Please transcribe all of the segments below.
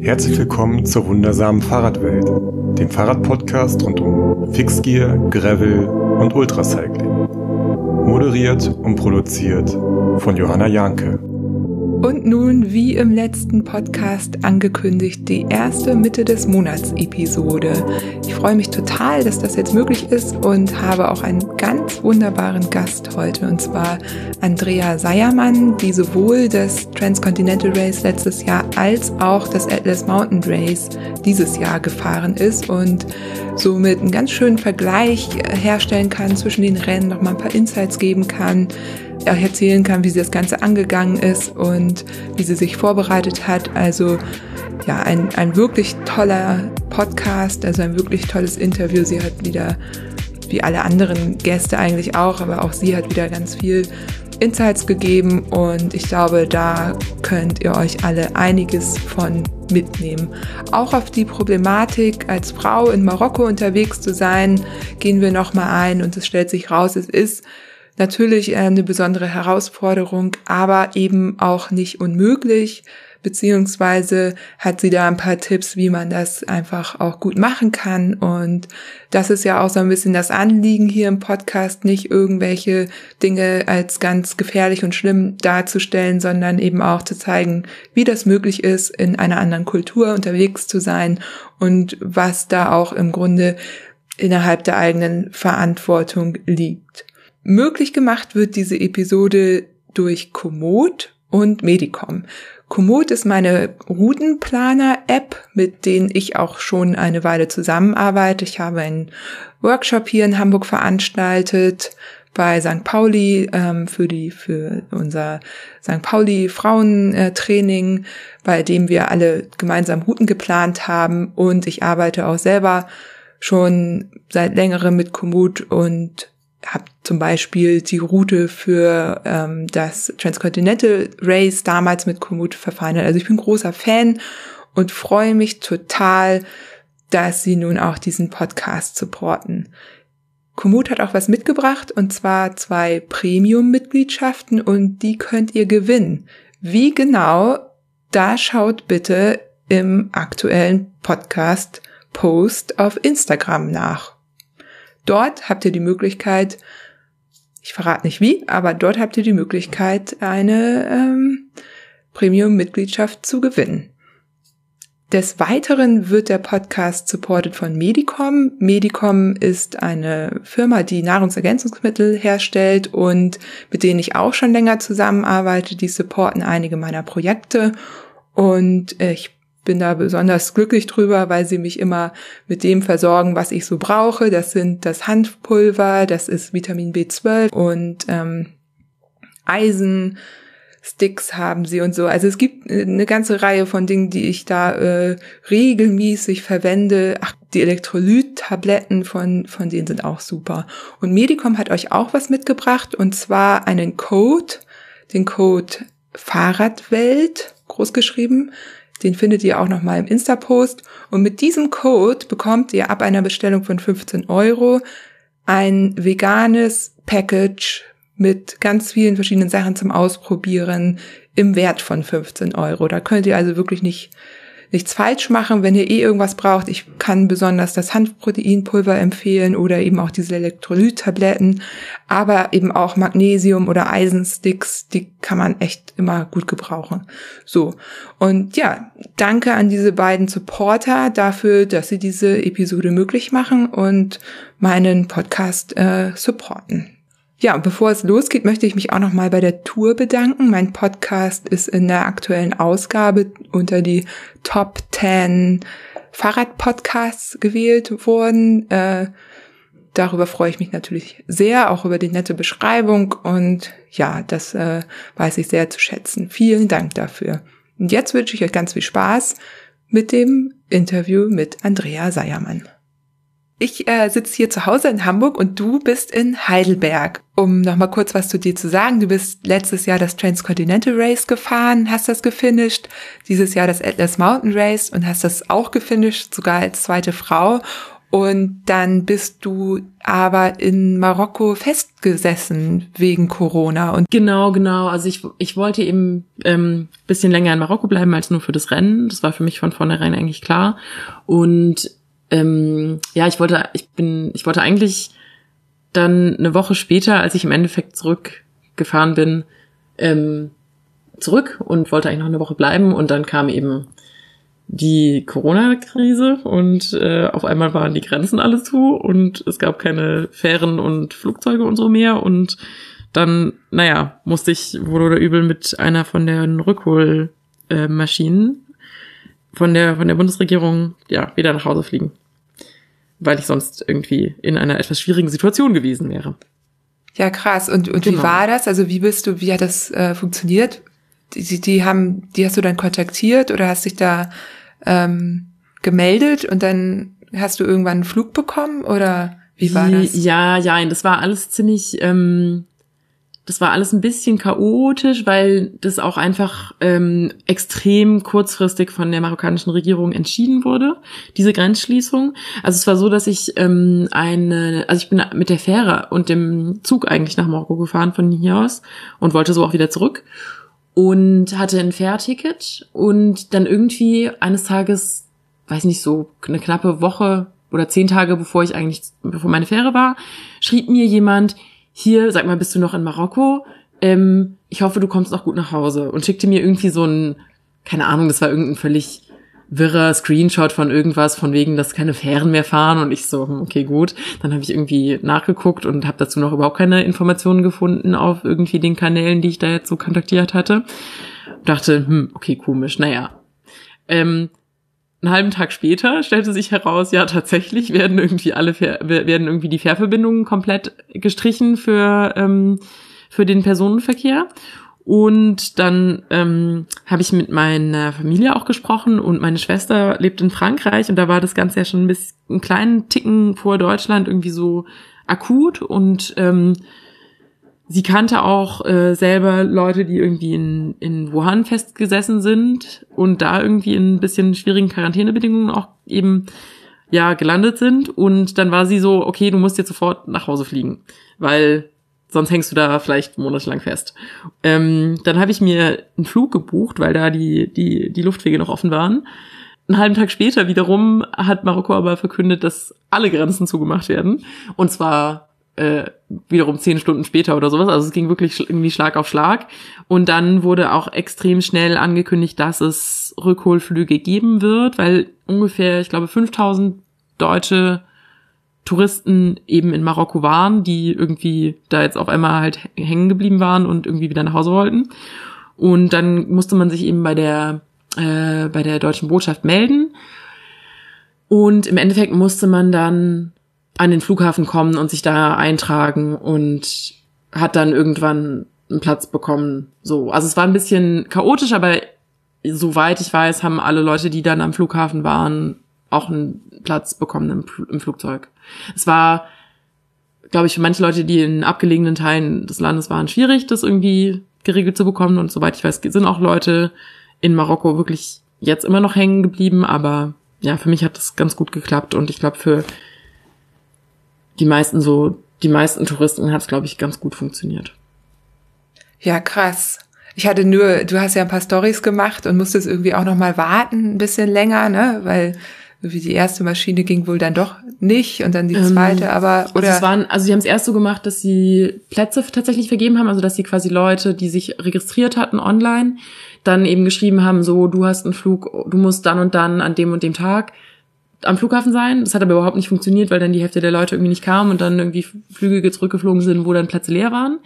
Herzlich willkommen zur wundersamen Fahrradwelt, dem Fahrradpodcast rund um Fixgear, Gravel und Ultracycling. Moderiert und produziert von Johanna Janke. Und nun, wie im letzten Podcast angekündigt, die erste Mitte des Monats Episode. Ich freue mich total, dass das jetzt möglich ist und habe auch einen ganz wunderbaren Gast heute, und zwar Andrea Seiermann, die sowohl das Transcontinental Race letztes Jahr als auch das Atlas Mountain Race dieses Jahr gefahren ist und somit einen ganz schönen Vergleich herstellen kann zwischen den Rennen, nochmal ein paar Insights geben kann, erzählen kann, wie sie das Ganze angegangen ist und wie sie sich vorbereitet hat. Also ja, ein, ein wirklich toller Podcast, also ein wirklich tolles Interview. Sie hat wieder, wie alle anderen Gäste eigentlich auch, aber auch sie hat wieder ganz viel Insights gegeben und ich glaube, da könnt ihr euch alle einiges von mitnehmen. Auch auf die Problematik, als Frau in Marokko unterwegs zu sein, gehen wir nochmal ein und es stellt sich raus, es ist natürlich äh, eine besondere Herausforderung, aber eben auch nicht unmöglich, beziehungsweise hat sie da ein paar Tipps, wie man das einfach auch gut machen kann. Und das ist ja auch so ein bisschen das Anliegen hier im Podcast, nicht irgendwelche Dinge als ganz gefährlich und schlimm darzustellen, sondern eben auch zu zeigen, wie das möglich ist, in einer anderen Kultur unterwegs zu sein und was da auch im Grunde innerhalb der eigenen Verantwortung liegt. Möglich gemacht wird diese Episode durch Komoot und Medicom. Komoot ist meine Routenplaner-App, mit denen ich auch schon eine Weile zusammenarbeite. Ich habe einen Workshop hier in Hamburg veranstaltet bei St. Pauli ähm, für die für unser St. Pauli Frauentraining, bei dem wir alle gemeinsam Routen geplant haben und ich arbeite auch selber schon seit längerem mit Komoot und habe zum Beispiel die Route für ähm, das Transcontinental Race damals mit Komoot verfahren. Also ich bin großer Fan und freue mich total, dass sie nun auch diesen Podcast supporten. Komoot hat auch was mitgebracht und zwar zwei Premium-Mitgliedschaften und die könnt ihr gewinnen. Wie genau? Da schaut bitte im aktuellen Podcast-Post auf Instagram nach. Dort habt ihr die Möglichkeit, ich verrate nicht wie, aber dort habt ihr die Möglichkeit, eine ähm, Premium-Mitgliedschaft zu gewinnen. Des Weiteren wird der Podcast supported von Medicom. Medicom ist eine Firma, die Nahrungsergänzungsmittel herstellt und mit denen ich auch schon länger zusammenarbeite. Die supporten einige meiner Projekte und ich bin da besonders glücklich drüber, weil sie mich immer mit dem versorgen, was ich so brauche. Das sind das Hanfpulver, das ist Vitamin B12 und ähm, Eisen. Sticks haben sie und so. Also es gibt eine ganze Reihe von Dingen, die ich da äh, regelmäßig verwende. Ach, die Elektrolyt-Tabletten von, von denen sind auch super. Und Medicom hat euch auch was mitgebracht und zwar einen Code, den Code Fahrradwelt, großgeschrieben. Den findet ihr auch nochmal im Insta-Post. Und mit diesem Code bekommt ihr ab einer Bestellung von 15 Euro ein veganes Package mit ganz vielen verschiedenen Sachen zum Ausprobieren im Wert von 15 Euro. Da könnt ihr also wirklich nicht nichts falsch machen, wenn ihr eh irgendwas braucht. Ich kann besonders das Hanfproteinpulver empfehlen oder eben auch diese Elektrolyttabletten, aber eben auch Magnesium oder Eisensticks, die kann man echt immer gut gebrauchen. So. Und ja, danke an diese beiden Supporter dafür, dass sie diese Episode möglich machen und meinen Podcast äh, supporten. Ja, bevor es losgeht, möchte ich mich auch noch mal bei der Tour bedanken. Mein Podcast ist in der aktuellen Ausgabe unter die Top 10 Fahrradpodcasts gewählt worden. Äh, darüber freue ich mich natürlich sehr, auch über die nette Beschreibung und ja, das äh, weiß ich sehr zu schätzen. Vielen Dank dafür. Und jetzt wünsche ich euch ganz viel Spaß mit dem Interview mit Andrea Seiermann. Ich äh, sitze hier zu Hause in Hamburg und du bist in Heidelberg. Um nochmal kurz was zu dir zu sagen, du bist letztes Jahr das Transcontinental Race gefahren, hast das gefinisht, dieses Jahr das Atlas Mountain Race und hast das auch gefinisht, sogar als zweite Frau. Und dann bist du aber in Marokko festgesessen wegen Corona. Und genau, genau. Also ich, ich wollte eben ähm, bisschen länger in Marokko bleiben als nur für das Rennen. Das war für mich von vornherein eigentlich klar. Und ähm, ja, ich wollte, ich bin, ich wollte eigentlich dann eine Woche später, als ich im Endeffekt zurückgefahren bin, ähm, zurück und wollte eigentlich noch eine Woche bleiben. Und dann kam eben die Corona-Krise und äh, auf einmal waren die Grenzen alle zu und es gab keine Fähren und Flugzeuge und so mehr und dann, naja, musste ich wohl oder übel mit einer von den Rückholmaschinen von der von der Bundesregierung ja wieder nach Hause fliegen, weil ich sonst irgendwie in einer etwas schwierigen Situation gewesen wäre. Ja, krass. Und, und genau. wie war das? Also wie bist du, wie hat das äh, funktioniert? Die, die, die haben, die hast du dann kontaktiert oder hast dich da ähm, gemeldet und dann hast du irgendwann einen Flug bekommen oder wie war das? Ja, ja, das war alles ziemlich, ähm, das war alles ein bisschen chaotisch, weil das auch einfach ähm, extrem kurzfristig von der marokkanischen Regierung entschieden wurde, diese Grenzschließung. Also es war so, dass ich ähm, eine, also ich bin mit der Fähre und dem Zug eigentlich nach Marokko gefahren von hier aus und wollte so auch wieder zurück und hatte ein Fährticket und dann irgendwie eines Tages, weiß nicht so, eine knappe Woche oder zehn Tage bevor ich eigentlich, bevor meine Fähre war, schrieb mir jemand, hier, sag mal, bist du noch in Marokko? Ähm, ich hoffe, du kommst noch gut nach Hause und schickte mir irgendwie so ein, keine Ahnung, das war irgendein völlig wirrer Screenshot von irgendwas, von wegen, dass keine Fähren mehr fahren und ich so, hm, okay, gut. Dann habe ich irgendwie nachgeguckt und habe dazu noch überhaupt keine Informationen gefunden auf irgendwie den Kanälen, die ich da jetzt so kontaktiert hatte. Dachte, hm, okay, komisch, naja. Ähm, einen halben Tag später stellte sich heraus, ja, tatsächlich werden irgendwie alle, werden irgendwie die Fährverbindungen komplett gestrichen für, ähm, für den Personenverkehr. Und dann ähm, habe ich mit meiner Familie auch gesprochen und meine Schwester lebt in Frankreich und da war das Ganze ja schon ein bisschen einen kleinen Ticken vor Deutschland irgendwie so akut und ähm, sie kannte auch äh, selber Leute, die irgendwie in, in Wuhan festgesessen sind und da irgendwie in ein bisschen schwierigen Quarantänebedingungen auch eben ja gelandet sind und dann war sie so, okay, du musst jetzt sofort nach Hause fliegen, weil sonst hängst du da vielleicht monatelang fest. Ähm, dann habe ich mir einen Flug gebucht, weil da die, die, die Luftwege noch offen waren. Einen halben Tag später wiederum hat Marokko aber verkündet, dass alle Grenzen zugemacht werden. Und zwar äh, wiederum zehn Stunden später oder sowas. Also es ging wirklich irgendwie Schlag auf Schlag. Und dann wurde auch extrem schnell angekündigt, dass es Rückholflüge geben wird, weil ungefähr, ich glaube, 5000 Deutsche Touristen eben in Marokko waren, die irgendwie da jetzt auf einmal halt hängen geblieben waren und irgendwie wieder nach Hause wollten. Und dann musste man sich eben bei der äh, bei der deutschen Botschaft melden. Und im Endeffekt musste man dann an den Flughafen kommen und sich da eintragen und hat dann irgendwann einen Platz bekommen. So, also es war ein bisschen chaotisch, aber soweit ich weiß, haben alle Leute, die dann am Flughafen waren, auch einen Platz bekommen im, im Flugzeug. Es war, glaube ich, für manche Leute, die in abgelegenen Teilen des Landes waren, schwierig, das irgendwie geregelt zu bekommen. Und soweit ich weiß, sind auch Leute in Marokko wirklich jetzt immer noch hängen geblieben. Aber ja, für mich hat das ganz gut geklappt. Und ich glaube, für die meisten so, die meisten Touristen hat es, glaube ich, ganz gut funktioniert. Ja, krass. Ich hatte nur, du hast ja ein paar Stories gemacht und musstest irgendwie auch noch mal warten, ein bisschen länger, ne, weil wie die erste Maschine ging wohl dann doch nicht und dann die ähm, zweite, ähm, aber oder also, es waren, also sie haben es erst so gemacht, dass sie Plätze tatsächlich vergeben haben, also dass sie quasi Leute, die sich registriert hatten online, dann eben geschrieben haben, so du hast einen Flug, du musst dann und dann an dem und dem Tag am Flughafen sein. Das hat aber überhaupt nicht funktioniert, weil dann die Hälfte der Leute irgendwie nicht kam und dann irgendwie Flüge zurückgeflogen sind, wo dann Plätze leer waren,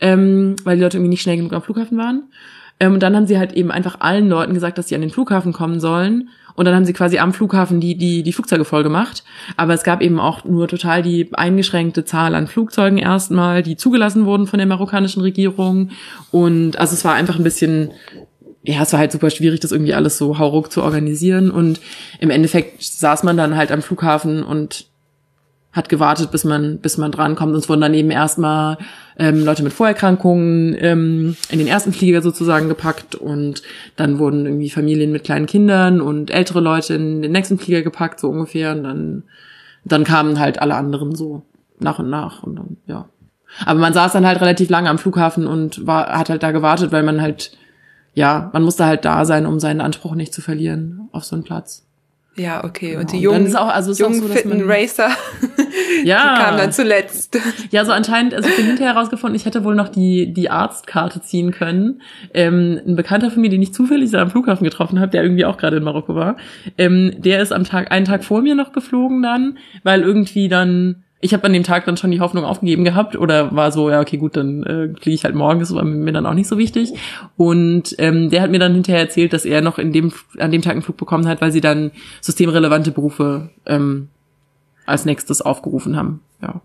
ähm, weil die Leute irgendwie nicht schnell genug am Flughafen waren. Ähm, und dann haben sie halt eben einfach allen Leuten gesagt, dass sie an den Flughafen kommen sollen und dann haben sie quasi am Flughafen die, die, die Flugzeuge voll gemacht. Aber es gab eben auch nur total die eingeschränkte Zahl an Flugzeugen erstmal, die zugelassen wurden von der marokkanischen Regierung. Und also es war einfach ein bisschen ja, es war halt super schwierig, das irgendwie alles so hauruck zu organisieren. Und im Endeffekt saß man dann halt am Flughafen und hat gewartet, bis man, bis man drankommt. Und es wurden dann eben erstmal ähm, Leute mit Vorerkrankungen ähm, in den ersten Flieger sozusagen gepackt und dann wurden irgendwie Familien mit kleinen Kindern und ältere Leute in den nächsten Flieger gepackt, so ungefähr. Und dann Dann kamen halt alle anderen so nach und nach und dann, ja. Aber man saß dann halt relativ lange am Flughafen und war, hat halt da gewartet, weil man halt, ja, man musste halt da sein, um seinen Anspruch nicht zu verlieren auf so einen Platz. Ja, okay. Genau. Und die jungen, ist auch, also jungen so, fitten man- Racer, Ja. die kamen dann zuletzt. Ja, so anscheinend, also ich bin hinterher herausgefunden, ich hätte wohl noch die, die Arztkarte ziehen können. Ähm, ein Bekannter von mir, den ich zufällig da am Flughafen getroffen habe, der irgendwie auch gerade in Marokko war, ähm, der ist am Tag, einen Tag vor mir noch geflogen dann, weil irgendwie dann, ich habe an dem Tag dann schon die Hoffnung aufgegeben gehabt oder war so, ja, okay, gut, dann äh, fliege ich halt morgen, das war mir dann auch nicht so wichtig. Und ähm, der hat mir dann hinterher erzählt, dass er noch in dem, an dem Tag einen Flug bekommen hat, weil sie dann systemrelevante Berufe ähm, als nächstes aufgerufen haben. Ja.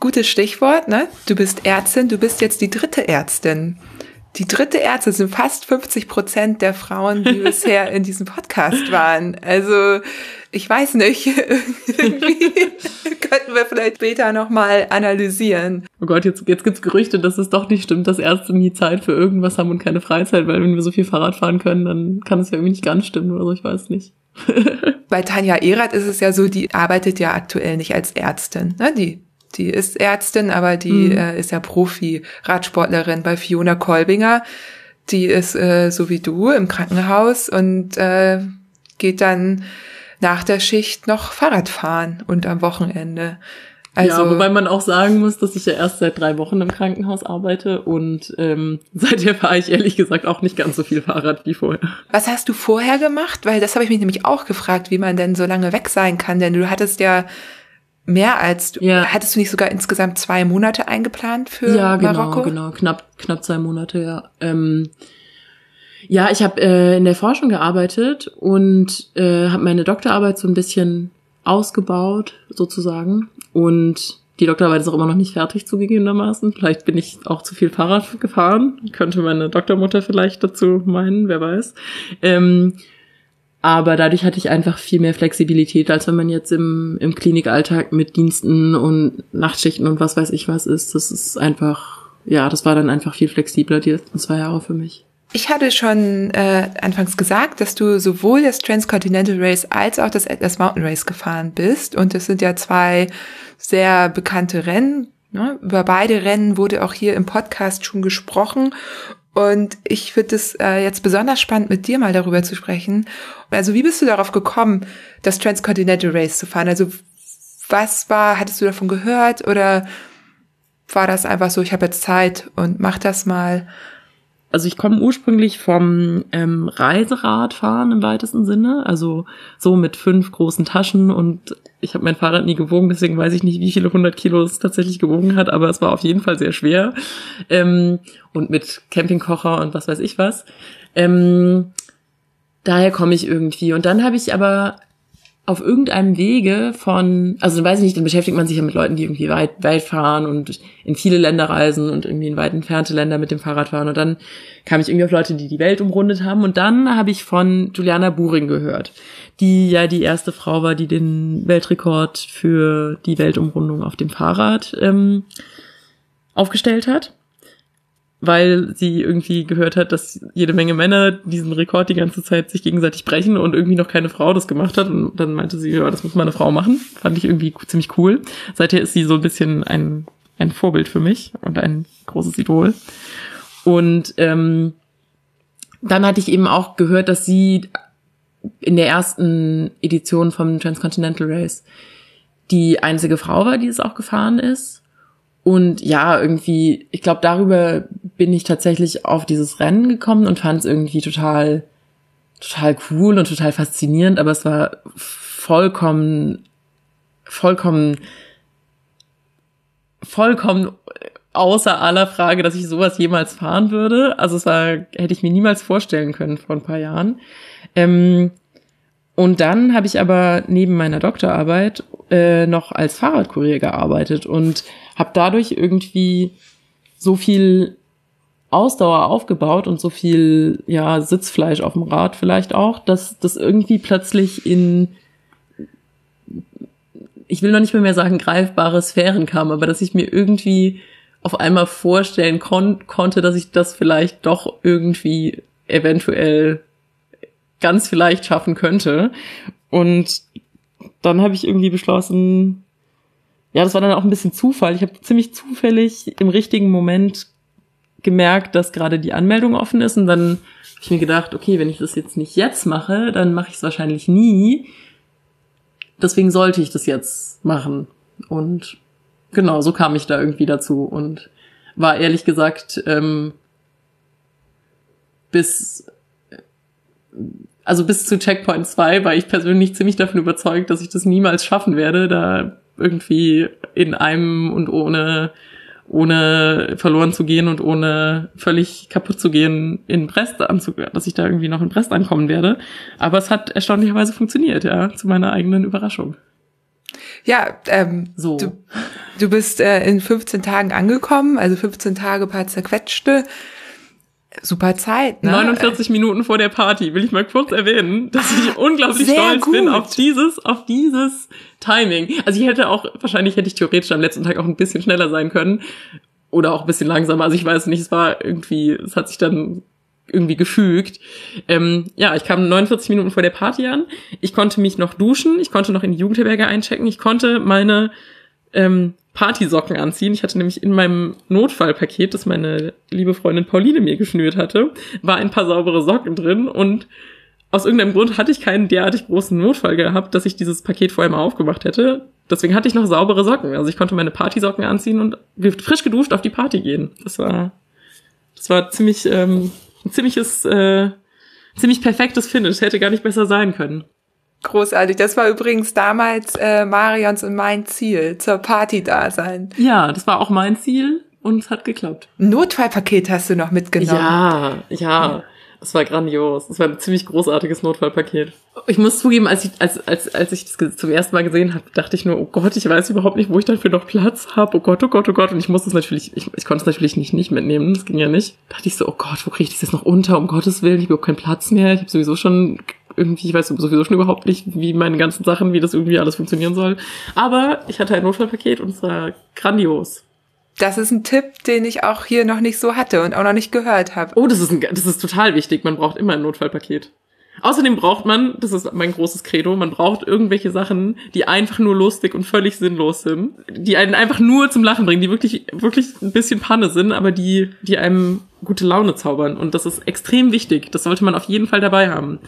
Gutes Stichwort, ne? Du bist Ärztin, du bist jetzt die dritte Ärztin. Die dritte Ärztin sind fast 50 Prozent der Frauen, die bisher in diesem Podcast waren. Also ich weiß nicht, irgendwie könnten wir vielleicht später nochmal analysieren. Oh Gott, jetzt, jetzt gibt's Gerüchte, dass es doch nicht stimmt, dass Ärzte nie Zeit für irgendwas haben und keine Freizeit, weil wenn wir so viel Fahrrad fahren können, dann kann es ja irgendwie nicht ganz stimmen oder so, ich weiß nicht. Bei Tanja Erath ist es ja so, die arbeitet ja aktuell nicht als Ärztin. Ne? Die, die ist Ärztin, aber die Mhm. äh, ist ja Profi-Radsportlerin. Bei Fiona Kolbinger, die ist äh, so wie du im Krankenhaus und äh, geht dann nach der Schicht noch Fahrrad fahren und am Wochenende. Also, ja, wobei man auch sagen muss, dass ich ja erst seit drei Wochen im Krankenhaus arbeite und ähm, seither fahre ich ehrlich gesagt auch nicht ganz so viel Fahrrad wie vorher. was hast du vorher gemacht? Weil das habe ich mich nämlich auch gefragt, wie man denn so lange weg sein kann. Denn du hattest ja mehr als, du, Ja. hattest du nicht sogar insgesamt zwei Monate eingeplant für ja, genau, Marokko? genau, knapp knapp zwei Monate, ja. Ähm, ja, ich habe äh, in der Forschung gearbeitet und äh, habe meine Doktorarbeit so ein bisschen ausgebaut, sozusagen. Und die Doktorarbeit ist auch immer noch nicht fertig zugegebenermaßen. Vielleicht bin ich auch zu viel Fahrrad gefahren. Könnte meine Doktormutter vielleicht dazu meinen, wer weiß. Ähm, aber dadurch hatte ich einfach viel mehr Flexibilität, als wenn man jetzt im, im Klinikalltag mit Diensten und Nachtschichten und was weiß ich was ist. Das ist einfach, ja, das war dann einfach viel flexibler die letzten zwei Jahre für mich. Ich hatte schon äh, anfangs gesagt, dass du sowohl das Transcontinental Race als auch das Atlas Mountain Race gefahren bist. Und das sind ja zwei sehr bekannte Rennen. Ne? Über beide Rennen wurde auch hier im Podcast schon gesprochen. Und ich finde es äh, jetzt besonders spannend, mit dir mal darüber zu sprechen. Also wie bist du darauf gekommen, das Transcontinental Race zu fahren? Also was war, hattest du davon gehört oder war das einfach so, ich habe jetzt Zeit und mach das mal? Also ich komme ursprünglich vom ähm, Reiseradfahren im weitesten Sinne, also so mit fünf großen Taschen und ich habe mein Fahrrad nie gewogen, deswegen weiß ich nicht, wie viele hundert Kilo es tatsächlich gewogen hat, aber es war auf jeden Fall sehr schwer ähm, und mit Campingkocher und was weiß ich was. Ähm, daher komme ich irgendwie und dann habe ich aber auf irgendeinem Wege von, also weiß ich nicht, dann beschäftigt man sich ja mit Leuten, die irgendwie weit, weit fahren und in viele Länder reisen und irgendwie in weit entfernte Länder mit dem Fahrrad fahren. Und dann kam ich irgendwie auf Leute, die die Welt umrundet haben. Und dann habe ich von Juliana Buring gehört, die ja die erste Frau war, die den Weltrekord für die Weltumrundung auf dem Fahrrad ähm, aufgestellt hat weil sie irgendwie gehört hat, dass jede Menge Männer diesen Rekord die ganze Zeit sich gegenseitig brechen und irgendwie noch keine Frau das gemacht hat. Und dann meinte sie, ja, das muss mal eine Frau machen. Fand ich irgendwie ziemlich cool. Seither ist sie so ein bisschen ein, ein Vorbild für mich und ein großes Idol. Und ähm, dann hatte ich eben auch gehört, dass sie in der ersten Edition vom Transcontinental Race die einzige Frau war, die es auch gefahren ist. Und ja, irgendwie, ich glaube, darüber bin ich tatsächlich auf dieses Rennen gekommen und fand es irgendwie total, total cool und total faszinierend, aber es war vollkommen, vollkommen, vollkommen außer aller Frage, dass ich sowas jemals fahren würde. Also es war, hätte ich mir niemals vorstellen können vor ein paar Jahren. Ähm, und dann habe ich aber neben meiner Doktorarbeit äh, noch als Fahrradkurier gearbeitet und habe dadurch irgendwie so viel Ausdauer aufgebaut und so viel ja Sitzfleisch auf dem Rad vielleicht auch, dass das irgendwie plötzlich in ich will noch nicht mehr, mehr sagen greifbare Sphären kam, aber dass ich mir irgendwie auf einmal vorstellen kon konnte, dass ich das vielleicht doch irgendwie eventuell ganz vielleicht schaffen könnte. Und dann habe ich irgendwie beschlossen, ja, das war dann auch ein bisschen Zufall. Ich habe ziemlich zufällig im richtigen Moment gemerkt, dass gerade die Anmeldung offen ist und dann habe ich mir gedacht, okay, wenn ich das jetzt nicht jetzt mache, dann mache ich es wahrscheinlich nie. Deswegen sollte ich das jetzt machen. Und genau, so kam ich da irgendwie dazu und war ehrlich gesagt ähm, bis also bis zu Checkpoint 2 war ich persönlich ziemlich davon überzeugt, dass ich das niemals schaffen werde, da irgendwie in einem und ohne ohne verloren zu gehen und ohne völlig kaputt zu gehen in Brest anzugehören, dass ich da irgendwie noch in Brest ankommen werde. Aber es hat erstaunlicherweise funktioniert, ja, zu meiner eigenen Überraschung. Ja, ähm, so. Du, du bist äh, in 15 Tagen angekommen, also 15 Tage paar zerquetschte super Zeit. Ne? 49 Minuten vor der Party will ich mal kurz erwähnen, dass ich ah, unglaublich stolz gut. bin auf dieses, auf dieses Timing. Also ich hätte auch, wahrscheinlich hätte ich theoretisch am letzten Tag auch ein bisschen schneller sein können oder auch ein bisschen langsamer. Also ich weiß nicht, es war irgendwie, es hat sich dann irgendwie gefügt. Ähm, ja, ich kam 49 Minuten vor der Party an. Ich konnte mich noch duschen, ich konnte noch in die Jugendherberge einchecken, ich konnte meine ähm, Partysocken anziehen. Ich hatte nämlich in meinem Notfallpaket, das meine liebe Freundin Pauline mir geschnürt hatte, war ein paar saubere Socken drin und aus irgendeinem Grund hatte ich keinen derartig großen Notfall gehabt, dass ich dieses Paket vorher mal aufgemacht hätte. Deswegen hatte ich noch saubere Socken. Also ich konnte meine Partysocken anziehen und frisch geduscht auf die Party gehen. Das war, das war ziemlich, ähm, ziemliches, äh, ziemlich perfektes Finish. Hätte gar nicht besser sein können. Großartig. Das war übrigens damals äh, Marions und mein Ziel, zur Party da sein. Ja, das war auch mein Ziel und es hat geklappt. Notfallpaket hast du noch mitgenommen. Ja, ja. Das war grandios. Das war ein ziemlich großartiges Notfallpaket. Ich muss zugeben, als ich, als, als, als ich das zum ersten Mal gesehen habe, dachte ich nur, oh Gott, ich weiß überhaupt nicht, wo ich dafür noch Platz habe. Oh Gott, oh Gott, oh Gott. Und ich musste es natürlich, ich, ich konnte es natürlich nicht, nicht mitnehmen. Das ging ja nicht. Da dachte ich so, oh Gott, wo kriege ich das jetzt noch unter? Um Gottes Willen, ich habe überhaupt keinen Platz mehr. Ich habe sowieso schon irgendwie, ich weiß sowieso schon überhaupt nicht, wie meine ganzen Sachen, wie das irgendwie alles funktionieren soll. Aber ich hatte ein Notfallpaket und es war grandios. Das ist ein Tipp, den ich auch hier noch nicht so hatte und auch noch nicht gehört habe. Oh, das ist, ein, das ist total wichtig. Man braucht immer ein Notfallpaket. Außerdem braucht man, das ist mein großes Credo, man braucht irgendwelche Sachen, die einfach nur lustig und völlig sinnlos sind, die einen einfach nur zum Lachen bringen, die wirklich, wirklich ein bisschen Panne sind, aber die, die einem gute Laune zaubern. Und das ist extrem wichtig. Das sollte man auf jeden Fall dabei haben.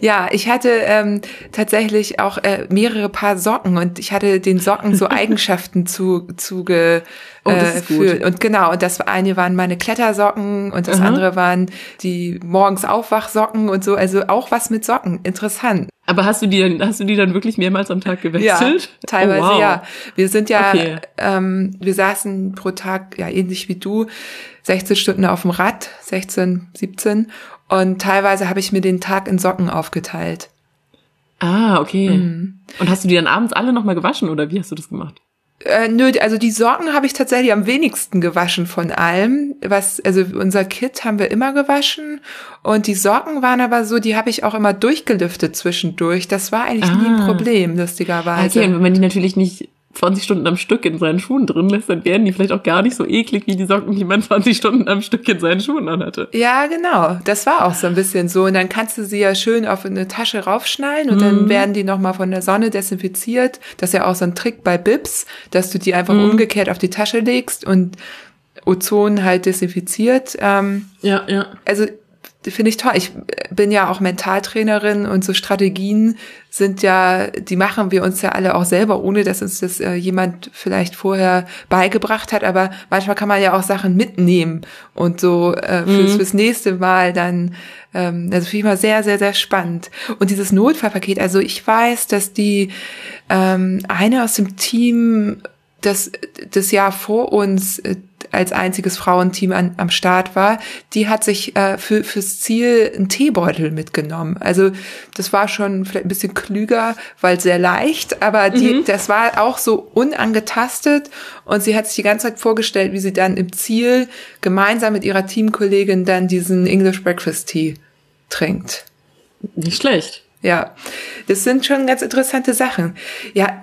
Ja, ich hatte ähm, tatsächlich auch äh, mehrere Paar Socken und ich hatte den Socken so Eigenschaften zu zuge oh, äh, für, und genau und das eine waren meine Klettersocken und das Aha. andere waren die morgens Aufwachsocken und so, also auch was mit Socken, interessant. Aber hast du die dann, hast du die dann wirklich mehrmals am Tag gewechselt? Ja, teilweise oh, wow. ja. Wir sind ja, okay. ähm, wir saßen pro Tag, ja ähnlich wie du, 16 Stunden auf dem Rad, 16, 17 und teilweise habe ich mir den Tag in Socken aufgeteilt. Ah, okay. Mhm. Und hast du die dann abends alle nochmal gewaschen oder wie hast du das gemacht? Äh, nö, also die Socken habe ich tatsächlich am wenigsten gewaschen von allem. Was, also unser Kit haben wir immer gewaschen und die Socken waren aber so, die habe ich auch immer durchgelüftet zwischendurch. Das war eigentlich ah. nie ein ah. Problem, lustigerweise. Okay, und wenn man die natürlich nicht 20 Stunden am Stück in seinen Schuhen drin lässt, dann werden die vielleicht auch gar nicht so eklig wie die Socken, die man 20 Stunden am Stück in seinen Schuhen anhatte. Ja, genau. Das war auch so ein bisschen so. Und dann kannst du sie ja schön auf eine Tasche raufschnallen und mhm. dann werden die nochmal von der Sonne desinfiziert. Das ist ja auch so ein Trick bei Bips, dass du die einfach mhm. umgekehrt auf die Tasche legst und Ozon halt desinfiziert. Ähm, ja, ja. Also finde ich toll. Ich bin ja auch Mentaltrainerin und so Strategien sind ja, die machen wir uns ja alle auch selber, ohne dass uns das äh, jemand vielleicht vorher beigebracht hat. Aber manchmal kann man ja auch Sachen mitnehmen und so äh, fürs, mhm. fürs nächste Mal dann. Ähm, also finde ich mal sehr, sehr, sehr spannend. Und dieses Notfallpaket, also ich weiß, dass die ähm, eine aus dem Team das, das Jahr vor uns äh, als einziges Frauenteam an, am Start war, die hat sich äh, für, fürs Ziel einen Teebeutel mitgenommen. Also das war schon vielleicht ein bisschen klüger, weil sehr leicht, aber die, mhm. das war auch so unangetastet und sie hat sich die ganze Zeit vorgestellt, wie sie dann im Ziel gemeinsam mit ihrer Teamkollegin dann diesen English Breakfast Tea trinkt. Nicht schlecht. Ja, das sind schon ganz interessante Sachen. Ja,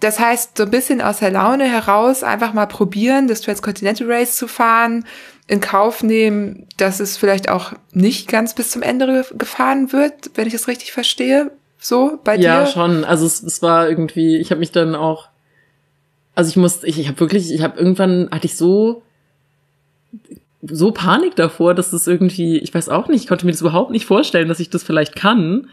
das heißt, so ein bisschen aus der Laune heraus einfach mal probieren, das Transcontinental Race zu fahren, in Kauf nehmen, dass es vielleicht auch nicht ganz bis zum Ende gefahren wird, wenn ich das richtig verstehe. so bei dir? Ja, schon. Also es, es war irgendwie, ich habe mich dann auch, also ich musste, ich, ich habe wirklich, ich habe irgendwann hatte ich so so Panik davor, dass es irgendwie, ich weiß auch nicht, ich konnte mir das überhaupt nicht vorstellen, dass ich das vielleicht kann.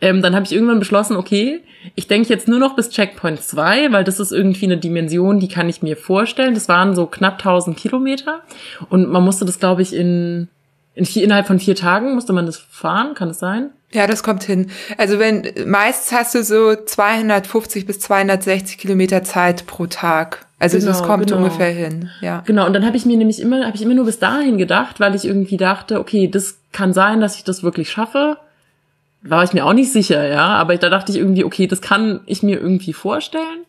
Ähm, dann habe ich irgendwann beschlossen, okay, ich denke jetzt nur noch bis Checkpoint 2, weil das ist irgendwie eine Dimension, die kann ich mir vorstellen. Das waren so knapp 1000 Kilometer und man musste das, glaube ich, in, in vier, innerhalb von vier Tagen musste man das fahren, kann es sein? Ja, das kommt hin. Also wenn meist hast du so 250 bis 260 Kilometer Zeit pro Tag. Also Genau, das kommt genau. ungefähr hin. Ja. Genau, und dann habe ich mir nämlich immer, habe ich immer nur bis dahin gedacht, weil ich irgendwie dachte, okay, das kann sein, dass ich das wirklich schaffe. War ich mir auch nicht sicher, ja, aber da dachte ich irgendwie, okay, das kann ich mir irgendwie vorstellen.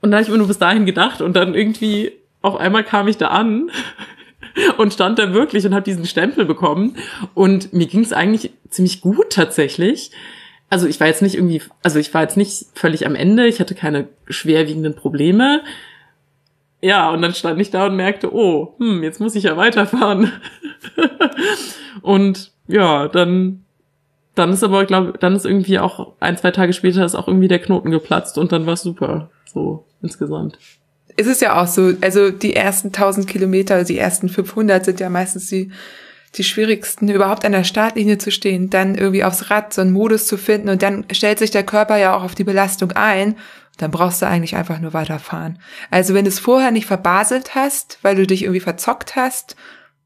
Und dann habe ich immer nur bis dahin gedacht und dann irgendwie auf einmal kam ich da an und stand da wirklich und habe diesen Stempel bekommen und mir ging es eigentlich ziemlich gut tatsächlich. Also ich war jetzt nicht irgendwie, also ich war jetzt nicht völlig am Ende, ich hatte keine schwerwiegenden Probleme. Ja, und dann stand ich da und merkte, oh, hm, jetzt muss ich ja weiterfahren. und ja, dann, dann ist aber, glaube dann ist irgendwie auch ein, zwei Tage später ist auch irgendwie der Knoten geplatzt und dann war es super, so insgesamt. Es ist ja auch so, also die ersten 1000 Kilometer, die ersten 500 sind ja meistens die, die schwierigsten, überhaupt an der Startlinie zu stehen, dann irgendwie aufs Rad so einen Modus zu finden und dann stellt sich der Körper ja auch auf die Belastung ein. Dann brauchst du eigentlich einfach nur weiterfahren. Also wenn du es vorher nicht verbaselt hast, weil du dich irgendwie verzockt hast,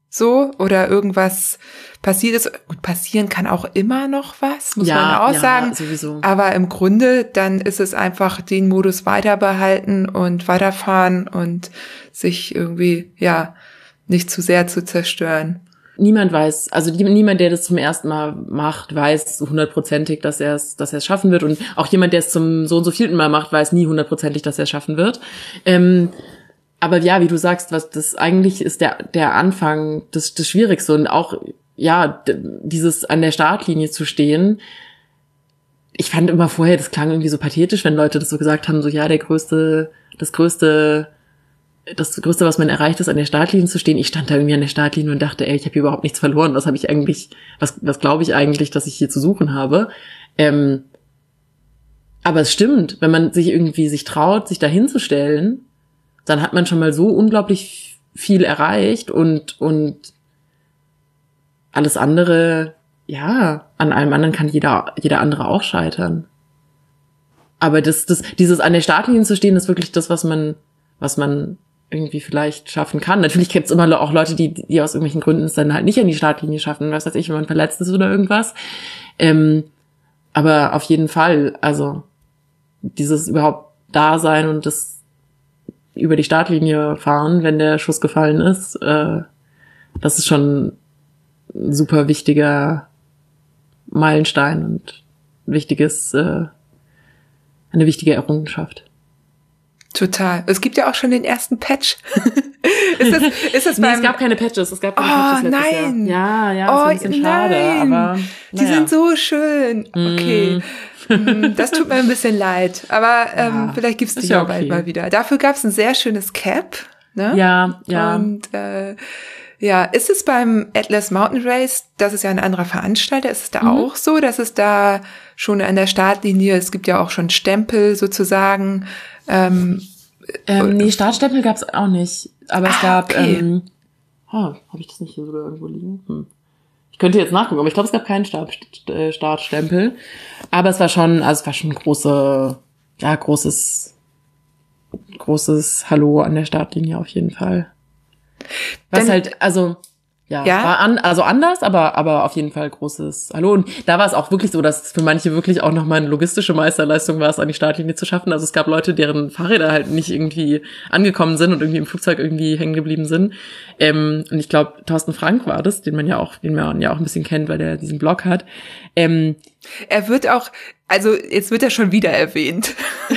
so, oder irgendwas passiert ist, gut, passieren kann auch immer noch was, muss Ja, man auch ja, sagen. sowieso. Aber im Grunde, dann ist es einfach den Modus weiter behalten und weiterfahren und sich irgendwie, ja, nicht zu sehr zu zerstören. Niemand weiß, also niemand, der das zum ersten Mal macht, weiß hundertprozentig, dass er es, dass er es schaffen wird. Und auch jemand, der es zum so und so vielten Mal macht, weiß nie hundertprozentig, dass er es schaffen wird. Ähm, aber ja, wie du sagst, was das eigentlich ist der der Anfang das das Schwierigste und auch ja dieses an der Startlinie zu stehen. Ich fand immer vorher, das klang irgendwie so pathetisch, wenn Leute das so gesagt haben, so ja der größte, das größte das Größte, was man erreicht, ist, an der Startlinie zu stehen. Ich stand da irgendwie an der Startlinie und dachte, ey, ich habe hier überhaupt nichts verloren. Was habe ich eigentlich, was, was glaube ich eigentlich, dass ich hier zu suchen habe? Ähm, aber es stimmt, wenn man sich irgendwie sich traut, sich da hinzustellen, dann hat man schon mal so unglaublich viel erreicht und, und alles andere, ja, an allem anderen kann jeder, jeder andere auch scheitern. Aber das, das, dieses an der Startlinie zu stehen, ist wirklich das, was man, was man irgendwie vielleicht schaffen kann. Natürlich gibt es immer auch Leute, die, die aus irgendwelchen Gründen es dann halt nicht an die Startlinie schaffen, was weiß ich, wenn man verletzt ist oder irgendwas. Ähm, aber auf jeden Fall, also dieses überhaupt da sein und das über die Startlinie fahren, wenn der Schuss gefallen ist, äh, das ist schon ein super wichtiger Meilenstein und wichtiges, äh, eine wichtige Errungenschaft. Total. Es gibt ja auch schon den ersten Patch. ist das, ist das Nee, beim, es gab keine Patches, es gab keine Oh, Patches nein. Jahr. Ja, ja, Oh, ist ein bisschen schade, nein. aber Die naja. sind so schön. Okay. Mm, Das tut mir ein bisschen leid. Aber ähm, Ja, vielleicht gibt's die ja ja bald okay. mal wieder. Dafür gab's ein sehr schönes Cap. Ne? Ja, ja. Und äh, ja, ist es beim Atlas Mountain Race, das ist ja ein anderer Veranstalter, ist es da Mhm. auch so, dass es da schon an der Startlinie, es gibt ja auch schon Stempel sozusagen. Ähm, Ähm, nee, Startstempel gab's auch nicht. Aber es Ah, gab, okay. ähm, oh, habe ich das nicht hier sogar irgendwo liegen? Hm. Ich könnte jetzt nachgucken, aber ich glaube, es gab keinen Start, äh, Startstempel. Aber es war schon, also es war schon große, ja, großes, großes Hallo an der Startlinie auf jeden Fall. Was Denn- halt, also, ja, Ja? war an, also anders, aber, aber auf jeden Fall großes Hallo. Und da war es auch wirklich so, dass es für manche wirklich auch nochmal eine logistische Meisterleistung war, es an die Startlinie zu schaffen. Also es gab Leute, deren Fahrräder halt nicht irgendwie angekommen sind und irgendwie im Flugzeug irgendwie hängen geblieben sind. Ähm, und ich glaube, Thorsten Frank war das, den man ja auch, den man ja auch ein bisschen kennt, weil der diesen Blog hat. Ähm, er wird auch, also jetzt wird er schon wieder erwähnt.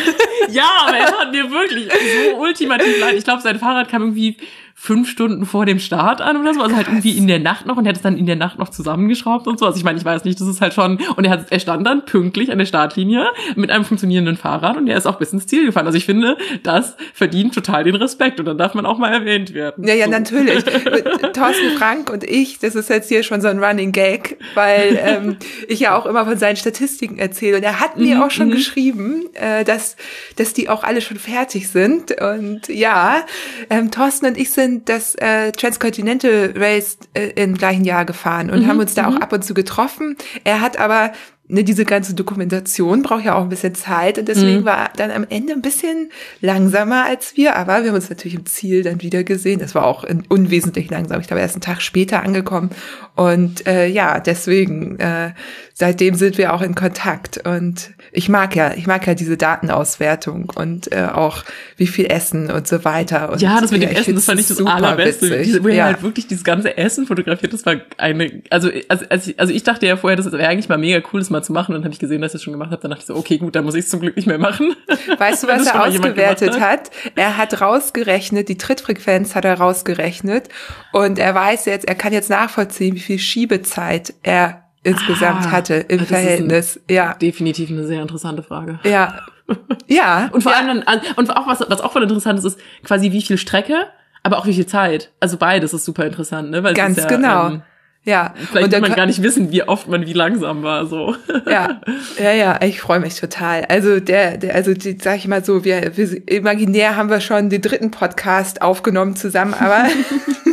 Ja, aber er hat mir wirklich so ultimativ leid. Ich glaube, sein Fahrrad kam irgendwie fünf Stunden vor dem Start an oder so, also halt irgendwie in der Nacht noch und er hat es dann in der Nacht noch zusammengeschraubt und so. Also ich meine, ich weiß nicht, das ist halt schon, und er hat, er stand dann pünktlich an der Startlinie mit einem funktionierenden Fahrrad und er ist auch bis ins Ziel gefahren. Also ich finde, das verdient total den Respekt und dann darf man auch mal erwähnt werden. Ja, ja, so. natürlich. Thorsten Frank und ich, das ist jetzt hier schon so ein Running Gag, weil ähm, ich ja auch immer von seinen Statistiken erzähle und er hat mir Mhm, auch schon mhm. geschrieben, äh, dass, dass die auch alle schon fertig sind und ja, ähm, Thorsten und ich sind das äh, Transcontinental Race äh, im gleichen Jahr gefahren und Mhm, haben uns da auch mhm. ab und zu getroffen. Er hat aber ne, diese ganze Dokumentation braucht ja auch ein bisschen Zeit und deswegen Mhm. war er dann am Ende ein bisschen langsamer als wir, aber wir haben uns natürlich im Ziel dann wieder gesehen. Das war auch unwesentlich langsam. Ich glaube, er ist einen Tag später angekommen und äh, ja, deswegen äh, seitdem sind wir auch in Kontakt und ich mag ja, ich mag ja diese Datenauswertung und äh, auch wie viel Essen und so weiter. Und Ja, das mit dem ich Essen, das fand ich das allerbeste. Diese, wo er ja. halt wirklich dieses ganze Essen fotografiert, das war eine, also, also, also, ich, also ich dachte ja vorher, das wäre eigentlich mal mega cool, das mal zu machen. Und dann habe ich gesehen, dass ich das schon gemacht habe. Dann dachte ich so, okay, gut, dann muss ich es zum Glück nicht mehr machen. Weißt du, was er ausgewertet hat? Er hat rausgerechnet, die Trittfrequenz hat er rausgerechnet und er weiß jetzt, er kann jetzt nachvollziehen, wie viel Schiebezeit er insgesamt Ah, hatte im das ist ein- Verhältnis. Ja, Definitiv eine sehr interessante Frage. ja, ja. Und vor ja. allem dann, und auch was, was auch voll interessant ist, ist quasi wie viel Strecke, aber auch wie viel Zeit. Also beides ist super interessant, ne? Weil Ganz ja, genau. Ähm, ja. vielleicht Und dann man gar nicht wissen, wie oft man wie langsam war, so. Ja, ja, ja, ich freue mich total. Also der, der also die, sag ich mal so, wir, wir imaginär haben wir schon den dritten Podcast aufgenommen zusammen, aber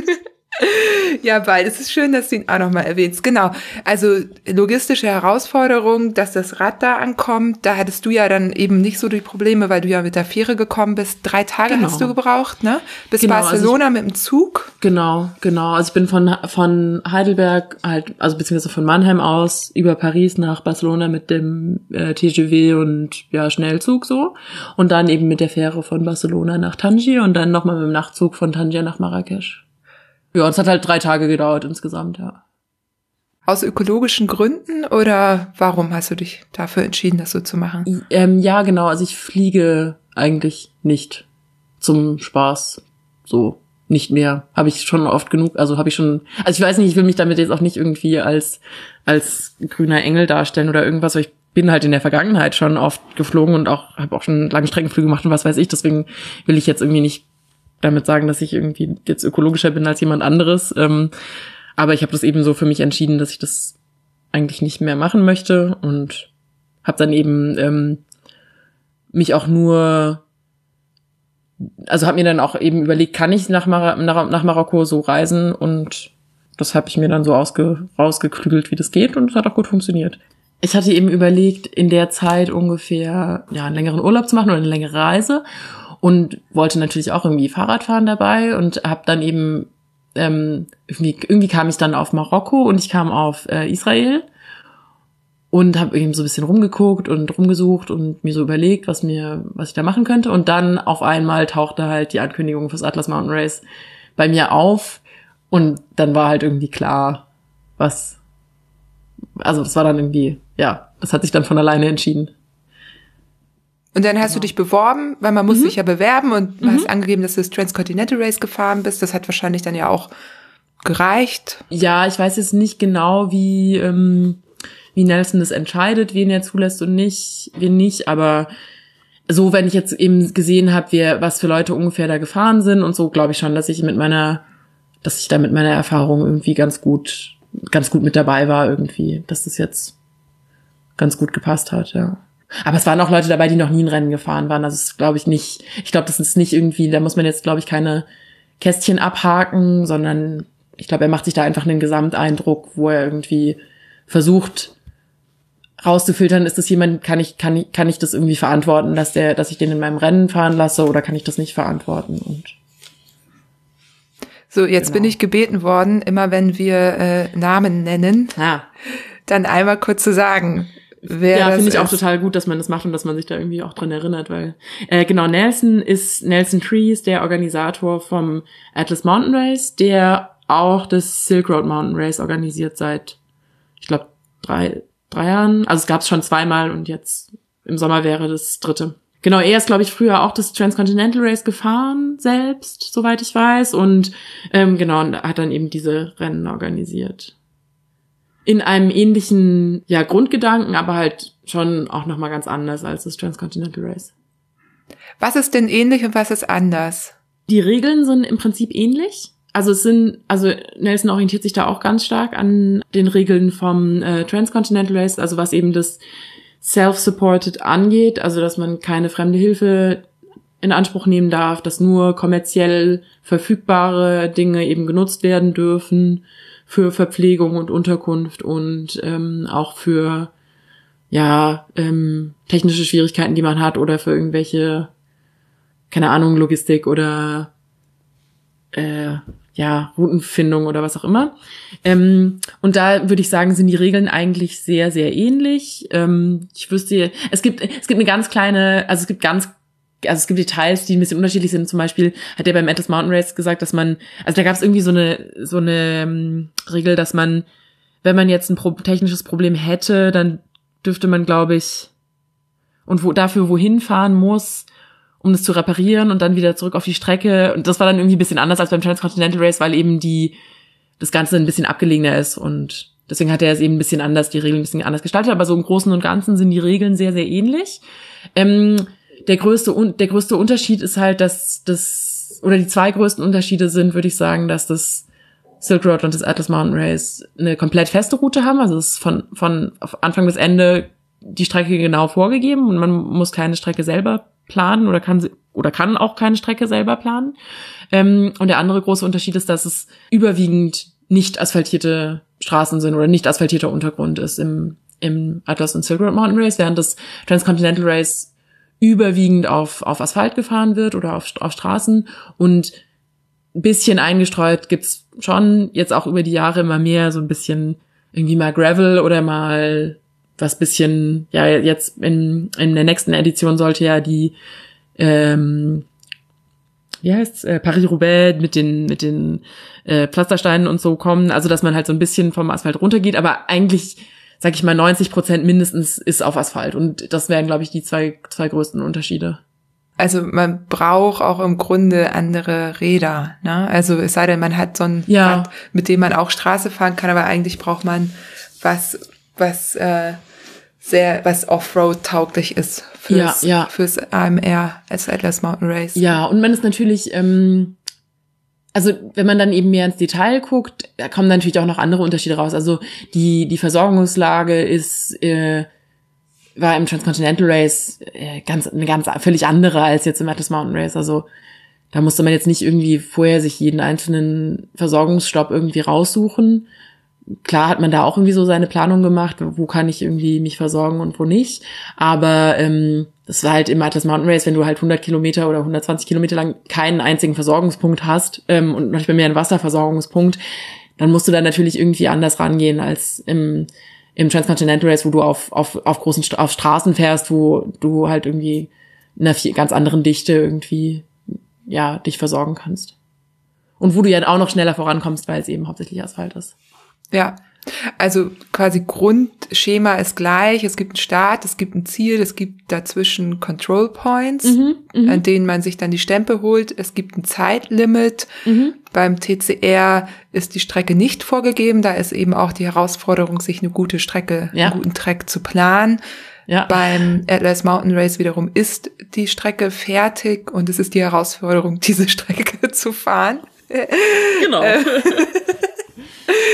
ja, bald. Es ist schön, dass du ihn auch nochmal erwähnst. Genau. Also logistische Herausforderung, dass das Rad da ankommt. Da hattest du ja dann eben nicht so die Probleme, weil du ja mit der Fähre gekommen bist. Drei Tage Genau. hast du gebraucht, ne? Bis Genau, also Barcelona mit dem Zug. Genau, genau. Also ich bin von, von Heidelberg halt, also beziehungsweise von Mannheim aus über Paris nach Barcelona mit dem äh, TGV und ja, Schnellzug so. Und dann eben mit der Fähre von Barcelona nach Tangier und dann nochmal mit dem Nachtzug von Tangier nach Marrakesch. Ja, und es hat halt drei Tage gedauert insgesamt, ja. Aus ökologischen Gründen oder warum hast du dich dafür entschieden, das so zu machen? Ähm, ja, genau. Also ich fliege eigentlich nicht zum Spaß. So nicht mehr. Habe ich schon oft genug. Also habe ich schon. Also ich weiß nicht. Ich will mich damit jetzt auch nicht irgendwie als als grüner Engel darstellen oder irgendwas. Aber ich bin halt in der Vergangenheit schon oft geflogen und auch habe auch schon Langstreckenflüge gemacht und was weiß ich. Deswegen will ich jetzt irgendwie nicht damit sagen, dass ich irgendwie jetzt ökologischer bin als jemand anderes. Ähm, aber ich habe das eben so für mich entschieden, dass ich das eigentlich nicht mehr machen möchte und habe dann eben ähm, mich auch nur, also habe mir dann auch eben überlegt, kann ich nach, Mar nach, nach Marokko so reisen und das habe ich mir dann so ausge rausgeklügelt, wie das geht und es hat auch gut funktioniert. Ich hatte eben überlegt, in der Zeit ungefähr ja einen längeren Urlaub zu machen oder eine längere Reise und wollte natürlich auch irgendwie Fahrradfahren dabei und habe dann eben ähm, irgendwie, irgendwie kam ich dann auf Marokko und ich kam auf äh, Israel und habe eben so ein bisschen rumgeguckt und rumgesucht und mir so überlegt, was mir, was ich da machen könnte. Und dann auf einmal tauchte halt die Ankündigung fürs Atlas Mountain Race bei mir auf und dann war halt irgendwie klar, was, also das war dann irgendwie, ja, das hat sich dann von alleine entschieden. Und dann hast du dich beworben, weil man Mhm. muss sich ja bewerben und du hast angegeben, dass du das Transcontinental Race gefahren bist. Das hat wahrscheinlich dann ja auch gereicht. Ja, ich weiß jetzt nicht genau, wie, ähm, wie Nelson das entscheidet, wen er zulässt und nicht, wen nicht, aber so, wenn ich jetzt eben gesehen habe, wer, was für Leute ungefähr da gefahren sind und so, glaube ich schon, dass ich mit meiner, dass ich da mit meiner Erfahrung irgendwie ganz gut, ganz gut mit dabei war irgendwie, dass das jetzt ganz gut gepasst hat, ja. Aber es waren auch Leute dabei, die noch nie ein Rennen gefahren waren. Also es ist, glaube ich, nicht, ich glaube, das ist nicht irgendwie, da muss man jetzt, glaube ich, keine Kästchen abhaken, sondern ich glaube, er macht sich da einfach einen Gesamteindruck, wo er irgendwie versucht rauszufiltern, ist das jemand, kann ich, kann ich, kann ich das irgendwie verantworten, dass der, dass ich den in meinem Rennen fahren lasse oder kann ich das nicht verantworten? Und So, jetzt bin Genau. ich gebeten worden, immer wenn wir äh, Namen nennen, ja, dann einmal kurz zu sagen, ja, finde ich auch total gut, dass man das macht und dass man sich da irgendwie auch dran erinnert, weil äh, genau Nelson ist Nelson Trees, der Organisator vom Atlas Mountain Race, der auch das Silk Road Mountain Race organisiert seit, ich glaube, drei drei Jahren. Also es gab es schon zweimal und jetzt im Sommer wäre das dritte. Genau, er ist, glaube ich, früher auch das Transcontinental Race gefahren, selbst, soweit ich weiß. Und ähm, genau, und hat dann eben diese Rennen organisiert. In einem ähnlichen ja, Grundgedanken, aber halt schon auch nochmal ganz anders als das Transcontinental Race. Was ist denn ähnlich und was ist anders? Die Regeln sind im Prinzip ähnlich. Also es sind, also Nelson orientiert sich da auch ganz stark an den Regeln vom äh, Transcontinental Race, also was eben das Self-Supported angeht, also dass man keine fremde Hilfe in Anspruch nehmen darf, dass nur kommerziell verfügbare Dinge eben genutzt werden dürfen für Verpflegung und Unterkunft und ähm, auch für ja ähm, technische Schwierigkeiten, die man hat oder für irgendwelche keine Ahnung Logistik oder äh, ja, Routenfindung oder was auch immer. Ähm, und da würde ich sagen, sind die Regeln eigentlich sehr, sehr ähnlich. Ähm, ich wüsste, es gibt, es gibt eine ganz kleine, also es gibt ganz also es gibt Details, die ein bisschen unterschiedlich sind. Zum Beispiel hat er beim Atlas Mountain Race gesagt, dass man, also da gab es irgendwie so eine so eine ähm, Regel, dass man, wenn man jetzt ein pro technisches Problem hätte, dann dürfte man, glaube ich, und wo dafür wohin fahren muss, um das zu reparieren und dann wieder zurück auf die Strecke. Und das war dann irgendwie ein bisschen anders als beim Transcontinental Race, weil eben die, das Ganze ein bisschen abgelegener ist und deswegen hat er es eben ein bisschen anders, die Regeln ein bisschen anders gestaltet, aber so im Großen und Ganzen sind die Regeln sehr, sehr ähnlich. Ähm, der größte, der größte Unterschied ist halt, dass das, oder die zwei größten Unterschiede sind, würde ich sagen, dass das Silk Road und das Atlas Mountain Race eine komplett feste Route haben. Also es ist von, von Anfang bis Ende die Strecke genau vorgegeben und man muss keine Strecke selber planen oder kann oder kann auch keine Strecke selber planen. Ähm, und der andere große Unterschied ist, dass es überwiegend nicht asphaltierte Straßen sind oder nicht asphaltierter Untergrund ist im, im Atlas und Silk Road Mountain Race, während das Transcontinental Race überwiegend auf, auf Asphalt gefahren wird oder auf, auf Straßen und ein bisschen eingestreut gibt's schon jetzt auch über die Jahre immer mehr so ein bisschen irgendwie mal Gravel oder mal was bisschen, ja, jetzt in, in der nächsten Edition sollte ja die, ähm, wie heißt's, äh, Paris-Roubaix mit den, mit den äh, Pflastersteinen und so kommen. Also, dass man halt so ein bisschen vom Asphalt runtergeht, aber eigentlich, sag ich mal, 90 Prozent mindestens ist auf Asphalt. Und das wären, glaube ich, die zwei, zwei größten Unterschiede. Also man braucht auch im Grunde andere Räder. Ne? Also es sei denn, man hat so ein ja. Rad, mit dem man auch Straße fahren kann, aber eigentlich braucht man was, was äh, sehr, was Offroad tauglich ist fürs, ja, ja. fürs AMR als Atlas Mountain Race. Ja, und man ist natürlich, ähm, also wenn man dann eben mehr ins Detail guckt, da kommen natürlich auch noch andere Unterschiede raus. Also die, die Versorgungslage ist, äh, war im Transcontinental Race äh, ganz, eine ganz völlig andere als jetzt im Atlas Mountain Race. Also da musste man jetzt nicht irgendwie vorher sich jeden einzelnen Versorgungsstopp irgendwie raussuchen, klar hat man da auch irgendwie so seine Planung gemacht, wo kann ich irgendwie mich versorgen und wo nicht. Aber ähm, das war halt im Atlas Mountain Race, wenn du halt 100 Kilometer oder 120 Kilometer lang keinen einzigen Versorgungspunkt hast ähm, und nicht mehr einen Wasserversorgungspunkt, dann musst du da natürlich irgendwie anders rangehen als im, im Transcontinental Race, wo du auf, auf, auf großen auf Straßen fährst, wo du halt irgendwie in einer viel, ganz anderen Dichte irgendwie ja dich versorgen kannst. Und wo du ja auch noch schneller vorankommst, weil es eben hauptsächlich Asphalt ist. Ja, also quasi Grundschema ist gleich. Es gibt einen Start, es gibt ein Ziel, es gibt dazwischen Control Points, Mhm, mh. an denen man sich dann die Stempel holt. Es gibt ein Zeitlimit. Mhm. Beim TCR ist die Strecke nicht vorgegeben. Da ist eben auch die Herausforderung, sich eine gute Strecke, Ja. einen guten Track zu planen. Ja. Beim Atlas Mountain Race wiederum ist die Strecke fertig und es ist die Herausforderung, diese Strecke zu fahren. Genau.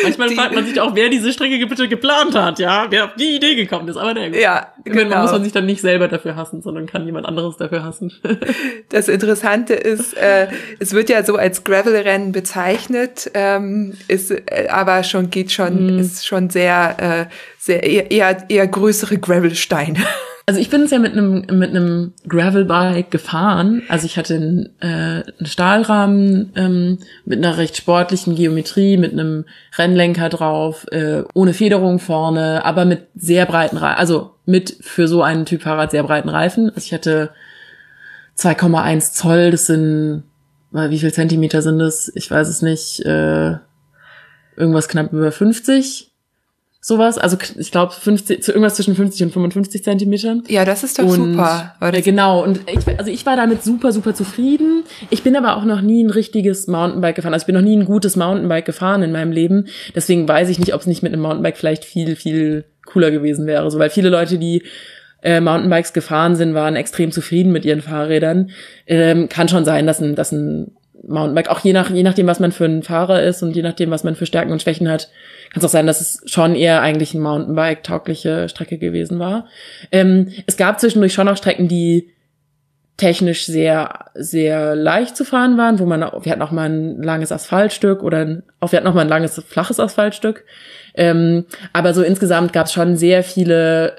Manchmal Die- fragt man sich auch, wer diese Strecke bitte geplant hat, ja, wer auf die Idee gekommen ist. Aber ne, Ja, Irgendwann genau. muss man sich dann nicht selber dafür hassen, sondern kann jemand anderes dafür hassen. Das Interessante ist, äh, es wird ja so als Gravel-Rennen bezeichnet, ähm, ist äh, aber schon geht schon Mhm. ist schon sehr äh, sehr eher, eher größere Gravelsteine. Also ich bin es ja mit einem mit einem Gravelbike gefahren. Also ich hatte einen, äh, einen Stahlrahmen ähm, mit einer recht sportlichen Geometrie, mit einem Rennlenker drauf, äh, ohne Federung vorne, aber mit sehr breiten Reifen, also mit für so einen Typ Fahrrad sehr breiten Reifen. Also ich hatte 2,1 Zoll, das sind wie viel Zentimeter sind das? Ich weiß es nicht. Äh, irgendwas knapp über 50. sowas. Also ich glaube irgendwas zwischen 50 und 55 Zentimetern. Ja, das ist doch und, super. Äh, genau. Und ich, also ich war damit super, super zufrieden. Ich bin aber auch noch nie ein richtiges Mountainbike gefahren. Also ich bin noch nie ein gutes Mountainbike gefahren in meinem Leben. Deswegen weiß ich nicht, ob es nicht mit einem Mountainbike vielleicht viel, viel cooler gewesen wäre. So, weil viele Leute, die äh, Mountainbikes gefahren sind, waren extrem zufrieden mit ihren Fahrrädern. Ähm, kann schon sein, dass ein, dass ein Mountainbike, auch je nach, je nachdem, was man für ein Fahrer ist und je nachdem, was man für Stärken und Schwächen hat, kann es auch sein, dass es schon eher eigentlich ein Mountainbike-taugliche Strecke gewesen war. Ähm, es gab zwischendurch schon auch Strecken, die technisch sehr, sehr leicht zu fahren waren, wo man, wir hatten auch mal ein langes Asphaltstück oder auch wir hatten auch mal ein langes, flaches Asphaltstück. Ähm, aber so insgesamt gab es schon sehr viele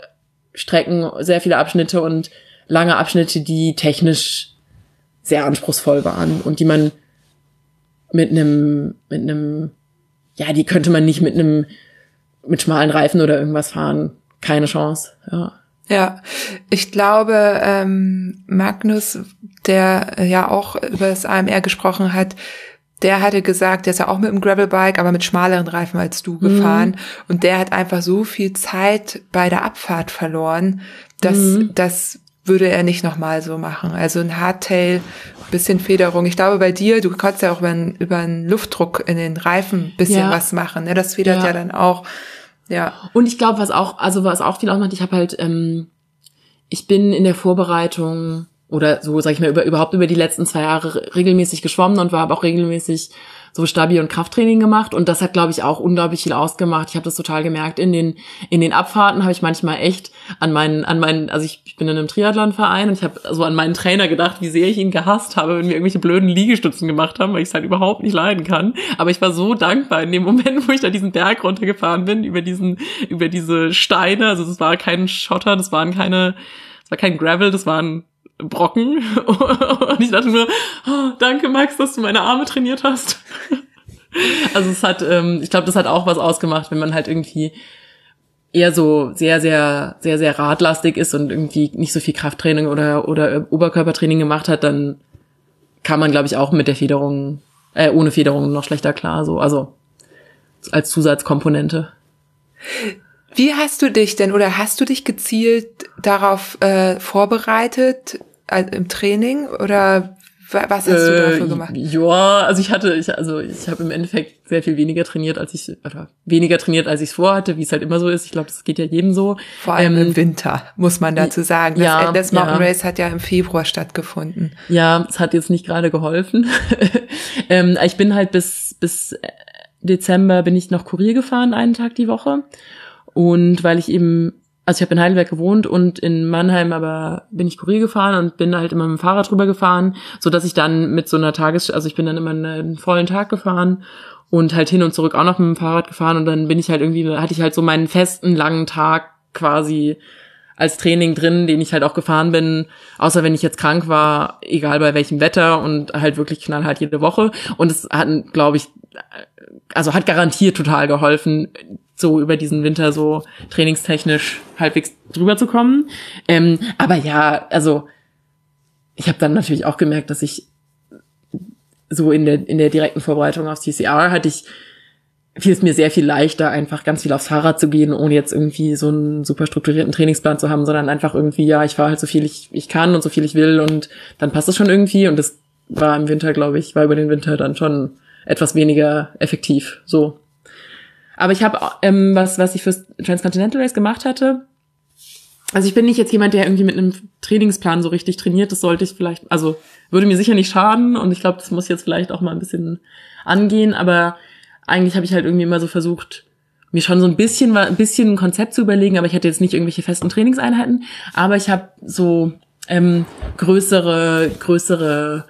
Strecken, sehr viele Abschnitte und lange Abschnitte, die technisch sehr anspruchsvoll waren und die man mit einem, mit einem ja, die könnte man nicht mit einem, mit schmalen Reifen oder irgendwas fahren. Keine Chance, ja. Ja, ich glaube, ähm, Magnus, der ja auch über das AMR gesprochen hat, der hatte gesagt, der ist ja auch mit einem Gravelbike, aber mit schmaleren Reifen als du gefahren. Mhm. Und der hat einfach so viel Zeit bei der Abfahrt verloren, dass, mhm. das würde er nicht nochmal so machen. Also ein Hardtail bisschen Federung. Ich glaube, bei dir, du kannst ja auch über, einen, über einen Luftdruck in den Reifen bisschen ja. was machen. Ne? Das federt ja. ja dann auch. Ja. Und ich glaube, was auch, also was auch viel ausmacht, ich habe halt, ähm, ich bin in der Vorbereitung oder so, sag ich mal, über, überhaupt über die letzten zwei Jahre regelmäßig geschwommen und war aber auch regelmäßig so Stabi- und Krafttraining gemacht und das hat, glaube ich, auch unglaublich viel ausgemacht. Ich habe das total gemerkt. In den, in den Abfahrten habe ich manchmal echt an meinen, an meinen, also ich, ich bin in einem Triathlonverein und ich habe so an meinen Trainer gedacht, wie sehr ich ihn gehasst habe, wenn wir irgendwelche blöden Liegestützen gemacht haben, weil ich es halt überhaupt nicht leiden kann. Aber ich war so dankbar in dem Moment, wo ich da diesen Berg runtergefahren bin, über diesen, über diese Steine. Also es war kein Schotter, das waren keine, es war kein Gravel, das waren Brocken. Und ich dachte mir, oh, danke Max, dass du meine Arme trainiert hast. Also es hat, ähm, ich glaube, das hat auch was ausgemacht, wenn man halt irgendwie eher so sehr, sehr, sehr, sehr radlastig ist und irgendwie nicht so viel Krafttraining oder, oder Oberkörpertraining gemacht hat, dann kann man, glaube ich, auch mit der Federung, äh, ohne Federung noch schlechter klar, so, also als Zusatzkomponente. Wie hast du dich denn oder hast du dich gezielt darauf äh, vorbereitet also im Training oder was hast äh, du dafür gemacht? Ja, also ich hatte, ich, also ich habe im Endeffekt sehr viel weniger trainiert, als ich, oder weniger trainiert, als ich es vorhatte, wie es halt immer so ist. Ich glaube, das geht ja jedem so. Vor allem ähm, im Winter, muss man dazu sagen. Das, ja, das Mountain ja. Race hat ja im Februar stattgefunden. Ja, es hat jetzt nicht gerade geholfen. ähm, ich bin halt bis, bis Dezember bin ich noch Kurier gefahren, einen Tag die Woche. Und weil ich eben, also ich habe in Heidelberg gewohnt und in Mannheim aber bin ich Kurier gefahren und bin halt immer mit dem Fahrrad drüber gefahren, so dass ich dann mit so einer Tages, also ich bin dann immer einen vollen Tag gefahren und halt hin und zurück auch noch mit dem Fahrrad gefahren und dann bin ich halt irgendwie, hatte ich halt so meinen festen langen Tag quasi als Training drin, den ich halt auch gefahren bin, außer wenn ich jetzt krank war, egal bei welchem Wetter und halt wirklich knallhart jede Woche. Und es hat, glaube ich, also hat garantiert total geholfen, so über diesen Winter so trainingstechnisch halbwegs drüber zu kommen. Ähm, aber ja, also ich habe dann natürlich auch gemerkt, dass ich so in der in der direkten Vorbereitung aufs TCR hatte ich fiel es mir sehr viel leichter, einfach ganz viel aufs Fahrrad zu gehen, ohne jetzt irgendwie so einen super strukturierten Trainingsplan zu haben, sondern einfach irgendwie, ja, ich fahre halt so viel ich, ich kann und so viel ich will und dann passt es schon irgendwie und das war im Winter, glaube ich, war über den Winter dann schon etwas weniger effektiv, so. Aber ich habe, ähm, was, was ich fürs Transcontinental Race gemacht hatte, also ich bin nicht jetzt jemand, der irgendwie mit einem Trainingsplan so richtig trainiert. Das sollte ich vielleicht, also würde mir sicher nicht schaden und ich glaube, das muss jetzt vielleicht auch mal ein bisschen angehen. Aber eigentlich habe ich halt irgendwie immer so versucht, mir schon so ein bisschen, ein bisschen ein Konzept zu überlegen, aber ich hatte jetzt nicht irgendwelche festen Trainingseinheiten. Aber ich habe so ähm, größere, größere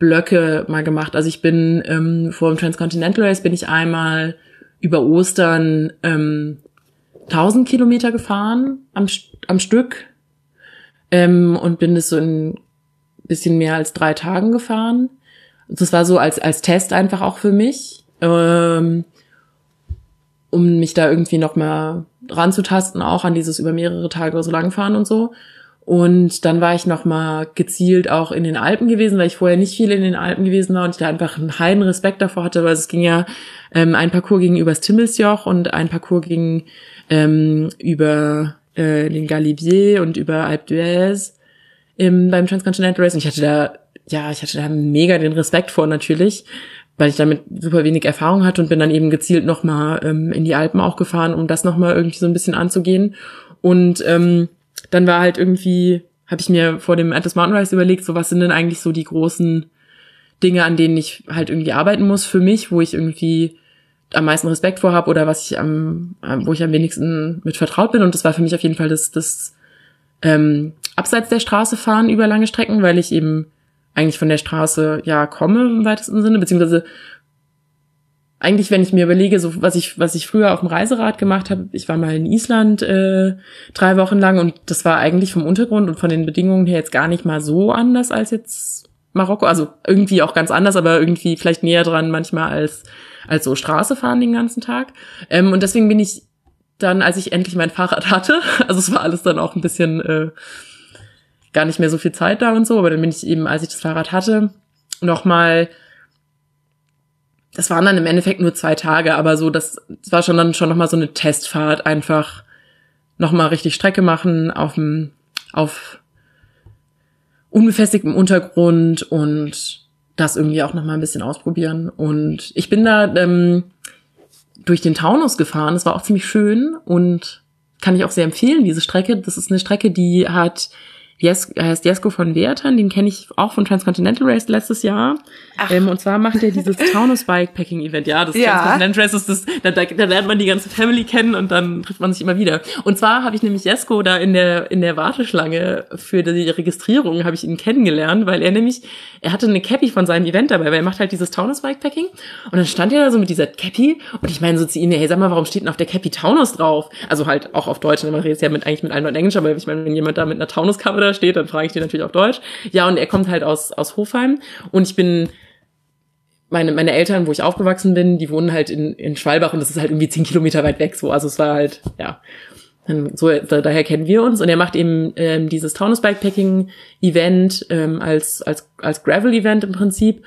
Blöcke mal gemacht. Also ich bin ähm, vor dem Transcontinental Race bin ich einmal über Ostern ähm, 1000 Kilometer gefahren am, am Stück ähm, und bin das so in bisschen mehr als drei Tagen gefahren. Das war so als, als Test einfach auch für mich, ähm, um mich da irgendwie noch mal ranzutasten, auch an dieses über mehrere Tage so lang fahren und so. Und dann war ich noch mal gezielt auch in den Alpen gewesen, weil ich vorher nicht viel in den Alpen gewesen war und ich da einfach einen heiden Respekt davor hatte, weil es ging ja ähm, ein Parcours ging übers Timmelsjoch und ein Parcours ging ähm, über äh, den Galibier und über Alpe d'Huez im, beim Transcontinental Race. Und ich hatte da, ja, ich hatte da mega den Respekt vor natürlich, weil ich damit super wenig Erfahrung hatte und bin dann eben gezielt nochmal ähm, in die Alpen auch gefahren, um das nochmal irgendwie so ein bisschen anzugehen. Und ähm, dann war halt irgendwie, habe ich mir vor dem Atlas Mountain Rise überlegt, so was sind denn eigentlich so die großen Dinge, an denen ich halt irgendwie arbeiten muss für mich, wo ich irgendwie am meisten Respekt vor habe oder was ich am, wo ich am wenigsten mit vertraut bin. Und das war für mich auf jeden Fall das, das ähm, abseits der Straße fahren über lange Strecken, weil ich eben eigentlich von der Straße ja komme im weitesten Sinne, beziehungsweise eigentlich, wenn ich mir überlege, so was ich was ich früher auf dem Reiserad gemacht habe, ich war mal in Island äh, drei Wochen lang und das war eigentlich vom Untergrund und von den Bedingungen her jetzt gar nicht mal so anders als jetzt Marokko, also irgendwie auch ganz anders, aber irgendwie vielleicht näher dran manchmal als als so Straße fahren den ganzen Tag. Ähm, und deswegen bin ich dann, als ich endlich mein Fahrrad hatte, also es war alles dann auch ein bisschen äh, gar nicht mehr so viel Zeit da und so, aber dann bin ich eben, als ich das Fahrrad hatte, nochmal das waren dann im Endeffekt nur zwei Tage, aber so, das, das war schon dann schon nochmal so eine Testfahrt, einfach nochmal richtig Strecke machen auf dem, auf unbefestigtem Untergrund und das irgendwie auch nochmal ein bisschen ausprobieren. Und ich bin da ähm, durch den Taunus gefahren, das war auch ziemlich schön und kann ich auch sehr empfehlen, diese Strecke. Das ist eine Strecke, die hat Jes heißt Jesko von Wertern, den kenne ich auch von Transcontinental Race letztes Jahr. Ähm, und zwar macht er dieses Taunus Bikepacking Event. Ja, das ja. Transcontinental Race ist das, da, da, da lernt man die ganze Family kennen und dann trifft man sich immer wieder. Und zwar habe ich nämlich Jesko da in der, in der Warteschlange für die Registrierung habe ich ihn kennengelernt, weil er nämlich, er hatte eine Cappy von seinem Event dabei, weil er macht halt dieses Taunus Bikepacking. Und dann stand er da so mit dieser Cappy und ich meine so zu ihm, hey, sag mal, warum steht denn auf der Cappy Taunus drauf? Also halt auch auf Deutsch, ne, man redet ja mit, eigentlich mit allen Leuten Englisch, aber ich meine, wenn jemand da mit einer Taunus-Cover steht, dann frage ich den natürlich auf Deutsch. Ja, und er kommt halt aus, aus Hofheim und ich bin meine, meine Eltern, wo ich aufgewachsen bin, die wohnen halt in, in Schwalbach und das ist halt irgendwie zehn Kilometer weit weg so. Also es war halt, ja. So, da, daher kennen wir uns und er macht eben ähm, dieses Taunus Bikepacking Event ähm, als, als, als Gravel Event im Prinzip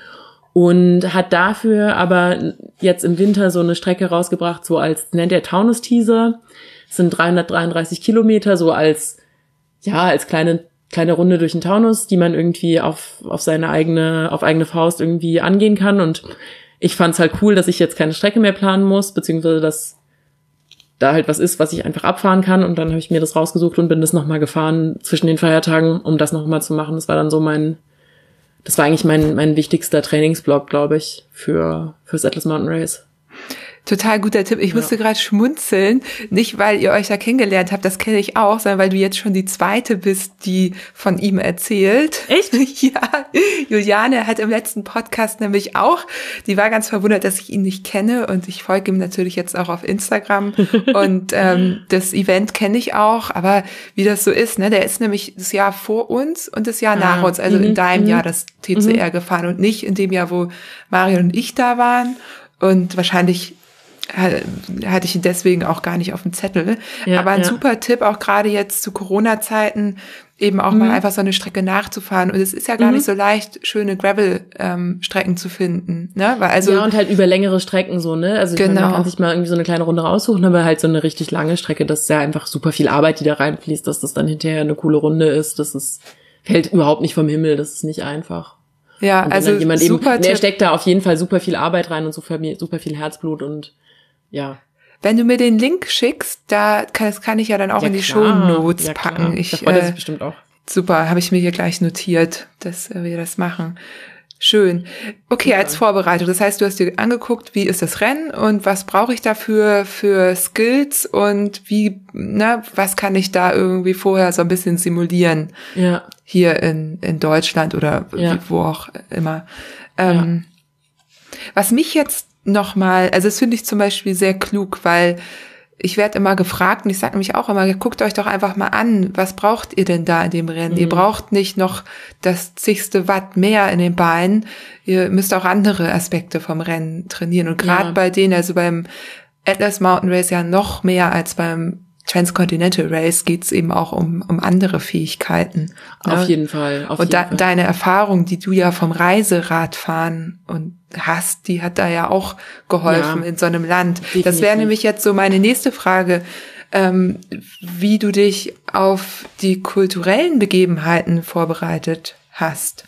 und hat dafür aber jetzt im Winter so eine Strecke rausgebracht, so als nennt er Taunus Teaser. Das sind 333 Kilometer, so als, ja, als kleine kleine Runde durch den Taunus, die man irgendwie auf, auf seine eigene, auf eigene Faust irgendwie angehen kann. Und ich fand es halt cool, dass ich jetzt keine Strecke mehr planen muss, beziehungsweise dass da halt was ist, was ich einfach abfahren kann. Und dann habe ich mir das rausgesucht und bin das nochmal gefahren zwischen den Feiertagen, um das nochmal zu machen. Das war dann so mein, das war eigentlich mein, mein wichtigster Trainingsblock, glaube ich, für, fürs Atlas Mountain Race. Total guter Tipp. Ich ja. musste gerade schmunzeln, nicht weil ihr euch da kennengelernt habt, das kenne ich auch, sondern weil du jetzt schon die zweite bist, die von ihm erzählt. Echt? ja. Juliane hat im letzten Podcast nämlich auch, die war ganz verwundert, dass ich ihn nicht kenne und ich folge ihm natürlich jetzt auch auf Instagram und ähm, das Event kenne ich auch, aber wie das so ist, ne, der ist nämlich das Jahr vor uns und das Jahr ah. nach uns, also mhm. in deinem mhm. Jahr das TCR mhm. gefahren und nicht in dem Jahr, wo Marion und ich da waren. Und wahrscheinlich hatte ich ihn deswegen auch gar nicht auf dem Zettel. Ja, Aber ein ja. super Tipp, auch gerade jetzt zu Corona-Zeiten, eben auch mhm. mal einfach so eine Strecke nachzufahren. Und es ist ja gar mhm. nicht so leicht, schöne Gravel-Strecken ähm, zu finden. Ne? Weil also, ja, und halt über längere Strecken so, ne? Also genau. meine, man kann sich mal irgendwie so eine kleine Runde raussuchen, aber halt so eine richtig lange Strecke, das ist ja einfach super viel Arbeit, die da reinfließt, dass das dann hinterher eine coole Runde ist. Das ist, fällt überhaupt nicht vom Himmel, das ist nicht einfach. Ja, also jemand super eben, der steckt da auf jeden Fall super viel Arbeit rein und super, super viel Herzblut und ja. Wenn du mir den Link schickst, da kann, das kann ich ja dann auch ja, in die Show Notes ja, packen. Ich, da freut äh, sich bestimmt auch. Super, habe ich mir hier gleich notiert, dass wir das machen. Schön. Okay, ja. als Vorbereitung. Das heißt, du hast dir angeguckt, wie ist das Rennen und was brauche ich dafür für Skills und wie, na, was kann ich da irgendwie vorher so ein bisschen simulieren? Ja. Hier in, in Deutschland oder ja. wo auch immer. Ähm. Was mich jetzt nochmal, also das finde ich zum Beispiel sehr klug, weil ich werde immer gefragt und ich sage nämlich auch immer, guckt euch doch einfach mal an, was braucht ihr denn da in dem Rennen? Mhm. Ihr braucht nicht noch das zigste Watt mehr in den Beinen, ihr müsst auch andere Aspekte vom Rennen trainieren. Und gerade ja. bei denen, also beim Atlas Mountain Race ja noch mehr als beim Transcontinental Race geht's eben auch um, um andere Fähigkeiten. Ne? Auf jeden Fall. Auf und jeden Fall. deine Erfahrung, die du ja vom Reiseradfahren und hast, die hat da ja auch geholfen ja, in so einem Land. Definitiv. Das wäre nämlich jetzt so meine nächste Frage, ähm, wie du dich auf die kulturellen Begebenheiten vorbereitet hast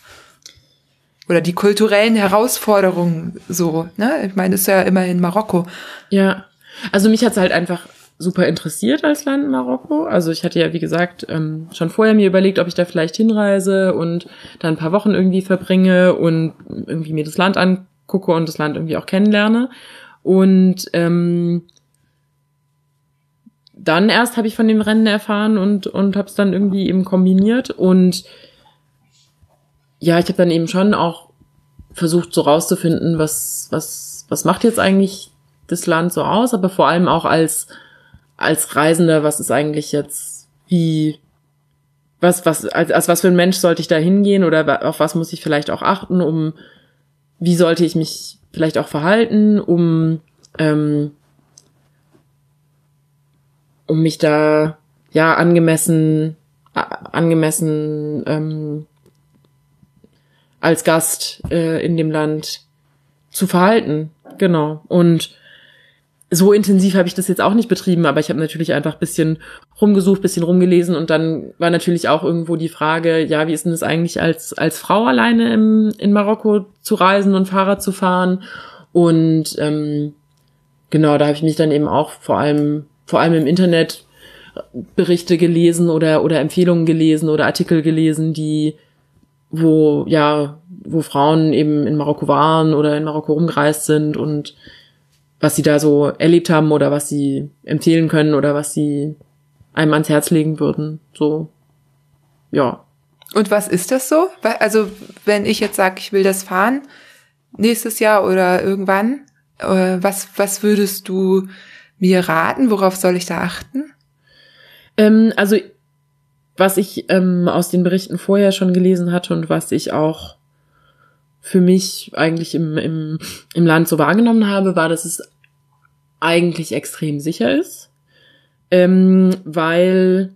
oder die kulturellen Herausforderungen so, ne? Ich meine, das ist ja immerhin Marokko. Ja. Also mich hat's halt einfach super interessiert als Land Marokko. Also ich hatte ja, wie gesagt, ähm, schon vorher mir überlegt, ob ich da vielleicht hinreise und da ein paar Wochen irgendwie verbringe und irgendwie mir das Land angucke und das Land irgendwie auch kennenlerne. Und ähm, dann erst habe ich von dem Rennen erfahren und, und habe es dann irgendwie eben kombiniert. Und ja, ich habe dann eben schon auch versucht, so rauszufinden, was, was, was macht jetzt eigentlich das Land so aus, aber vor allem auch als, als Reisender, was ist eigentlich jetzt, wie, was, was, als, als was für ein Mensch sollte ich da hingehen oder auf was muss ich vielleicht auch achten, um, wie sollte ich mich vielleicht auch verhalten, um, ähm, um mich da, ja, angemessen, angemessen, ähm, als Gast äh, in dem Land zu verhalten. Genau. Und so intensiv habe ich das jetzt auch nicht betrieben, aber ich habe natürlich einfach bisschen rumgesucht, bisschen rumgelesen und dann war natürlich auch irgendwo die Frage, ja, wie ist denn das eigentlich als als Frau alleine im, in Marokko zu reisen und Fahrrad zu fahren? Und ähm, genau, da habe ich mich dann eben auch vor allem vor allem im Internet Berichte gelesen oder oder Empfehlungen gelesen oder Artikel gelesen, die wo ja, wo Frauen eben in Marokko waren oder in Marokko rumgereist sind und was sie da so erlebt haben oder was sie empfehlen können oder was sie einem ans Herz legen würden. So, ja. Und was ist das so? Also, wenn ich jetzt sage, ich will das fahren, nächstes Jahr oder irgendwann, äh, was, was würdest du mir raten? Worauf soll ich da achten? Ähm, also was ich ähm, aus den Berichten vorher schon gelesen hatte und was ich auch für mich eigentlich im, im, im Land so wahrgenommen habe, war, dass es eigentlich extrem sicher ist, ähm, weil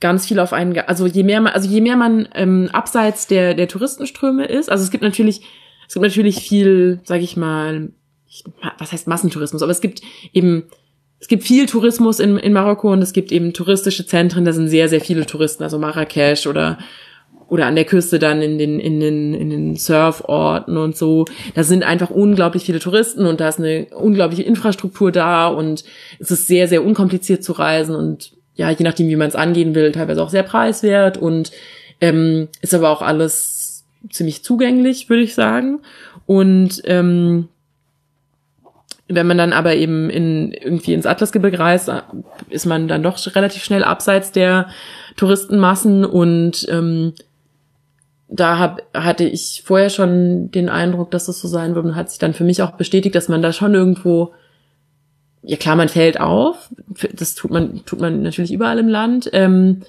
ganz viel auf einen, also je mehr man, also je mehr man ähm, abseits der der Touristenströme ist, also es gibt natürlich, es gibt natürlich viel, sag ich mal, ich, was heißt Massentourismus, aber es gibt eben es gibt viel Tourismus in, in Marokko und es gibt eben touristische Zentren, da sind sehr, sehr viele Touristen, also Marrakesch oder oder an der Küste dann in den in den in den Surforten und so. Da sind einfach unglaublich viele Touristen und da ist eine unglaubliche Infrastruktur da und es ist sehr sehr unkompliziert zu reisen und ja je nachdem wie man es angehen will teilweise auch sehr preiswert und ähm, ist aber auch alles ziemlich zugänglich würde ich sagen und ähm, wenn man dann aber eben in, irgendwie ins Atlasgebirge reist, ist man dann doch relativ schnell abseits der Touristenmassen und ähm, da hab, hatte ich vorher schon den Eindruck, dass das so sein wird und hat sich dann für mich auch bestätigt, dass man da schon irgendwo, ja klar, man fällt auf, das tut man, tut man natürlich überall im Land, ähm,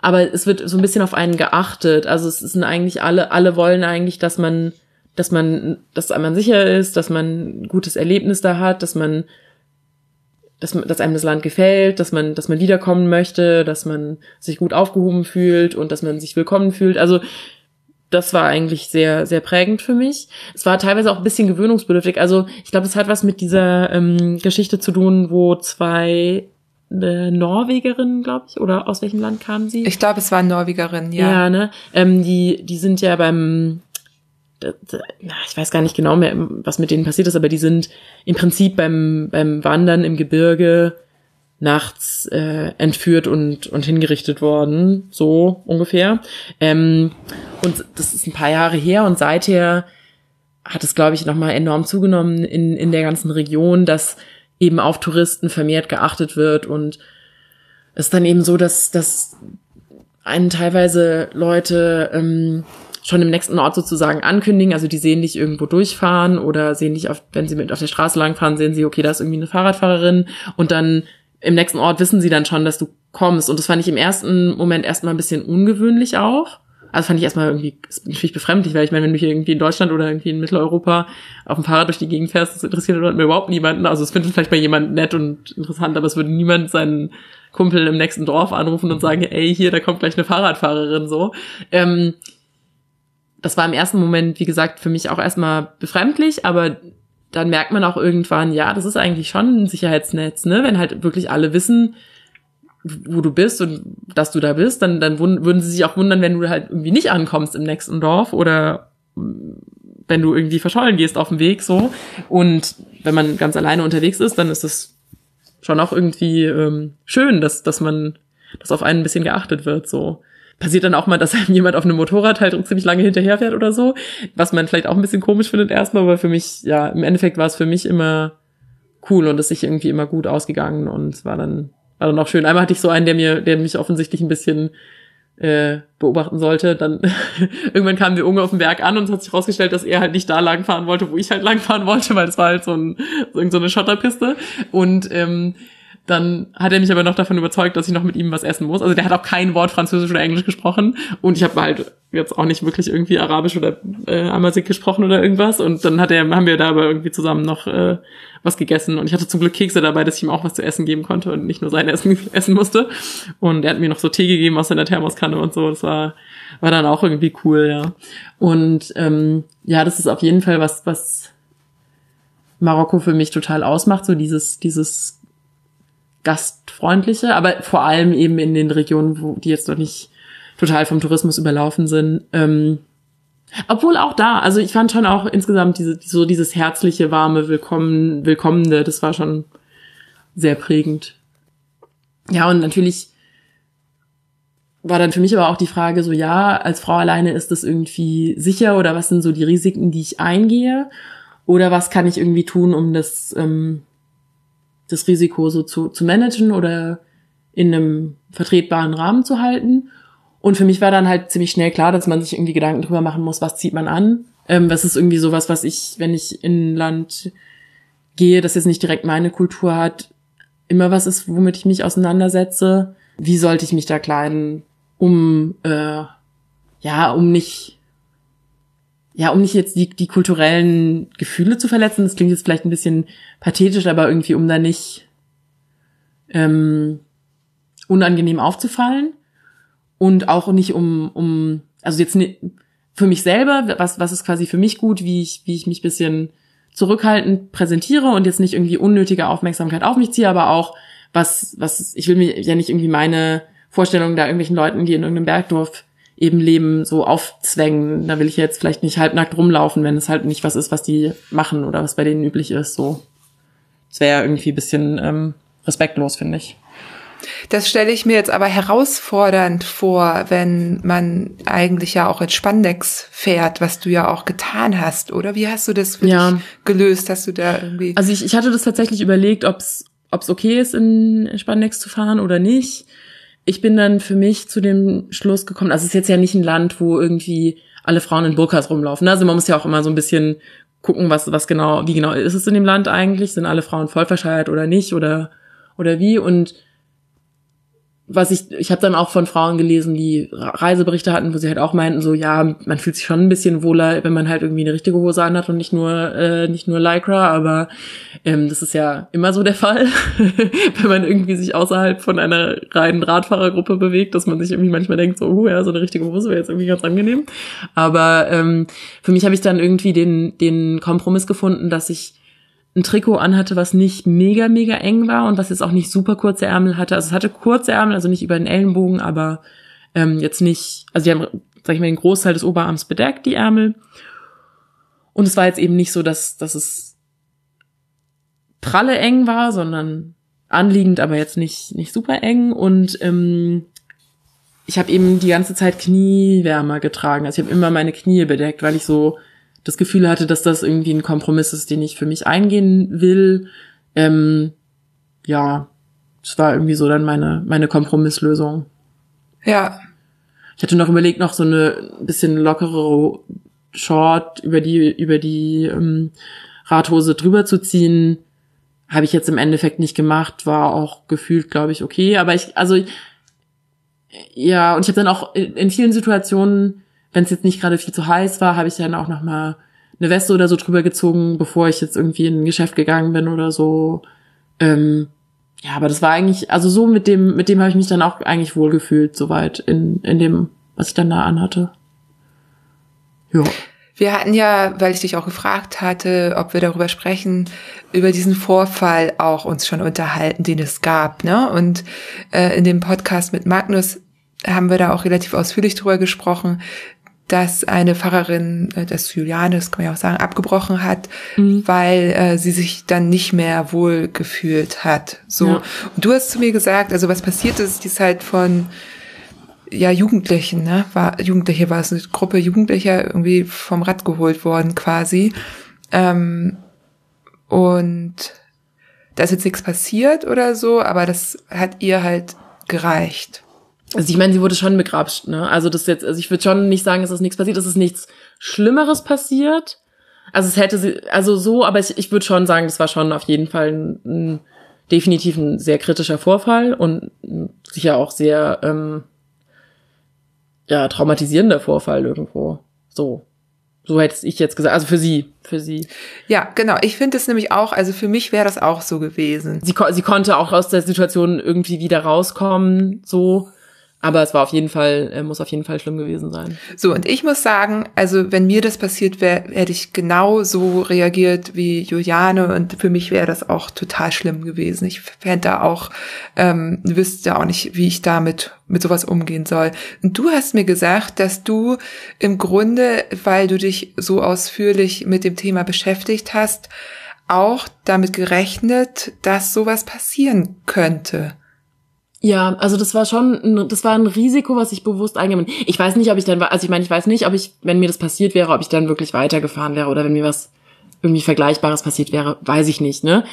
aber es wird so ein bisschen auf einen geachtet. Also es sind eigentlich alle, alle wollen eigentlich, dass man dass man, dass man sicher ist, dass man ein gutes Erlebnis da hat, dass man, dass, man, dass einem das Land gefällt, dass man, dass man wiederkommen möchte, dass man sich gut aufgehoben fühlt und dass man sich willkommen fühlt. Also das war eigentlich sehr, sehr prägend für mich. Es war teilweise auch ein bisschen gewöhnungsbedürftig. Also ich glaube, es hat was mit dieser ähm, Geschichte zu tun, wo zwei äh, Norwegerinnen, glaube ich, oder aus welchem Land kamen sie? Ich glaube, es waren Norwegerinnen, ja. Ja, ne? Ähm, die, die sind ja beim ich weiß gar nicht genau mehr, was mit denen passiert ist, aber die sind im Prinzip beim, beim Wandern im Gebirge nachts äh, entführt und, und hingerichtet worden, so ungefähr. Ähm, und das ist ein paar Jahre her und seither hat es, glaube ich, nochmal enorm zugenommen in, in der ganzen Region, dass eben auf Touristen vermehrt geachtet wird und es ist dann eben so, dass, dass einen teilweise Leute ähm, schon im nächsten Ort sozusagen ankündigen. Also die sehen dich irgendwo durchfahren oder sehen dich, auf, wenn sie mit auf der Straße langfahren, sehen sie, okay, da ist irgendwie eine Fahrradfahrerin und dann im nächsten Ort wissen sie dann schon, dass du kommst. Und das fand ich im ersten Moment erstmal ein bisschen ungewöhnlich auch. Also fand ich erstmal irgendwie, natürlich befremdlich, weil ich meine, wenn du hier irgendwie in Deutschland oder irgendwie in Mitteleuropa auf dem Fahrrad durch die Gegend fährst, das interessiert mir überhaupt niemanden. Also es findet vielleicht mal jemand nett und interessant, aber es würde niemand seinen Kumpel im nächsten Dorf anrufen und sagen, ey, hier, da kommt gleich eine Fahrradfahrerin so. Ähm, das war im ersten Moment, wie gesagt, für mich auch erstmal befremdlich, aber dann merkt man auch irgendwann, ja, das ist eigentlich schon ein Sicherheitsnetz, ne? Wenn halt wirklich alle wissen, wo du bist und dass du da bist, dann, dann würden sie sich auch wundern, wenn du halt irgendwie nicht ankommst im nächsten Dorf oder wenn du irgendwie verschollen gehst auf dem Weg so. Und wenn man ganz alleine unterwegs ist, dann ist es schon auch irgendwie ähm, schön, dass, dass man, dass auf einen ein bisschen geachtet wird so passiert dann auch mal, dass einem jemand auf einem Motorrad halt ziemlich lange hinterherfährt oder so, was man vielleicht auch ein bisschen komisch findet erstmal, aber für mich, ja, im Endeffekt war es für mich immer cool und ist sich irgendwie immer gut ausgegangen und war dann, war dann auch schön. Einmal hatte ich so einen, der mir, der mich offensichtlich ein bisschen äh, beobachten sollte. Dann irgendwann kamen wir irgendwo auf den Berg an und es hat sich herausgestellt, dass er halt nicht da langfahren wollte, wo ich halt langfahren wollte, weil es war halt so, ein, so eine Schotterpiste. Und ähm, dann hat er mich aber noch davon überzeugt, dass ich noch mit ihm was essen muss. Also der hat auch kein Wort Französisch oder Englisch gesprochen. Und ich habe halt jetzt auch nicht wirklich irgendwie Arabisch oder äh, Amazigh gesprochen oder irgendwas. Und dann hat er, haben wir da aber irgendwie zusammen noch äh, was gegessen. Und ich hatte zum Glück Kekse dabei, dass ich ihm auch was zu essen geben konnte und nicht nur sein Essen essen musste. Und er hat mir noch so Tee gegeben aus seiner Thermoskanne und so. Das war, war dann auch irgendwie cool, ja. Und ähm, ja, das ist auf jeden Fall was, was Marokko für mich total ausmacht, so dieses, dieses gastfreundliche, aber vor allem eben in den Regionen, wo die jetzt noch nicht total vom Tourismus überlaufen sind. Ähm, obwohl auch da, also ich fand schon auch insgesamt diese, so dieses herzliche, warme, willkommen, willkommene, das war schon sehr prägend. Ja, und natürlich war dann für mich aber auch die Frage so, ja, als Frau alleine ist das irgendwie sicher oder was sind so die Risiken, die ich eingehe? Oder was kann ich irgendwie tun, um das ähm, das Risiko so zu, zu managen oder in einem vertretbaren Rahmen zu halten. Und für mich war dann halt ziemlich schnell klar, dass man sich irgendwie Gedanken drüber machen muss, was zieht man an. Ähm, was ist irgendwie sowas, was ich, wenn ich in ein Land gehe, das jetzt nicht direkt meine Kultur hat, immer was ist, womit ich mich auseinandersetze. Wie sollte ich mich da kleiden, um äh, ja, um nicht ja, um nicht jetzt die, die kulturellen Gefühle zu verletzen, das klingt jetzt vielleicht ein bisschen pathetisch, aber irgendwie, um da nicht ähm, unangenehm aufzufallen und auch nicht um, um, also jetzt ne, für mich selber, was, was ist quasi für mich gut, wie ich, wie ich mich bisschen zurückhaltend präsentiere und jetzt nicht irgendwie unnötige Aufmerksamkeit auf mich ziehe, aber auch was, was, ich will mir ja nicht irgendwie meine Vorstellungen da irgendwelchen Leuten, die in irgendeinem Bergdorf eben Leben so aufzwängen. Da will ich jetzt vielleicht nicht halbnackt rumlaufen, wenn es halt nicht was ist, was die machen oder was bei denen üblich ist. So, das wäre irgendwie ein bisschen ähm, respektlos, finde ich. Das stelle ich mir jetzt aber herausfordernd vor, wenn man eigentlich ja auch in Spandex fährt, was du ja auch getan hast, oder? Wie hast du das für ja. dich gelöst? Hast du da irgendwie? Also ich, ich hatte das tatsächlich überlegt, ob es okay ist, in Spandex zu fahren oder nicht ich bin dann für mich zu dem Schluss gekommen, also es ist jetzt ja nicht ein Land, wo irgendwie alle Frauen in Burkas rumlaufen. Also man muss ja auch immer so ein bisschen gucken, was, was genau, wie genau ist es in dem Land eigentlich? Sind alle Frauen voll verschleiert oder nicht? Oder, oder wie? Und was ich, ich habe dann auch von Frauen gelesen, die Reiseberichte hatten, wo sie halt auch meinten, so ja, man fühlt sich schon ein bisschen wohler, wenn man halt irgendwie eine richtige Hose anhat und nicht nur äh, nicht nur Lycra, aber ähm, das ist ja immer so der Fall, wenn man irgendwie sich außerhalb von einer reinen Radfahrergruppe bewegt, dass man sich irgendwie manchmal denkt, so, uh, ja, so eine richtige Hose wäre jetzt irgendwie ganz angenehm. Aber ähm, für mich habe ich dann irgendwie den den Kompromiss gefunden, dass ich ein Trikot anhatte, was nicht mega, mega eng war und was jetzt auch nicht super kurze Ärmel hatte. Also es hatte kurze Ärmel, also nicht über den Ellenbogen, aber ähm, jetzt nicht, also die haben, sag ich mal, den Großteil des Oberarms bedeckt, die Ärmel. Und es war jetzt eben nicht so, dass, dass es pralle eng war, sondern anliegend, aber jetzt nicht, nicht super eng. Und ähm, ich habe eben die ganze Zeit Kniewärmer getragen. Also ich habe immer meine Knie bedeckt, weil ich so das Gefühl hatte, dass das irgendwie ein Kompromiss ist, den ich für mich eingehen will. Ähm, ja, es war irgendwie so dann meine, meine Kompromisslösung. Ja. Ich hatte noch überlegt, noch so eine bisschen lockere Short über die, über die ähm, Radhose drüber zu ziehen. Habe ich jetzt im Endeffekt nicht gemacht, war auch gefühlt, glaube ich, okay. Aber ich, also ja, und ich habe dann auch in, in vielen Situationen, wenn es jetzt nicht gerade viel zu heiß war, habe ich dann auch noch mal eine Weste oder so drüber gezogen, bevor ich jetzt irgendwie in ein Geschäft gegangen bin oder so. Ähm, ja, aber das war eigentlich, also so mit dem, mit dem habe ich mich dann auch eigentlich wohlgefühlt, soweit in, in dem, was ich dann da anhatte. Ja. Wir hatten ja, weil ich dich auch gefragt hatte, ob wir darüber sprechen, über diesen Vorfall auch uns schon unterhalten, den es gab. Ne? Und äh, in dem Podcast mit Magnus haben wir da auch relativ ausführlich drüber gesprochen, dass eine Pfarrerin, äh, das Juliane, das kann man ja auch sagen, abgebrochen hat, mhm. weil äh, sie sich dann nicht mehr wohl gefühlt hat. So. Ja. Und du hast zu mir gesagt, also was passiert ist, die ist halt von ja, Jugendlichen, ne? War, Jugendliche war es eine Gruppe Jugendlicher irgendwie vom Rad geholt worden quasi. Ähm, und da ist jetzt nichts passiert oder so, aber das hat ihr halt gereicht. Also ich meine, sie wurde schon begrapscht, ne? Also das jetzt, also ich würde schon nicht sagen, es ist nichts passiert, es ist nichts Schlimmeres passiert. Also es hätte sie, also so, aber ich, ich würde schon sagen, das war schon auf jeden Fall ein, ein definitiv ein sehr kritischer Vorfall und sicher auch sehr ähm, ja, traumatisierender Vorfall irgendwo. So. So hätte ich jetzt gesagt, also für sie, für sie. Ja, genau. Ich finde es nämlich auch, also für mich wäre das auch so gewesen. Sie, sie konnte auch aus der Situation irgendwie wieder rauskommen, so. Aber es war auf jeden Fall, äh, muss auf jeden Fall schlimm gewesen sein. So, und ich muss sagen, also wenn mir das passiert wäre, hätte ich genau so reagiert wie Juliane und für mich wäre das auch total schlimm gewesen. Ich fände da auch, ähm, wüsste auch nicht, wie ich damit mit sowas umgehen soll. Und du hast mir gesagt, dass du im Grunde, weil du dich so ausführlich mit dem Thema beschäftigt hast, auch damit gerechnet, dass sowas passieren könnte. Ja, also das war schon, ein, das war ein Risiko, was ich bewusst eingegangen bin. Ich weiß nicht, ob ich dann, also ich meine, ich weiß nicht, ob ich, wenn mir das passiert wäre, ob ich dann wirklich weitergefahren wäre oder wenn mir was irgendwie Vergleichbares passiert wäre, weiß ich nicht, ne?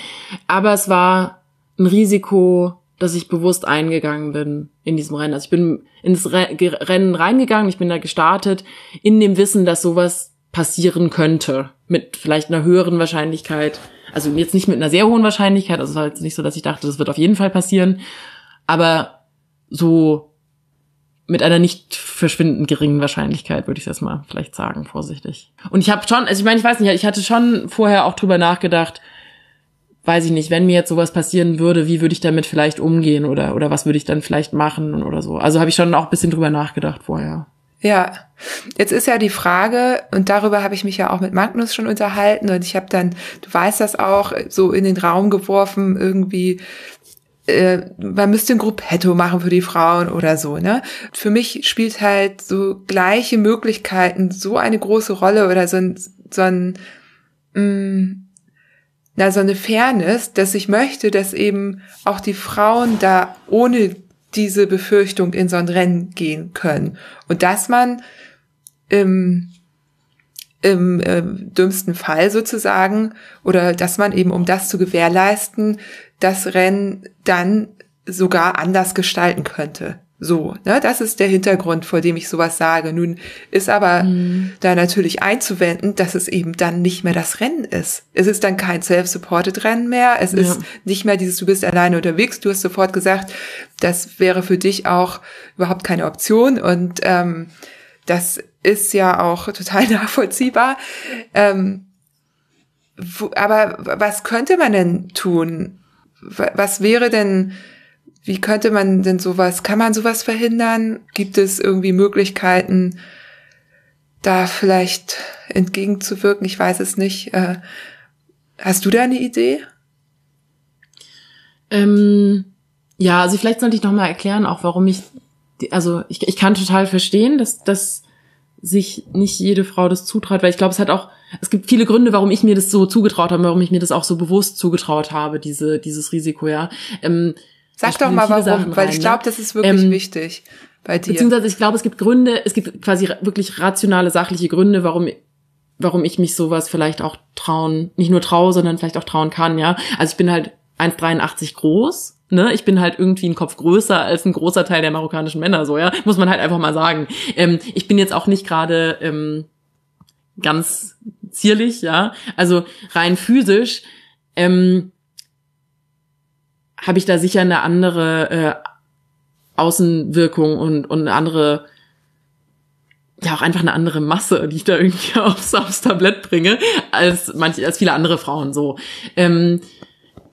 Aber es war ein Risiko, dass ich bewusst eingegangen bin in diesem Rennen. Also ich bin ins Rennen reingegangen, ich bin da gestartet, in dem Wissen, dass sowas passieren könnte. Mit vielleicht einer höheren Wahrscheinlichkeit. Also jetzt nicht mit einer sehr hohen Wahrscheinlichkeit, also es war jetzt nicht so, dass ich dachte, das wird auf jeden Fall passieren aber so mit einer nicht verschwindend geringen Wahrscheinlichkeit, würde ich das mal vielleicht sagen, vorsichtig. Und ich habe schon, also ich meine, ich weiß nicht, ich hatte schon vorher auch drüber nachgedacht, weiß ich nicht, wenn mir jetzt sowas passieren würde, wie würde ich damit vielleicht umgehen oder oder was würde ich dann vielleicht machen oder so. Also habe ich schon auch ein bisschen drüber nachgedacht vorher. Ja, jetzt ist ja die Frage, und darüber habe ich mich ja auch mit Magnus schon unterhalten, und ich habe dann, du weißt das auch, so in den Raum geworfen, irgendwie, äh, man müsste ein Gruppetto machen für die Frauen oder so, ne? Für mich spielt halt so gleiche Möglichkeiten so eine große Rolle oder so ein, so ein, mh, mm, na, so eine Fairness, dass ich möchte, dass eben auch die Frauen da ohne diese Befürchtung in so ein Rennen gehen können. Und dass man im, im äh, dümmsten Fall sozusagen, oder dass man eben, um das zu gewährleisten, das Rennen dann sogar anders gestalten könnte. So, ne, das ist der Hintergrund, vor dem ich sowas sage. Nun ist aber mhm. da natürlich einzuwenden, dass es eben dann nicht mehr das Rennen ist. Es ist dann kein self-supported Rennen mehr. Es ja. ist nicht mehr dieses, du bist alleine unterwegs. Du hast sofort gesagt, das wäre für dich auch überhaupt keine Option. Und ähm, das ist ja auch total nachvollziehbar. Ähm, wo, aber was könnte man denn tun? Was wäre denn, wie könnte man denn sowas, kann man sowas verhindern? Gibt es irgendwie Möglichkeiten, da vielleicht entgegenzuwirken? Ich weiß es nicht. Äh, hast du da eine Idee? Ähm, ja, also vielleicht sollte ich noch mal erklären, auch warum ich, also ich, ich kann total verstehen, dass, dass sich nicht jede Frau das zutraut, weil ich glaube, es hat auch, es gibt viele Gründe, warum ich mir das so zugetraut habe, warum ich mir das auch so bewusst zugetraut habe, diese, dieses Risiko, ja. Ähm, Sag doch mal warum, weil ich glaube, das ist wirklich ähm, wichtig bei dir. Beziehungsweise ich glaube, es gibt Gründe, es gibt quasi wirklich rationale, sachliche Gründe, warum warum ich mich sowas vielleicht auch trauen, nicht nur traue, sondern vielleicht auch trauen kann, ja. Also ich bin halt 1,83 groß, ne, ich bin halt irgendwie ein Kopf größer als ein großer Teil der marokkanischen Männer, so, ja, muss man halt einfach mal sagen. Ähm, ich bin jetzt auch nicht gerade ähm, ganz zierlich, ja, also rein physisch ähm, habe ich da sicher eine andere Außenwirkung und, und eine andere, ja auch einfach eine andere Masse, die ich da irgendwie aufs, aufs Tablett bringe, als manche, als viele andere Frauen so. Ähm,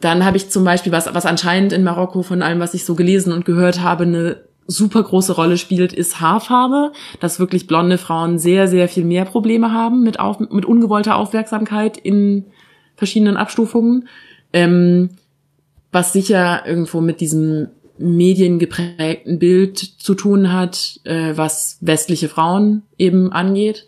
dann habe ich zum Beispiel, was, was anscheinend in Marokko von allem, was ich so gelesen und gehört habe, eine super große Rolle spielt, ist Haarfarbe, dass wirklich blonde Frauen sehr, sehr viel mehr Probleme haben mit, auf, mit ungewollter Aufmerksamkeit in verschiedenen Abstufungen. Ähm, was sicher irgendwo mit diesem mediengeprägten Bild zu tun hat, äh, was westliche Frauen eben angeht.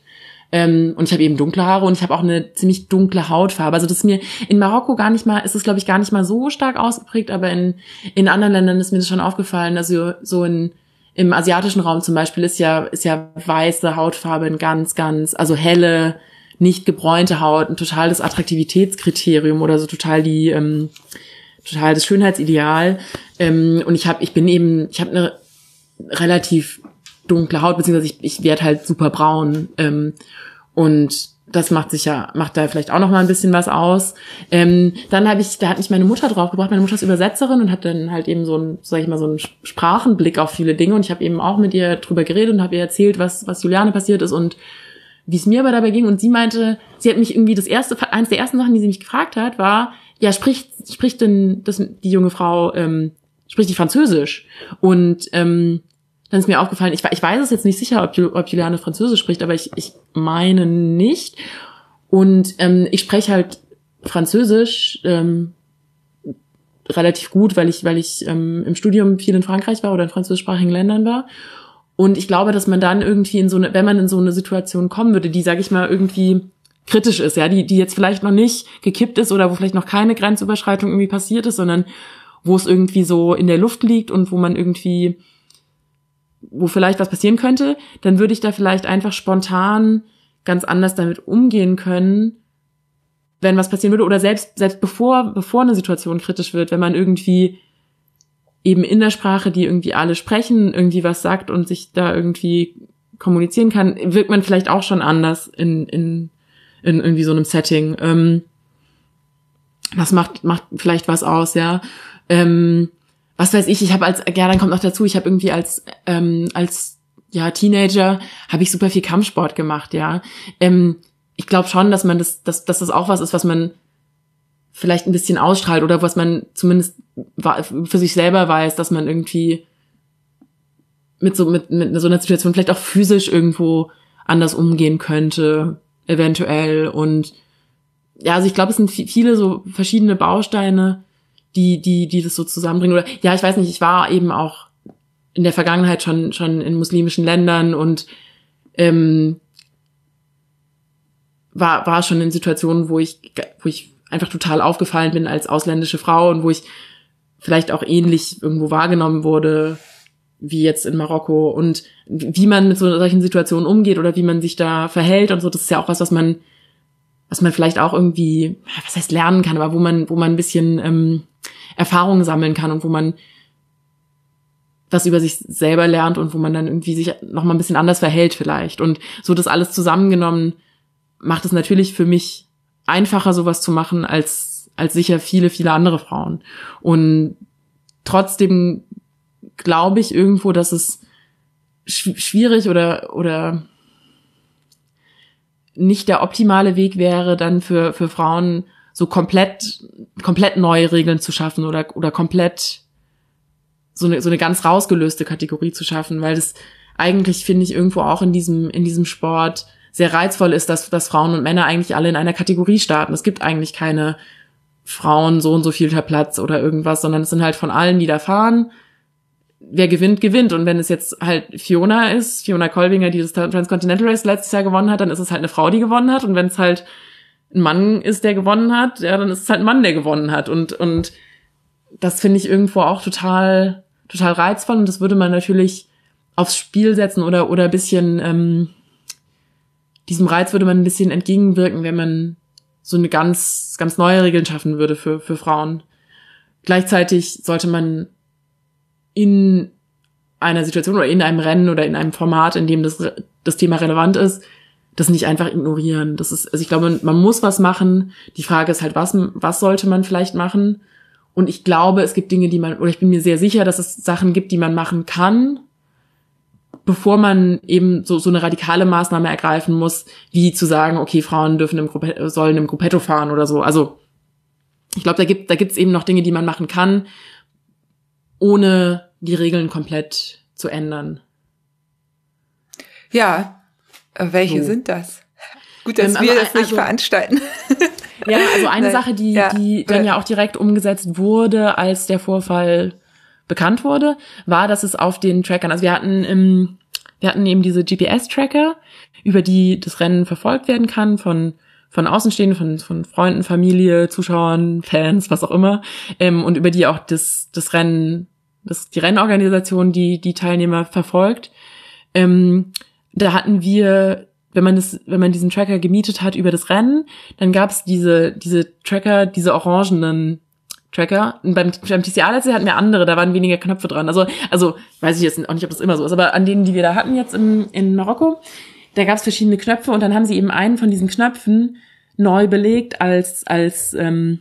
Ähm, und ich habe eben dunkle Haare und ich habe auch eine ziemlich dunkle Hautfarbe. Also das ist mir in Marokko gar nicht mal, ist es glaube ich gar nicht mal so stark ausgeprägt, aber in, in anderen Ländern ist mir das schon aufgefallen. Also so in, im asiatischen Raum zum Beispiel ist ja, ist ja weiße Hautfarbe ein ganz, ganz, also helle, nicht gebräunte Haut ein totales Attraktivitätskriterium oder so total die, ähm, total das Schönheitsideal. Ähm, und ich habe, ich bin eben, ich habe eine relativ dunkle Haut, beziehungsweise ich, ich werde halt super braun. Ähm, und das macht sich ja, macht da vielleicht auch noch mal ein bisschen was aus. Ähm, dann habe ich, da hat mich meine Mutter draufgebracht. Meine Mutter ist Übersetzerin und hat dann halt eben so ein, sag ich mal, so einen Sprachenblick auf viele Dinge. Und ich habe eben auch mit ihr drüber geredet und habe ihr erzählt, was, was Juliane passiert ist und wie es mir aber dabei ging. Und sie meinte, sie hat mich irgendwie das erste, eines der ersten Sachen, die sie mich gefragt hat, war, ja, spricht, spricht denn das, die junge Frau, ähm, spricht die Französisch? Und ähm, dann ist mir aufgefallen, ich, ich weiß es jetzt nicht sicher, ob, ob Juliane Französisch spricht, aber ich, ich meine nicht. Und ähm, ich spreche halt Französisch ähm, relativ gut, weil ich, weil ich ähm, im Studium viel in Frankreich war oder in französischsprachigen Ländern war. Und ich glaube, dass man dann irgendwie in so eine, wenn man in so eine Situation kommen würde, die, sage ich mal, irgendwie kritisch ist, ja, die, die jetzt vielleicht noch nicht gekippt ist oder wo vielleicht noch keine Grenzüberschreitung irgendwie passiert ist, sondern wo es irgendwie so in der Luft liegt und wo man irgendwie wo vielleicht was passieren könnte, dann würde ich da vielleicht einfach spontan ganz anders damit umgehen können, wenn was passieren würde oder selbst selbst bevor bevor eine Situation kritisch wird, wenn man irgendwie eben in der Sprache, die irgendwie alle sprechen, irgendwie was sagt und sich da irgendwie kommunizieren kann, wirkt man vielleicht auch schon anders in in in irgendwie so einem Setting. Ähm, das macht macht vielleicht was aus, ja. Ähm, was weiß ich, ich habe als, ja, dann kommt noch dazu, ich habe irgendwie als, ähm, als ja, Teenager habe ich super viel Kampfsport gemacht, ja. Ähm, ich glaube schon, dass man das, dass, dass das auch was ist, was man vielleicht ein bisschen ausstrahlt oder was man zumindest für sich selber weiß, dass man irgendwie mit so, mit, mit so einer Situation vielleicht auch physisch irgendwo anders umgehen könnte, eventuell. Und ja, also ich glaube, es sind viele so verschiedene Bausteine, die, die, die das so zusammenbringen. Oder ja, ich weiß nicht, ich war eben auch in der Vergangenheit schon, schon in muslimischen Ländern und ähm, war, war schon in Situationen, wo ich, wo ich einfach total aufgefallen bin als ausländische Frau und wo ich vielleicht auch ähnlich irgendwo wahrgenommen wurde wie jetzt in Marokko und wie man mit so solchen Situationen umgeht oder wie man sich da verhält und so, das ist ja auch was, was man, was man vielleicht auch irgendwie, was heißt lernen kann, aber wo man, wo man ein bisschen ähm, Erfahrungen sammeln kann und wo man was über sich selber lernt und wo man dann irgendwie sich noch mal ein bisschen anders verhält vielleicht. Und so das alles zusammengenommen macht es natürlich für mich einfacher, sowas zu machen, als, als sicher viele, viele andere Frauen. Und trotzdem glaube ich irgendwo, dass es schwierig oder, oder nicht der optimale Weg wäre, dann für, für Frauen so komplett, komplett neue Regeln zu schaffen oder, oder komplett so eine, so eine ganz rausgelöste Kategorie zu schaffen, weil das eigentlich, finde ich, irgendwo auch in diesem, in diesem Sport sehr reizvoll ist, dass, dass Frauen und Männer eigentlich alle in einer Kategorie starten. Es gibt eigentlich keine Frauen so und so vielter Platz oder irgendwas, sondern es sind halt von allen, die da fahren. Wer gewinnt, gewinnt. Und wenn es jetzt halt Fiona ist, Fiona Kolbinger, die das Transcontinental Race letztes Jahr gewonnen hat, dann ist es halt eine Frau, die gewonnen hat. Und wenn es halt ein Mann ist, der gewonnen hat, ja, dann ist es halt ein Mann, der gewonnen hat. Und, und das finde ich irgendwo auch total, total reizvoll. Und das würde man natürlich aufs Spiel setzen oder, oder ein bisschen, ähm, diesem Reiz würde man ein bisschen entgegenwirken, wenn man so eine ganz, ganz neue Regeln schaffen würde für, für Frauen. Gleichzeitig sollte man in einer Situation oder in einem Rennen oder in einem Format, in dem das, das Thema relevant ist, das nicht einfach ignorieren. Das ist, also ich glaube, man, muss was machen. Die Frage ist halt, was, was sollte man vielleicht machen? Und ich glaube, es gibt Dinge, die man, oder ich bin mir sehr sicher, dass es Sachen gibt, die man machen kann, bevor man eben so, so eine radikale Maßnahme ergreifen muss, wie zu sagen, okay, Frauen dürfen im Gruppe, sollen im Gruppetto fahren oder so. Also ich glaube, da gibt da gibt's eben noch Dinge, die man machen kann, ohne die Regeln komplett zu ändern. Ja, welche so. sind das? Gut, dass ähm, wir das nicht also, veranstalten. Ja, also eine Nein. Sache, die, ja. die dann ja auch direkt umgesetzt wurde, als der Vorfall bekannt wurde, war, dass es auf den Trackern, also wir hatten im, wir hatten eben diese GPS-Tracker, über die das Rennen verfolgt werden kann von von Außenstehenden, von, von Freunden, Familie, Zuschauern, Fans, was auch immer, ähm, und über die auch das, das Rennen, das, die Rennorganisation, die die Teilnehmer verfolgt. Ähm, da hatten wir, wenn man das, wenn man diesen Tracker gemietet hat über das Rennen, dann gab es diese, diese Tracker, diese orangenen Tracker. Und beim, beim TCA letztes hatten wir andere, da waren weniger Knöpfe dran. Also, also weiß ich jetzt auch nicht, ob das immer so ist, aber an denen, die wir da hatten jetzt im, in Marokko, da gab es verschiedene Knöpfe und dann haben sie eben einen von diesen Knöpfen neu belegt als als ähm,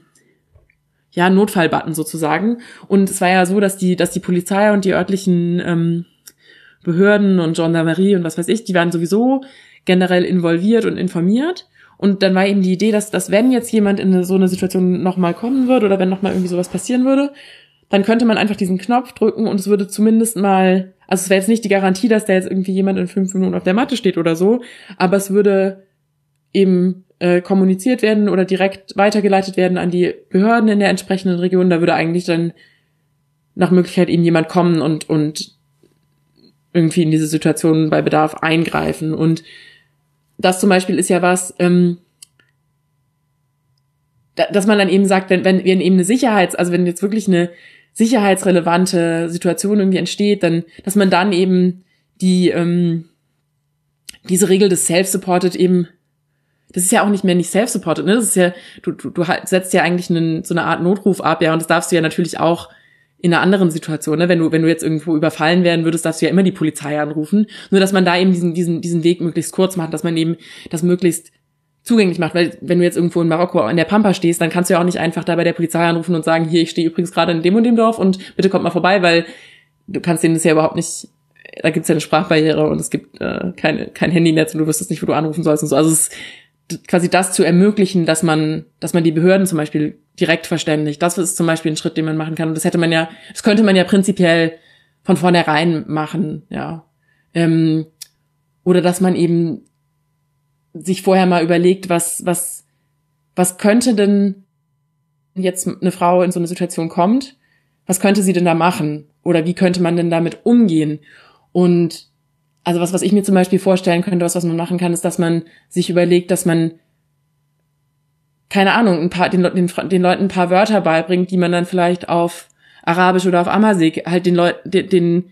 ja Notfallbutton sozusagen. Und es war ja so, dass die dass die Polizei und die örtlichen ähm, Behörden und Gendarmerie und was weiß ich, die waren sowieso generell involviert und informiert. Und dann war eben die Idee, dass, dass wenn jetzt jemand in so eine Situation nochmal kommen würde oder wenn nochmal irgendwie sowas passieren würde, dann könnte man einfach diesen Knopf drücken und es würde zumindest mal, also es wäre jetzt nicht die Garantie, dass da jetzt irgendwie jemand in fünf Minuten auf der Matte steht oder so, aber es würde eben äh, kommuniziert werden oder direkt weitergeleitet werden an die Behörden in der entsprechenden Region. Da würde eigentlich dann nach Möglichkeit eben jemand kommen und, und irgendwie in diese Situation bei Bedarf eingreifen. Und das zum Beispiel ist ja was, ähm, da, dass man dann eben sagt, wenn, wenn, wenn eben eine Sicherheits, also wenn jetzt wirklich eine sicherheitsrelevante Situation irgendwie entsteht, dann, dass man dann eben die, ähm, diese Regel des Self-Supported eben, das ist ja auch nicht mehr nicht Self-Supported, ne? Das ist ja, du, du, du setzt ja eigentlich einen, so eine Art Notruf ab, ja, und das darfst du ja natürlich auch in einer anderen Situation, ne? wenn du wenn du jetzt irgendwo überfallen werden würdest, darfst du ja immer die Polizei anrufen. Nur dass man da eben diesen diesen diesen Weg möglichst kurz macht, dass man eben das möglichst zugänglich macht, weil wenn du jetzt irgendwo in Marokko in der Pampa stehst, dann kannst du ja auch nicht einfach da bei der Polizei anrufen und sagen, hier, ich stehe übrigens gerade in dem und dem Dorf und bitte kommt mal vorbei, weil du kannst denen das ja überhaupt nicht, da gibt's ja eine Sprachbarriere und es gibt äh, keine, kein Handynetz und du wüsstest nicht, wo du anrufen sollst und so. Also es ist quasi das zu ermöglichen, dass man, dass man die Behörden zum Beispiel direkt verständigt. Das ist zum Beispiel ein Schritt, den man machen kann. Und das hätte man ja, das könnte man ja prinzipiell von vornherein machen, ja. Ähm, oder dass man eben sich vorher mal überlegt, was, was, was könnte denn jetzt eine Frau in so eine Situation kommt, was könnte sie denn da machen? Oder wie könnte man denn damit umgehen? Und also was, was ich mir zum Beispiel vorstellen könnte, was, was man machen kann, ist, dass man sich überlegt, dass man keine Ahnung, ein paar, den, den, den Leuten ein paar Wörter beibringt, die man dann vielleicht auf Arabisch oder auf Amazigh halt den Leuten, den, den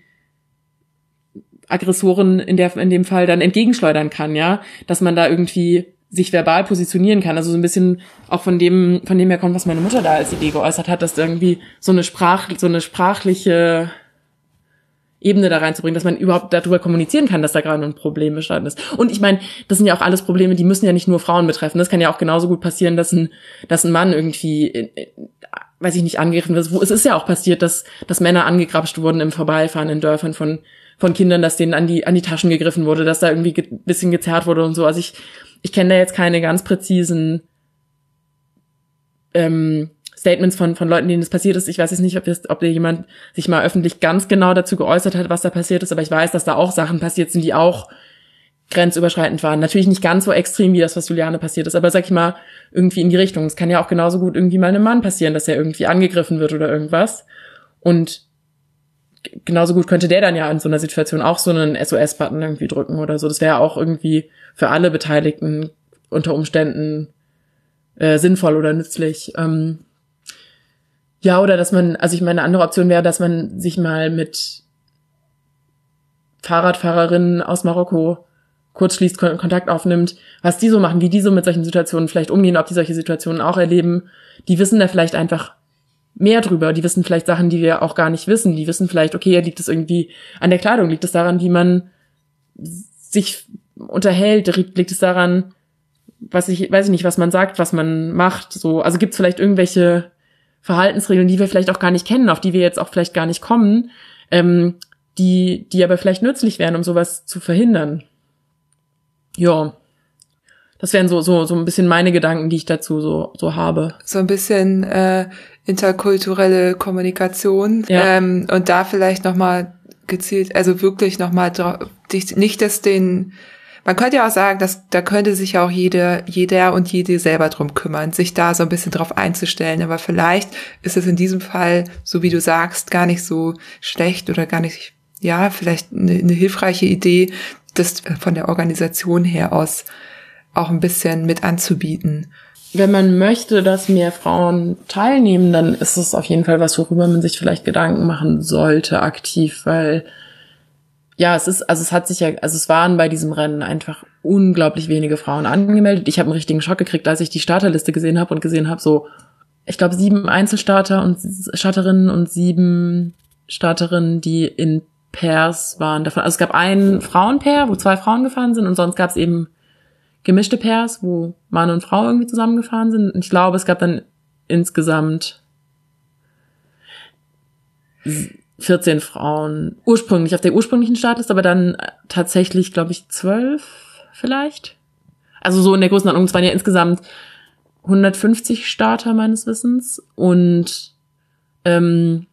Aggressoren in der, in dem Fall dann entgegenschleudern kann, ja, dass man da irgendwie sich verbal positionieren kann. Also so ein bisschen auch von dem, von dem her kommt, was meine Mutter da als Idee geäußert hat, dass irgendwie so eine Sprach, so eine sprachliche Ebene da reinzubringen, dass man überhaupt darüber kommunizieren kann, dass da gerade ein Problem bestanden ist. Und ich meine, das sind ja auch alles Probleme, die müssen ja nicht nur Frauen betreffen. Das kann ja auch genauso gut passieren, dass ein, dass ein Mann irgendwie, in, in, weiß ich nicht, angegriffen wird. Es ist ja auch passiert, dass, dass Männer angegrapscht wurden im Vorbeifahren in Dörfern von, von Kindern, dass denen an die, an die Taschen gegriffen wurde, dass da irgendwie ge bisschen gezerrt wurde und so. Also ich, ich kenne da jetzt keine ganz präzisen ähm, Statements von, von Leuten, denen das passiert ist. Ich weiß jetzt nicht, ob, das, ob da jemand sich mal öffentlich ganz genau dazu geäußert hat, was da passiert ist, aber ich weiß, dass da auch Sachen passiert sind, die auch grenzüberschreitend waren. Natürlich nicht ganz so extrem wie das, was Juliane passiert ist, aber sag ich mal, irgendwie in die Richtung. Es kann ja auch genauso gut irgendwie mal einem Mann passieren, dass er irgendwie angegriffen wird oder irgendwas. Und genauso gut könnte der dann ja in so einer Situation auch so einen SOS-Button irgendwie drücken oder so. Das wäre auch irgendwie für alle Beteiligten unter Umständen äh, sinnvoll oder nützlich. Ähm, ja, oder dass man, also ich meine, eine andere Option wäre, dass man sich mal mit Fahrradfahrerinnen aus Marokko kurz schließt, Kontakt aufnimmt, was die so machen, wie die so mit solchen Situationen vielleicht umgehen, ob die solche Situationen auch erleben. Die wissen da vielleicht einfach mehr drüber. Die wissen vielleicht Sachen, die wir auch gar nicht wissen. Die wissen vielleicht, okay, liegt es irgendwie an der Kleidung, liegt es daran, wie man sich unterhält, liegt es daran, was ich, weiß ich nicht, was man sagt, was man macht, so. Also gibt es vielleicht irgendwelche Verhaltensregeln, die wir vielleicht auch gar nicht kennen, auf die wir jetzt auch vielleicht gar nicht kommen, ähm, die, die aber vielleicht nützlich wären, um sowas zu verhindern. Ja. Das wären so, so, so ein bisschen meine Gedanken, die ich dazu so, so habe. So ein bisschen äh, interkulturelle Kommunikation ja. ähm, und da vielleicht nochmal gezielt, also wirklich nochmal nicht dass den man könnte ja auch sagen, dass da könnte sich auch jeder, jeder und jede selber drum kümmern, sich da so ein bisschen drauf einzustellen. Aber vielleicht ist es in diesem Fall, so wie du sagst, gar nicht so schlecht oder gar nicht, ja, vielleicht eine, eine hilfreiche Idee, das von der Organisation her aus auch ein bisschen mit anzubieten. Wenn man möchte, dass mehr Frauen teilnehmen, dann ist es auf jeden Fall was, worüber man sich vielleicht Gedanken machen sollte, aktiv, weil ja, es ist, also es hat sich ja, also es waren bei diesem Rennen einfach unglaublich wenige Frauen angemeldet. Ich habe einen richtigen Schock gekriegt, als ich die Starterliste gesehen habe und gesehen habe, so, ich glaube, sieben Einzelstarter und Starterinnen und sieben Starterinnen, die in Pairs waren davon. Also es gab ein Frauenpair, wo zwei Frauen gefahren sind und sonst gab es eben gemischte Pairs, wo Mann und Frau irgendwie zusammengefahren sind. Und ich glaube, es gab dann insgesamt 14 Frauen ursprünglich auf der ursprünglichen Startliste, aber dann tatsächlich, glaube ich, 12 vielleicht. Also so in der Größenordnung. Es waren ja insgesamt 150 Starter meines Wissens und ähm,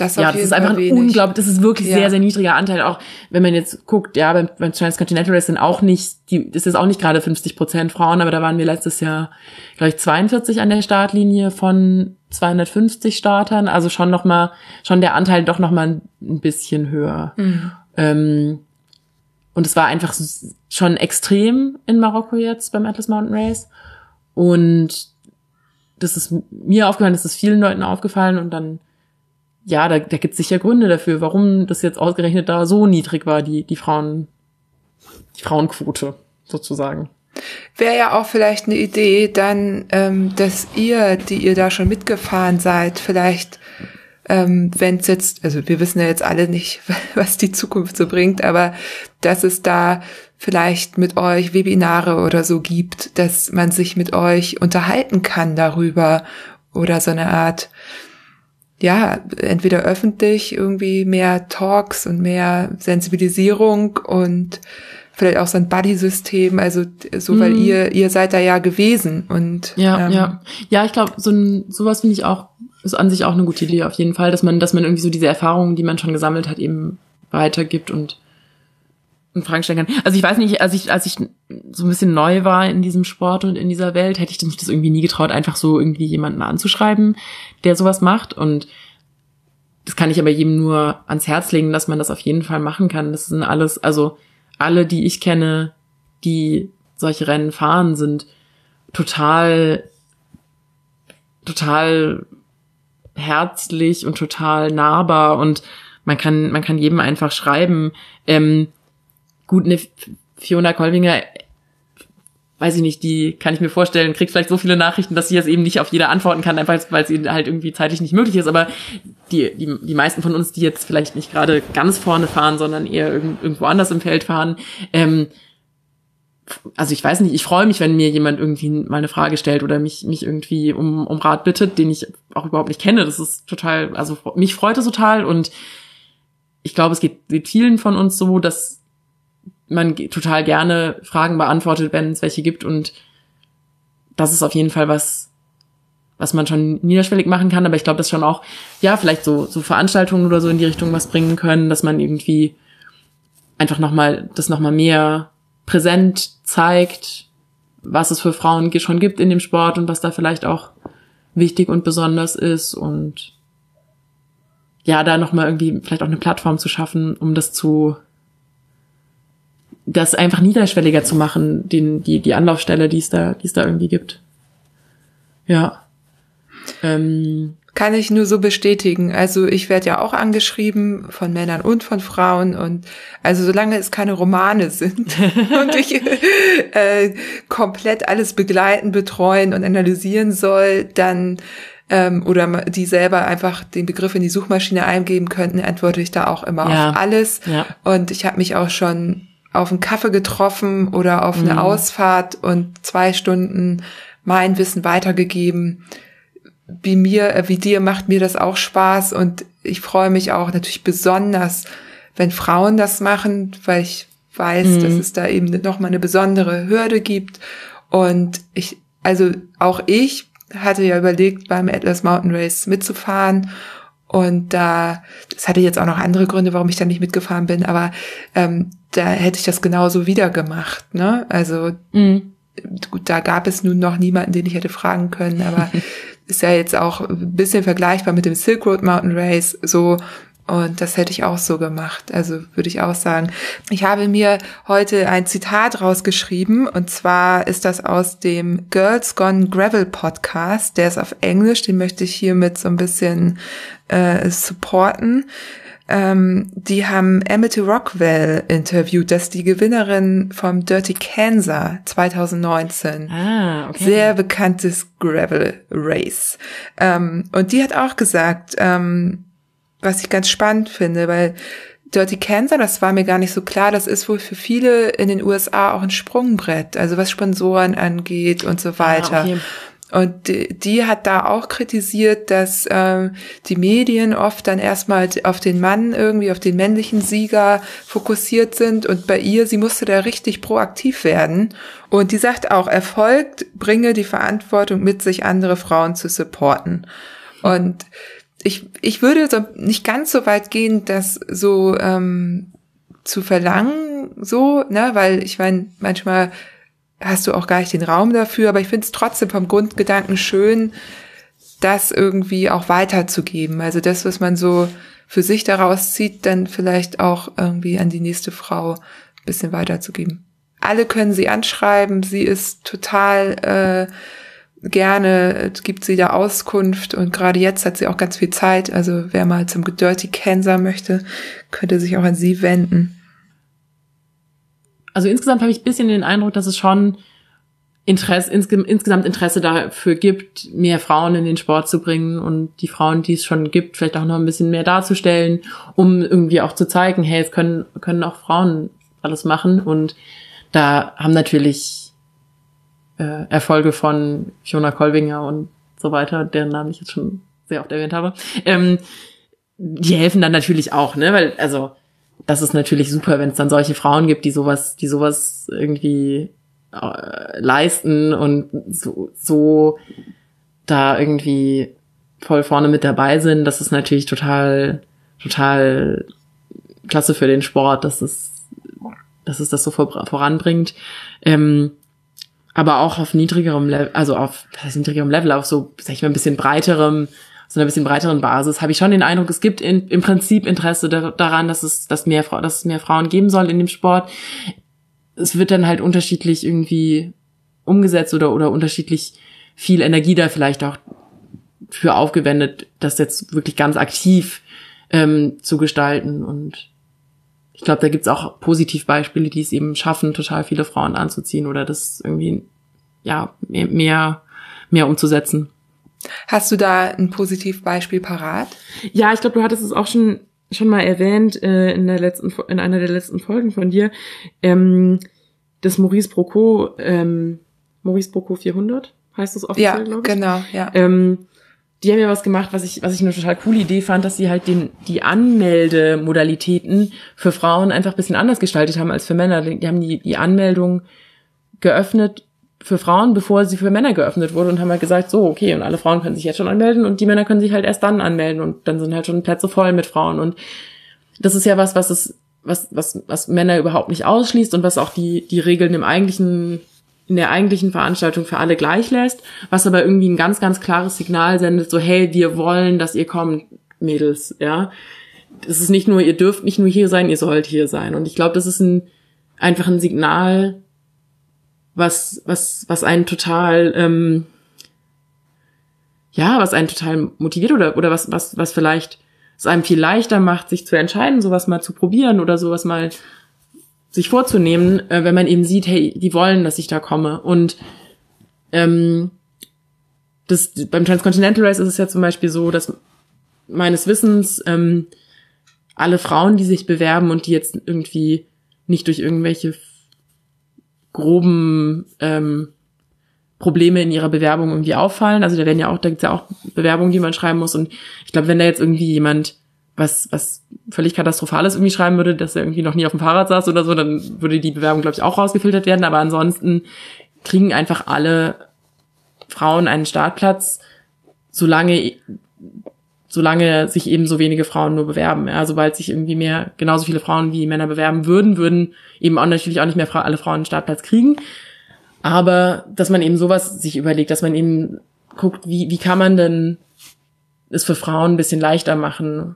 das ja, das ist einfach ein unglaublich, das ist wirklich ja. sehr, sehr niedriger Anteil. Auch wenn man jetzt guckt, ja, beim, beim Transcontinental Race sind auch nicht, die, das ist auch nicht gerade 50 Prozent Frauen, aber da waren wir letztes Jahr, glaube ich, 42 an der Startlinie von 250 Startern. Also schon noch mal, schon der Anteil doch noch mal ein bisschen höher. Mhm. Ähm, und es war einfach schon extrem in Marokko jetzt beim Atlas Mountain Race. Und das ist mir aufgefallen, das ist vielen Leuten aufgefallen und dann ja, da, da gibt es sicher Gründe dafür, warum das jetzt ausgerechnet da so niedrig war, die, die Frauen, die Frauenquote sozusagen. Wäre ja auch vielleicht eine Idee, dann, ähm, dass ihr, die ihr da schon mitgefahren seid, vielleicht, ähm, wenn es jetzt, also wir wissen ja jetzt alle nicht, was die Zukunft so bringt, aber dass es da vielleicht mit euch Webinare oder so gibt, dass man sich mit euch unterhalten kann darüber oder so eine Art ja, entweder öffentlich irgendwie mehr Talks und mehr Sensibilisierung und vielleicht auch so ein Buddy-System, also so, weil mhm. ihr, ihr seid da ja gewesen und ja, ähm, ja, ja, ich glaube, so ein, sowas finde ich auch ist an sich auch eine gute Idee auf jeden Fall, dass man, dass man irgendwie so diese Erfahrungen, die man schon gesammelt hat, eben weitergibt und und Fragen stellen kann. Also ich weiß nicht, als ich, als ich so ein bisschen neu war in diesem Sport und in dieser Welt, hätte ich mich das irgendwie nie getraut, einfach so irgendwie jemanden anzuschreiben, der sowas macht. Und das kann ich aber jedem nur ans Herz legen, dass man das auf jeden Fall machen kann. Das sind alles, also alle, die ich kenne, die solche Rennen fahren, sind total, total herzlich und total nahbar und man kann, man kann jedem einfach schreiben. Ähm, gut, eine Fiona Kolbinger, weiß ich nicht, die kann ich mir vorstellen, kriegt vielleicht so viele Nachrichten, dass sie jetzt eben nicht auf jede antworten kann, einfach weil es ihnen halt irgendwie zeitlich nicht möglich ist. Aber die, die, die meisten von uns, die jetzt vielleicht nicht gerade ganz vorne fahren, sondern eher irgendwo anders im Feld fahren, ähm, also ich weiß nicht, ich freue mich, wenn mir jemand irgendwie mal eine Frage stellt oder mich, mich irgendwie um, um Rat bittet, den ich auch überhaupt nicht kenne. Das ist total, also mich freut es total und ich glaube, es geht, geht vielen von uns so, dass man total gerne Fragen beantwortet, wenn es welche gibt. Und das ist auf jeden Fall was, was man schon niederschwellig machen kann, aber ich glaube, dass schon auch, ja, vielleicht so, so Veranstaltungen oder so in die Richtung was bringen können, dass man irgendwie einfach nochmal, das nochmal mehr präsent zeigt, was es für Frauen schon gibt in dem Sport und was da vielleicht auch wichtig und besonders ist. Und ja, da nochmal irgendwie vielleicht auch eine Plattform zu schaffen, um das zu das einfach niederschwelliger zu machen, den, die, die Anlaufstelle, die es da, die es da irgendwie gibt. Ja. Ähm, kann ich nur so bestätigen. Also ich werde ja auch angeschrieben von Männern und von Frauen und also solange es keine Romane sind und ich äh, komplett alles begleiten, betreuen und analysieren soll, dann ähm, oder die selber einfach den Begriff in die Suchmaschine eingeben könnten, antworte ich da auch immer ja. auf alles. Ja. Und ich habe mich auch schon auf einen Kaffee getroffen oder auf eine mhm. Ausfahrt und zwei Stunden mein Wissen weitergegeben. wie mir, äh, wie dir macht mir das auch Spaß und ich freue mich auch natürlich besonders, wenn Frauen das machen, weil ich weiß, mhm. dass es da eben noch mal eine besondere Hürde gibt und ich, also auch ich hatte ja überlegt, beim Atlas Mountain Race mitzufahren und da, das hatte jetzt auch noch andere Gründe, warum ich da nicht mitgefahren bin, aber ähm, da hätte ich das genauso wieder gemacht. Ne? Also mhm. gut, da gab es nun noch niemanden, den ich hätte fragen können, aber ist ja jetzt auch ein bisschen vergleichbar mit dem Silk Road Mountain Race. So und das hätte ich auch so gemacht. Also würde ich auch sagen. Ich habe mir heute ein Zitat rausgeschrieben und zwar ist das aus dem Girls Gone Gravel Podcast. Der ist auf Englisch, den möchte ich hiermit so ein bisschen äh, supporten. Ähm, die haben Amity Rockwell interviewt, das ist die Gewinnerin vom Dirty Kansas 2019. Ah, okay. Sehr bekanntes Gravel Race. Ähm, und die hat auch gesagt, ähm, was ich ganz spannend finde, weil Dirty Cancer, das war mir gar nicht so klar, das ist wohl für viele in den USA auch ein Sprungbrett, also was Sponsoren angeht und so weiter. Ah, okay. Und die, die, hat da auch kritisiert, dass ähm, die Medien oft dann erstmal auf den Mann irgendwie, auf den männlichen Sieger fokussiert sind. Und bei ihr, sie musste da richtig proaktiv werden. Und die sagt auch, Erfolg bringe die Verantwortung mit sich, andere Frauen zu supporten. Und ich, ich würde so nicht ganz so weit gehen, das so ähm, zu verlangen, so, ne, weil ich meine, manchmal hast du auch gar nicht den Raum dafür, aber ich finde es trotzdem vom Grundgedanken schön, das irgendwie auch weiterzugeben. Also das, was man so für sich daraus zieht, dann vielleicht auch irgendwie an die nächste Frau ein bisschen weiterzugeben. Alle können sie anschreiben, sie ist total äh, gerne gibt sie da Auskunft und gerade jetzt hat sie auch ganz viel Zeit. Also wer mal zum Dirty Cancer möchte, könnte sich auch an sie wenden. Also insgesamt habe ich ein bisschen den Eindruck, dass es schon Interesse, insge insgesamt Interesse dafür gibt, mehr Frauen in den Sport zu bringen und die Frauen, die es schon gibt, vielleicht auch noch ein bisschen mehr darzustellen, um irgendwie auch zu zeigen, hey, es können, können auch Frauen alles machen und da haben natürlich äh, Erfolge von Fiona Kolbinger und so weiter, deren Namen ich jetzt schon sehr oft erwähnt habe, ähm, die helfen dann natürlich auch, ne? Weil, also, das ist natürlich super, wenn es dann solche Frauen gibt, die sowas, die sowas irgendwie äh, leisten und so, so da irgendwie voll vorne mit dabei sind. Das ist natürlich total, total klasse für den Sport, dass es, dass es das so vor, voranbringt. Ähm, aber auch auf niedrigerem Level, also auf das heißt niedrigerem Level, auf so, sag ich mal, ein bisschen breiterem, so einer bisschen breiteren Basis, habe ich schon den Eindruck, es gibt in, im Prinzip Interesse da, daran, dass es, dass mehr, dass es mehr Frauen geben soll in dem Sport. Es wird dann halt unterschiedlich irgendwie umgesetzt oder, oder unterschiedlich viel Energie da vielleicht auch für aufgewendet, das jetzt wirklich ganz aktiv ähm, zu gestalten und ich glaube, da gibt's auch Positivbeispiele, die es eben schaffen, total viele Frauen anzuziehen oder das irgendwie ja mehr mehr umzusetzen. Hast du da ein Positivbeispiel parat? Ja, ich glaube, du hattest es auch schon schon mal erwähnt äh, in der letzten in einer der letzten Folgen von dir. Ähm, das Maurice Brocco ähm, Maurice Brocco 400 heißt das offiziell, ja, glaube ich. Genau, ja. Ähm, die haben ja was gemacht, was ich, was ich eine total coole Idee fand, dass sie halt den, die Anmeldemodalitäten für Frauen einfach bisschen anders gestaltet haben als für Männer. Die haben die, die Anmeldung geöffnet für Frauen, bevor sie für Männer geöffnet wurde und haben halt gesagt, so, okay, und alle Frauen können sich jetzt schon anmelden und die Männer können sich halt erst dann anmelden und dann sind halt schon Plätze voll mit Frauen und das ist ja was, was es, was, was, was Männer überhaupt nicht ausschließt und was auch die, die Regeln im eigentlichen in der eigentlichen Veranstaltung für alle gleich lässt, was aber irgendwie ein ganz, ganz klares Signal sendet, so hey, wir wollen, dass ihr kommt, Mädels, ja. Das ist nicht nur, ihr dürft nicht nur hier sein, ihr sollt hier sein. Und ich glaube, das ist ein einfach ein Signal, was, was, was einen total, ähm, ja, was einen total motiviert oder, oder was, was, was vielleicht es einem viel leichter macht, sich zu entscheiden, sowas mal zu probieren oder sowas mal sich vorzunehmen, äh, wenn man eben sieht, hey, die wollen, dass ich da komme. Und ähm, das, beim Transcontinental Race ist es ja zum Beispiel so, dass meines Wissens ähm, alle Frauen, die sich bewerben und die jetzt irgendwie nicht durch irgendwelche groben ähm, Probleme in ihrer Bewerbung irgendwie auffallen. Also da werden ja auch, da gibt's ja auch Bewerbungen, die man schreiben muss. Und ich glaube, wenn da jetzt irgendwie jemand was, was völlig Katastrophales irgendwie schreiben würde, dass er irgendwie noch nie auf dem Fahrrad saß oder so, dann würde die Bewerbung, glaube ich, auch rausgefiltert werden. Aber ansonsten kriegen einfach alle Frauen einen Startplatz, solange solange sich eben so wenige Frauen nur bewerben. Ja, sobald sich irgendwie mehr, genauso viele Frauen wie Männer bewerben würden, würden eben auch natürlich auch nicht mehr alle Frauen einen Startplatz kriegen. Aber dass man eben sowas sich überlegt, dass man eben guckt, wie, wie kann man denn es für Frauen ein bisschen leichter machen,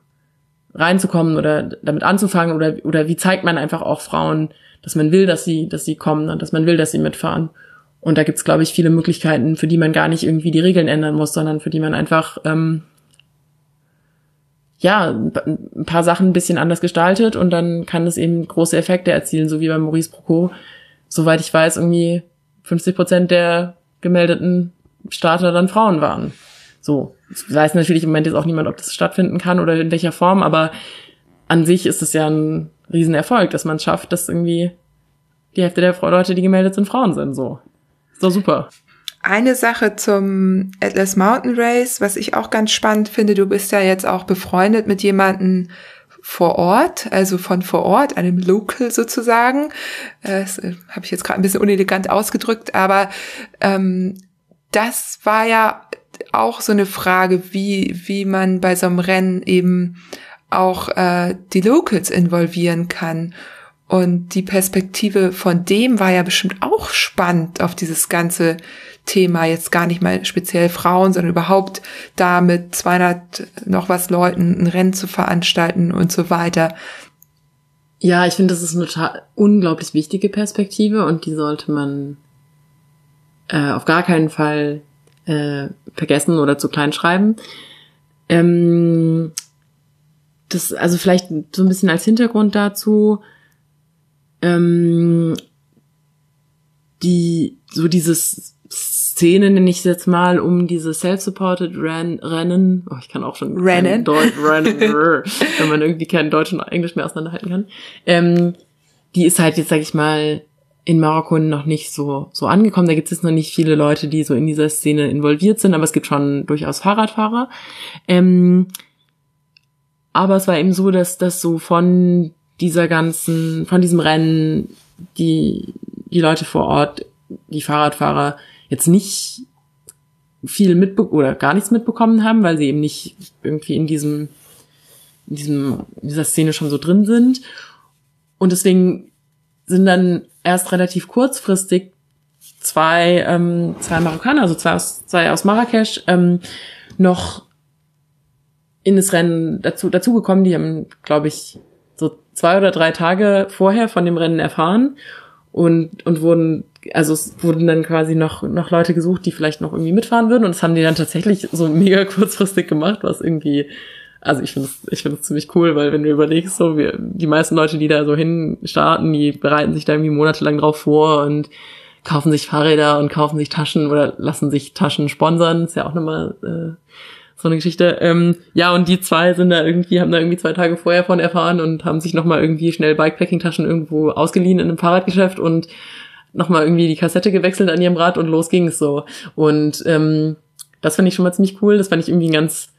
reinzukommen oder damit anzufangen oder, oder wie zeigt man einfach auch Frauen, dass man will, dass sie, dass sie kommen und dass man will, dass sie mitfahren. Und da gibt's, glaube ich, viele Möglichkeiten, für die man gar nicht irgendwie die Regeln ändern muss, sondern für die man einfach ähm, ja, ein paar Sachen ein bisschen anders gestaltet und dann kann es eben große Effekte erzielen, so wie bei Maurice Procot. Soweit ich weiß, irgendwie 50 Prozent der gemeldeten Starter dann Frauen waren. So. Weiß natürlich im Moment jetzt auch niemand, ob das stattfinden kann oder in welcher Form, aber an sich ist es ja ein Riesenerfolg, dass man es schafft, dass irgendwie die Hälfte der Leute, die gemeldet sind, Frauen sind, so. Ist doch super. Eine Sache zum Atlas Mountain Race, was ich auch ganz spannend finde, du bist ja jetzt auch befreundet mit jemandem vor Ort, also von vor Ort, einem Local sozusagen. Das äh, habe ich jetzt gerade ein bisschen unelegant ausgedrückt, aber ähm, das war ja auch so eine Frage, wie, wie man bei so einem Rennen eben auch äh, die Locals involvieren kann. Und die Perspektive von dem war ja bestimmt auch spannend auf dieses ganze Thema, jetzt gar nicht mal speziell Frauen, sondern überhaupt da mit 200 noch was Leuten ein Rennen zu veranstalten und so weiter. Ja, ich finde, das ist eine unglaublich wichtige Perspektive und die sollte man äh, auf gar keinen Fall äh, vergessen oder zu klein schreiben. Ähm, das, also vielleicht so ein bisschen als Hintergrund dazu, ähm, die, so dieses Szene, nenne ich es jetzt mal, um diese self-supported Rennen, oh, ich kann auch schon Rennen, Rennen wenn man irgendwie kein Deutsch und Englisch mehr auseinanderhalten kann, ähm, die ist halt jetzt, sag ich mal, in Marokko noch nicht so, so angekommen. Da gibt es noch nicht viele Leute, die so in dieser Szene involviert sind, aber es gibt schon durchaus Fahrradfahrer. Ähm, aber es war eben so, dass das so von dieser ganzen, von diesem Rennen die, die Leute vor Ort, die Fahrradfahrer jetzt nicht viel mitbe oder gar nichts mitbekommen haben, weil sie eben nicht irgendwie in diesem, in diesem, in dieser Szene schon so drin sind. Und deswegen sind dann erst relativ kurzfristig zwei, ähm, zwei Marokkaner, also zwei aus, zwei aus Marrakesch, ähm, noch in das Rennen dazu, dazugekommen. Die haben, glaube ich, so zwei oder drei Tage vorher von dem Rennen erfahren und, und wurden, also es wurden dann quasi noch, noch Leute gesucht, die vielleicht noch irgendwie mitfahren würden und das haben die dann tatsächlich so mega kurzfristig gemacht, was irgendwie, also ich finde es ich finde es ziemlich cool, weil wenn du überlegst, so wir, die meisten Leute, die da so hin starten, die bereiten sich da irgendwie monatelang drauf vor und kaufen sich Fahrräder und kaufen sich Taschen oder lassen sich Taschen sponsern, ist ja auch nochmal äh, so eine Geschichte. Ähm, ja, und die zwei sind da irgendwie, haben da irgendwie zwei Tage vorher von erfahren und haben sich nochmal irgendwie schnell Bikepacking-Taschen irgendwo ausgeliehen in einem Fahrradgeschäft und nochmal irgendwie die Kassette gewechselt an ihrem Rad und los ging's so. Und ähm, das fand ich schon mal ziemlich cool. Das fand ich irgendwie ein ganz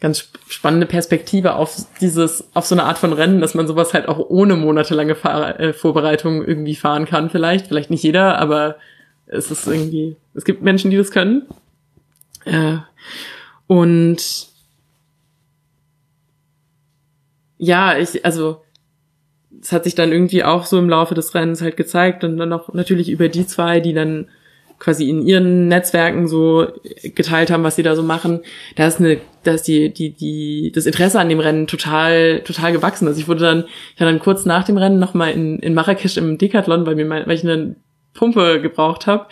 ganz spannende Perspektive auf dieses, auf so eine Art von Rennen, dass man sowas halt auch ohne monatelange Fahr äh, Vorbereitung irgendwie fahren kann vielleicht. Vielleicht nicht jeder, aber es ist irgendwie, es gibt Menschen, die das können. Äh, und ja, ich, also es hat sich dann irgendwie auch so im Laufe des Rennens halt gezeigt und dann auch natürlich über die zwei, die dann quasi in ihren Netzwerken so geteilt haben, was sie da so machen, da ist eine, da ist die, die, die, das Interesse an dem Rennen total, total gewachsen. Also ich wurde dann, ich dann kurz nach dem Rennen nochmal in, in Marrakesch im Decathlon, weil mir mein, weil ich eine Pumpe gebraucht habe,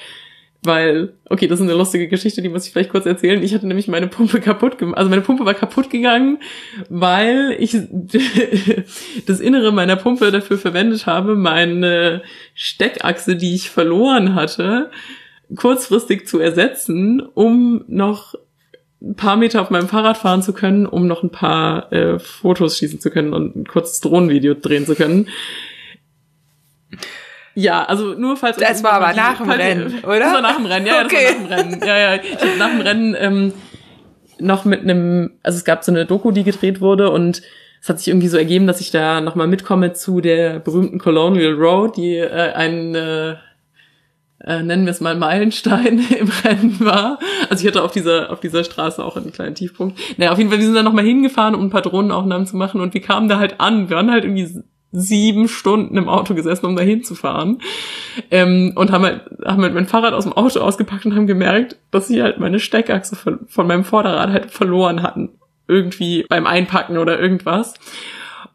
weil, okay, das ist eine lustige Geschichte, die muss ich vielleicht kurz erzählen. Ich hatte nämlich meine Pumpe kaputt gemacht, also meine Pumpe war kaputt gegangen, weil ich das Innere meiner Pumpe dafür verwendet habe, meine Steckachse, die ich verloren hatte, kurzfristig zu ersetzen, um noch ein paar Meter auf meinem Fahrrad fahren zu können, um noch ein paar äh, Fotos schießen zu können und ein kurzes Drohnenvideo drehen zu können. Ja, also nur falls das war aber nach dem Rennen, oder? Das war nach dem Rennen, ja, okay. das war nach dem Rennen. Ja, ja, ich hab nach dem Rennen ähm, noch mit einem, also es gab so eine Doku, die gedreht wurde und es hat sich irgendwie so ergeben, dass ich da nochmal mitkomme zu der berühmten Colonial Road, die äh, ein äh, äh, nennen wir es mal Meilenstein im Rennen war. Also ich hatte auf dieser, auf dieser Straße auch einen kleinen Tiefpunkt. Naja, auf jeden Fall, wir sind dann nochmal hingefahren, um ein paar Drohnenaufnahmen zu machen und wir kamen da halt an. Wir waren halt irgendwie sieben Stunden im Auto gesessen, um da hinzufahren. Ähm, und haben halt, haben halt mein Fahrrad aus dem Auto ausgepackt und haben gemerkt, dass sie halt meine Steckachse von, von meinem Vorderrad halt verloren hatten. Irgendwie beim Einpacken oder irgendwas.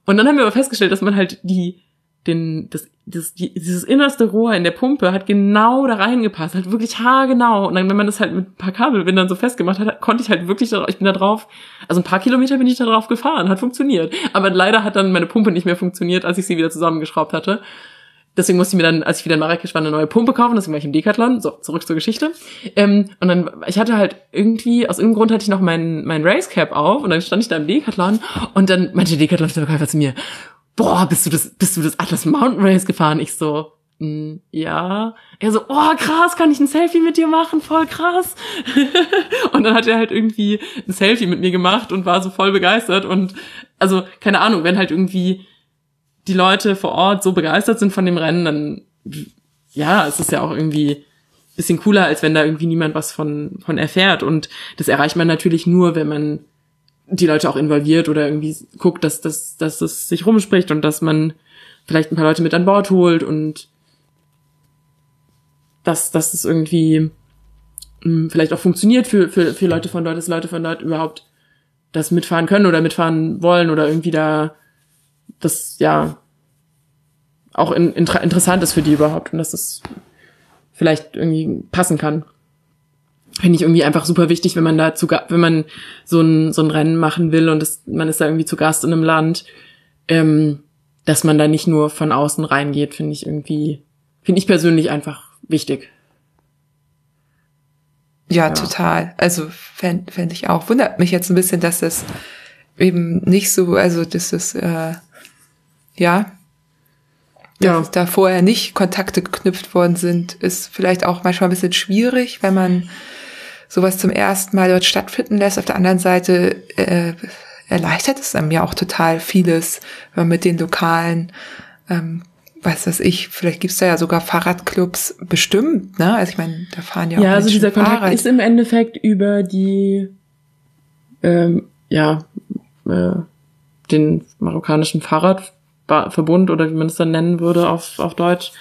Und dann haben wir aber festgestellt, dass man halt die den, das, das, die, dieses innerste Rohr in der Pumpe hat genau da reingepasst, halt wirklich haargenau. Und dann, wenn man das halt mit ein paar Kabelbindern so festgemacht hat, konnte ich halt wirklich da, ich bin da drauf, also ein paar Kilometer bin ich da drauf gefahren, hat funktioniert. Aber leider hat dann meine Pumpe nicht mehr funktioniert, als ich sie wieder zusammengeschraubt hatte. Deswegen musste ich mir dann, als ich wieder in Marrakesch war, eine neue Pumpe kaufen, deswegen war ich im Decathlon. So, zurück zur Geschichte. Ähm, und dann, ich hatte halt irgendwie, aus irgendeinem Grund hatte ich noch mein, mein Racecap auf und dann stand ich da im Decathlon und dann meinte der Decathlon-Verkäufer zu mir, boah, bist du das, bist du das Atlas Mountain Race gefahren? Ich so, mm, ja. Er so, oh krass, kann ich ein Selfie mit dir machen? Voll krass. und dann hat er halt irgendwie ein Selfie mit mir gemacht und war so voll begeistert und also keine Ahnung, wenn halt irgendwie die Leute vor Ort so begeistert sind von dem Rennen, dann ja, es ist ja auch irgendwie bisschen cooler, als wenn da irgendwie niemand was von von erfährt und das erreicht man natürlich nur, wenn man die Leute auch involviert oder irgendwie guckt, dass, dass, dass es sich rumspricht und dass man vielleicht ein paar Leute mit an Bord holt und dass, dass es irgendwie mh, hm, vielleicht auch funktioniert für, für, für Leute von dort, dass Leute von dort überhaupt das mitfahren können oder mitfahren wollen oder irgendwie da das ja auch in, in, interessant ist für die überhaupt und dass es vielleicht irgendwie passen kann finde ich irgendwie einfach super wichtig, wenn man da zu, wenn man so ein, so ein Rennen machen will und das, man ist da irgendwie zu Gast in einem Land, ähm, dass man da nicht nur von außen reingeht, finde ich irgendwie, finde ich persönlich einfach wichtig. Ja, ja. total. Also fände fänd ich auch. Wundert mich jetzt ein bisschen, dass das eben nicht so, also das ist, äh, ja, ja. dass da vorher nicht Kontakte geknüpft worden sind, ist vielleicht auch manchmal ein bisschen schwierig, wenn man sowas zum ersten Mal dort stattfinden lässt. Auf der anderen Seite äh, erleichtert es einem ja auch total vieles, wenn man mit den lokalen ähm, weiß das ich, vielleicht gibt's da ja sogar Fahrradclubs bestimmt, ne? Also ich meine, da fahren ja, ja auch Ja, also dieser Kontakt Fahrrad. ist im Endeffekt über die ähm, ja äh, den marokkanischen Fahrradverbund oder wie man es dann nennen würde auf, auf Deutsch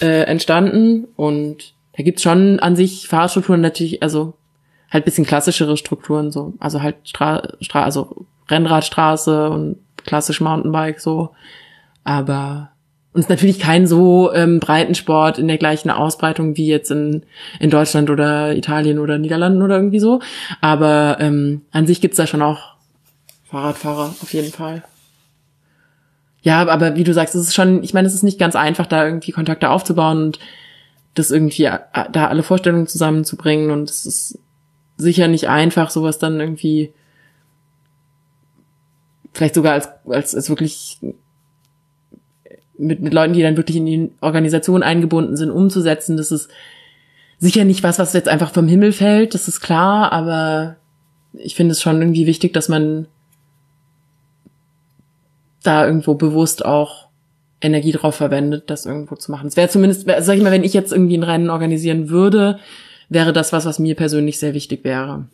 äh, entstanden und da gibt's schon an sich Fahrradstrukturen natürlich, also halt bisschen klassischere Strukturen so, also halt Stra Stra also Rennradstraße und klassisch Mountainbike so, aber und natürlich kein so ähm, Breitensport in der gleichen Ausbreitung wie jetzt in, in Deutschland oder Italien oder Niederlanden oder irgendwie so. Aber ähm, an sich gibt's da schon auch Fahrradfahrer, auf jeden Fall. Ja, aber wie du sagst, es ist schon, ich meine, es ist nicht ganz einfach, da irgendwie Kontakte aufzubauen und das irgendwie äh, da alle Vorstellungen zusammenzubringen. Und es ist sicher nicht einfach, sowas dann irgendwie vielleicht sogar als, als, als wirklich mit, mit Leuten, die dann wirklich in die Organisation eingebunden sind, umzusetzen. Das ist sicher nicht was, was jetzt einfach vom Himmel fällt, das ist klar, aber ich finde es schon irgendwie wichtig, dass man da irgendwo bewusst auch Energie drauf verwendet, das irgendwo zu machen. Es wäre zumindest, sag ich mal, wenn ich jetzt irgendwie ein Rennen organisieren würde, wäre das was, was mir persönlich sehr wichtig wäre.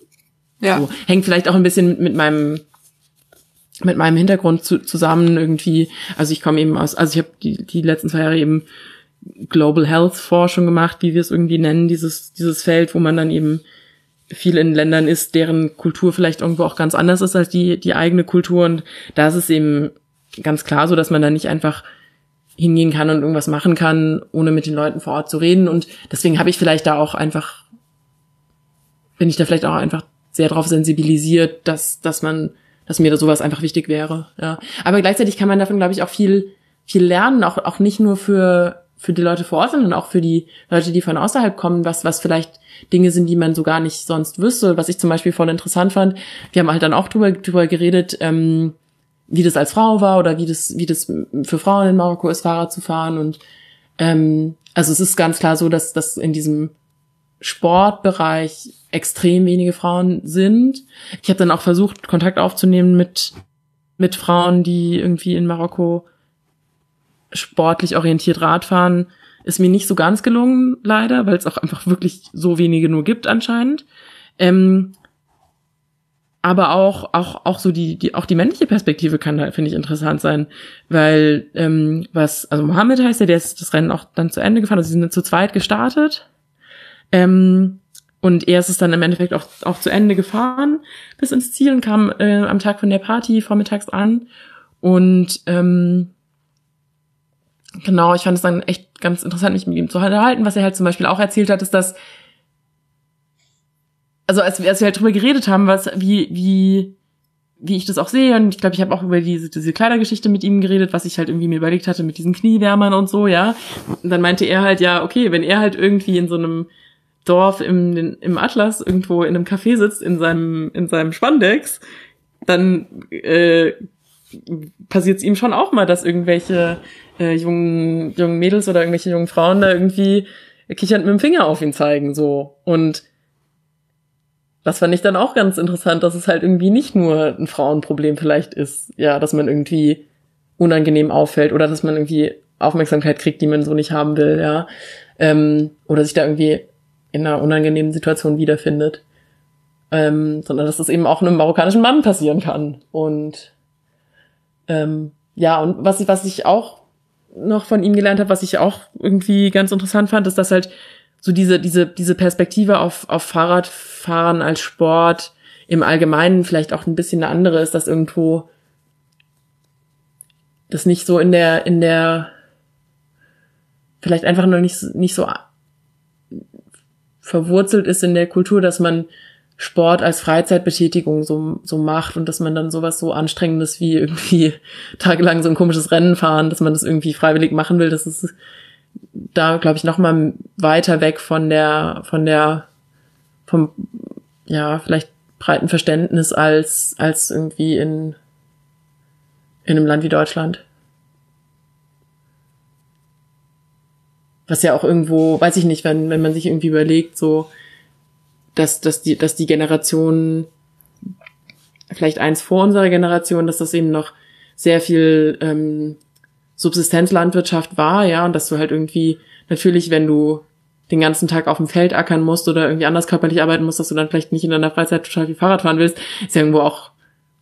Ja. So, hängt vielleicht auch ein bisschen mit, meinem mit meinem Hintergrund zu, zusammen irgendwie. Also ich komme eben aus, also ich habe die, die letzten zwei Jahre eben Global Health Forschung gemacht, wie wir es irgendwie nennen, dieses dieses Feld, wo man dann eben viel in Ländern ist, deren Kultur vielleicht irgendwo auch ganz anders ist als die die eigene Kultur und da ist es eben ganz klar so, dass man da nicht einfach hingehen kann und irgendwas machen kann, ohne mit den Leuten vor Ort zu reden und deswegen habe ich vielleicht da auch einfach bin ich da vielleicht auch einfach sehr darauf sensibilisiert, dass, dass man, dass mir da sowas einfach wichtig wäre. Ja. Aber gleichzeitig kann man davon, glaube ich, auch viel, viel lernen, auch, auch nicht nur für, für die Leute vor Ort, sondern auch für die Leute, die von außerhalb kommen, was, was vielleicht Dinge sind, die man so gar nicht sonst wüsste. Was ich zum Beispiel voll interessant fand, wir haben halt dann auch drüber, drüber geredet, ähm, wie das als Frau war oder wie das, wie das für Frauen in Marokko ist, Fahrrad zu fahren und Ähm, also es ist ganz klar so, dass, dass in diesem Sportbereich extrem wenige Frauen sind. Ich habe dann auch versucht, Kontakt aufzunehmen mit, mit Frauen, die irgendwie in Marokko sportlich orientiert Radfahren. Ist mir nicht so ganz gelungen, leider, weil es auch einfach wirklich so wenige nur gibt anscheinend. Ähm, aber auch auch auch so die die auch die männliche Perspektive kann halt finde ich interessant sein, weil ähm, was also Mohammed heißt ja, der ist das Rennen auch dann zu Ende gefahren, also sie sind zu zweit gestartet ähm, und er ist es dann im Endeffekt auch auch zu Ende gefahren bis ins Ziel und kam äh, am Tag von der Party vormittags an. Und ähm, genau ich fand es dann echt ganz interessant mich mit ihm zu unterhalten, was er halt zum Beispiel auch erzählt hat, ist dass also als, als wir halt drüber geredet haben, was, wie, wie, wie ich das auch sehe, und ich glaube, ich habe auch über diese, diese Kleidergeschichte mit ihm geredet, was ich halt irgendwie mir überlegt hatte mit diesen Kniewärmern und so, ja. Und dann meinte er halt, ja, okay, wenn er halt irgendwie in so einem Dorf im, im Atlas irgendwo in einem Café sitzt, in seinem, in seinem Spandex, dann äh, passiert es ihm schon auch mal, dass irgendwelche äh, jungen, jungen Mädels oder irgendwelche jungen Frauen da irgendwie kichernd mit dem Finger auf ihn zeigen, so. Und das fand ich dann auch ganz interessant, dass es halt irgendwie nicht nur ein Frauenproblem vielleicht ist, ja, dass man irgendwie unangenehm auffällt oder dass man irgendwie Aufmerksamkeit kriegt, die man so nicht haben will, ja, ähm, oder sich da irgendwie in einer unangenehmen Situation wiederfindet, ähm, sondern dass das eben auch einem marokkanischen Mann passieren kann. Und ähm, ja, und was ich, was ich auch noch von ihm gelernt habe, was ich auch irgendwie ganz interessant fand, ist, dass halt so diese, diese, diese Perspektive auf, auf Fahrradfahren als Sport im Allgemeinen vielleicht auch ein bisschen eine andere ist, dass irgendwo das nicht so in der, in der, vielleicht einfach noch nicht, nicht so verwurzelt ist in der Kultur, dass man Sport als Freizeitbetätigung so, so macht und dass man dann sowas so anstrengendes wie irgendwie tagelang so ein komisches Rennen fahren, dass man das irgendwie freiwillig machen will, das ist da, glaube ich, noch mal weiter weg von der, von der, vom, ja, vielleicht breiten Verständnis als, als irgendwie in, in einem Land wie Deutschland. Was ja auch irgendwo, weiß ich nicht, wenn, wenn man sich irgendwie überlegt, so, dass, dass die, dass die Generation, vielleicht eins vor unserer Generation, dass das eben noch sehr viel ähm, Subsistenzlandwirtschaft war, ja, und dass du halt irgendwie natürlich, wenn du den ganzen Tag auf dem Feld ackern musst oder irgendwie anders körperlich arbeiten musst, dass du dann vielleicht nicht in deiner Freizeit total viel Fahrrad fahren willst, ist ja irgendwo auch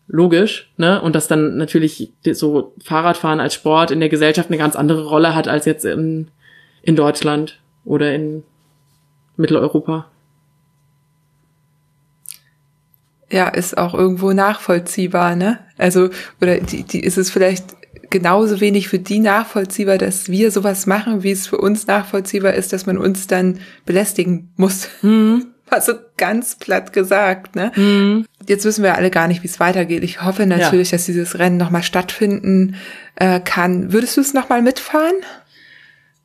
logisch, ne? Und dass dann natürlich so Fahrradfahren als Sport in der Gesellschaft eine ganz andere Rolle hat als jetzt in, in Deutschland oder in Mitteleuropa. Ja, ist auch irgendwo nachvollziehbar, ne? Also, oder die, die ist es vielleicht genauso wenig für die nachvollziehbar, dass wir sowas machen, wie es für uns nachvollziehbar ist, dass man uns dann belästigen muss. Mhm. Also ganz platt gesagt, ne? Mhm. Jetzt wissen wir alle gar nicht, wie es weitergeht. Ich hoffe natürlich, ja. dass dieses Rennen nochmal stattfinden äh, kann. Würdest du es nochmal mitfahren?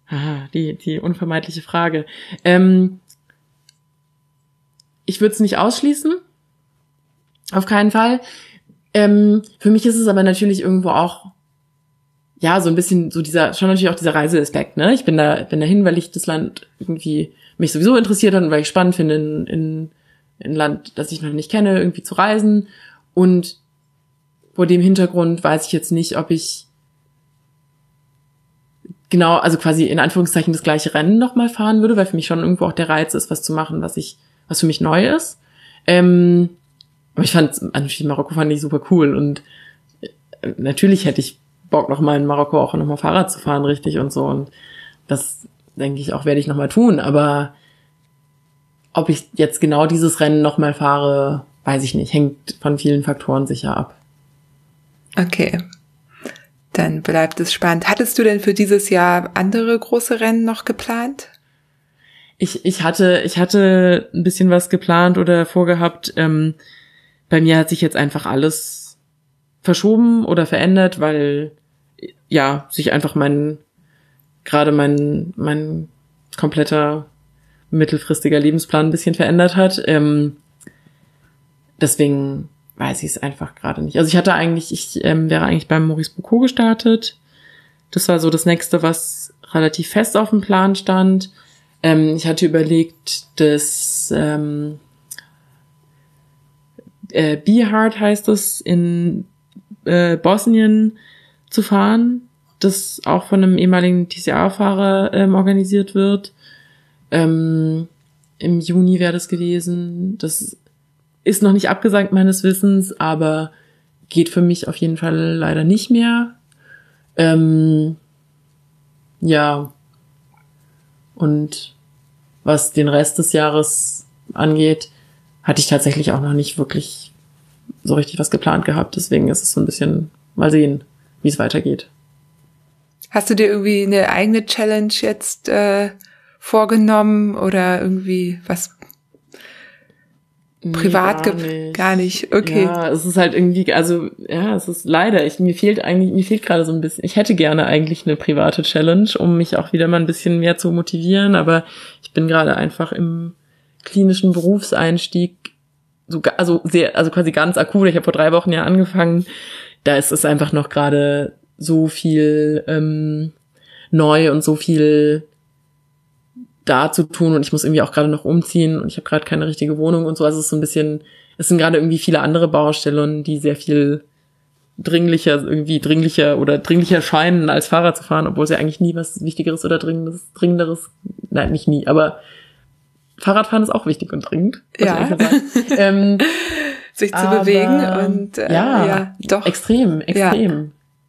Aha, die, die unvermeidliche Frage. Ähm, ich würde es nicht ausschließen. Auf keinen Fall. Ähm, für mich ist es aber natürlich irgendwo auch ja, so ein bisschen so dieser, schon natürlich auch dieser Reiseaspekt, ne? Ich bin da, bin dahin, weil ich das Land irgendwie mich sowieso interessiert hat und weil ich spannend finde, in, in, in Land, das ich noch nicht kenne, irgendwie zu reisen. Und vor dem Hintergrund weiß ich jetzt nicht, ob ich genau, also quasi in Anführungszeichen das gleiche Rennen nochmal fahren würde, weil für mich schon irgendwo auch der Reiz ist, was zu machen, was ich, was für mich neu ist. Ähm, aber ich fand, natürlich Marokko fand ich super cool und äh, natürlich hätte ich Bock, noch mal in Marokko auch noch mal Fahrrad zu fahren, richtig und so. Und das denke ich auch, werde ich noch mal tun. Aber ob ich jetzt genau dieses Rennen noch mal fahre, weiß ich nicht. Hängt von vielen Faktoren sicher ab. Okay. Dann bleibt es spannend. Hattest du denn für dieses Jahr andere große Rennen noch geplant? Ich, ich hatte, ich hatte ein bisschen was geplant oder vorgehabt. Ähm, bei mir hat sich jetzt einfach alles verschoben oder verändert, weil ja sich einfach mein gerade mein mein kompletter mittelfristiger Lebensplan ein bisschen verändert hat. Ähm, deswegen weiß ich es einfach gerade nicht. Also ich hatte eigentlich, ich ähm, wäre eigentlich beim Maurice Boucault gestartet. Das war so das nächste, was relativ fest auf dem Plan stand. Ähm, ich hatte überlegt, das ähm, äh, Be Hard heißt es in äh, Bosnien zu fahren, das auch von einem ehemaligen TCA-Fahrer ähm, organisiert wird. Ähm, Im Juni wäre das gewesen. Das ist noch nicht abgesagt meines Wissens, aber geht für mich auf jeden Fall leider nicht mehr. Ähm, ja. Und was den Rest des Jahres angeht, hatte ich tatsächlich auch noch nicht wirklich so richtig was geplant gehabt. Deswegen ist es so ein bisschen mal sehen, wie es weitergeht. Hast du dir irgendwie eine eigene Challenge jetzt äh, vorgenommen oder irgendwie was privat gar nicht. gar nicht. Okay. Ja, es ist halt irgendwie, also ja, es ist leider, ich mir fehlt eigentlich, mir fehlt gerade so ein bisschen. Ich hätte gerne eigentlich eine private Challenge, um mich auch wieder mal ein bisschen mehr zu motivieren, aber ich bin gerade einfach im klinischen Berufseinstieg so, also sehr, also quasi ganz akut. Ich habe vor drei Wochen ja angefangen. Da ist es einfach noch gerade so viel ähm, neu und so viel da zu tun und ich muss irgendwie auch gerade noch umziehen und ich habe gerade keine richtige Wohnung und so. Also es ist so ein bisschen, es sind gerade irgendwie viele andere Baustellen, die sehr viel dringlicher, irgendwie dringlicher oder dringlicher scheinen, als Fahrrad zu fahren, obwohl es ja eigentlich nie was Wichtigeres oder Dringendes, Dringenderes, nein, nicht nie, aber Fahrradfahren ist auch wichtig und dringend. Ja. ähm, Sich zu aber, bewegen und äh, ja, ja, doch. Extrem, extrem. Ja.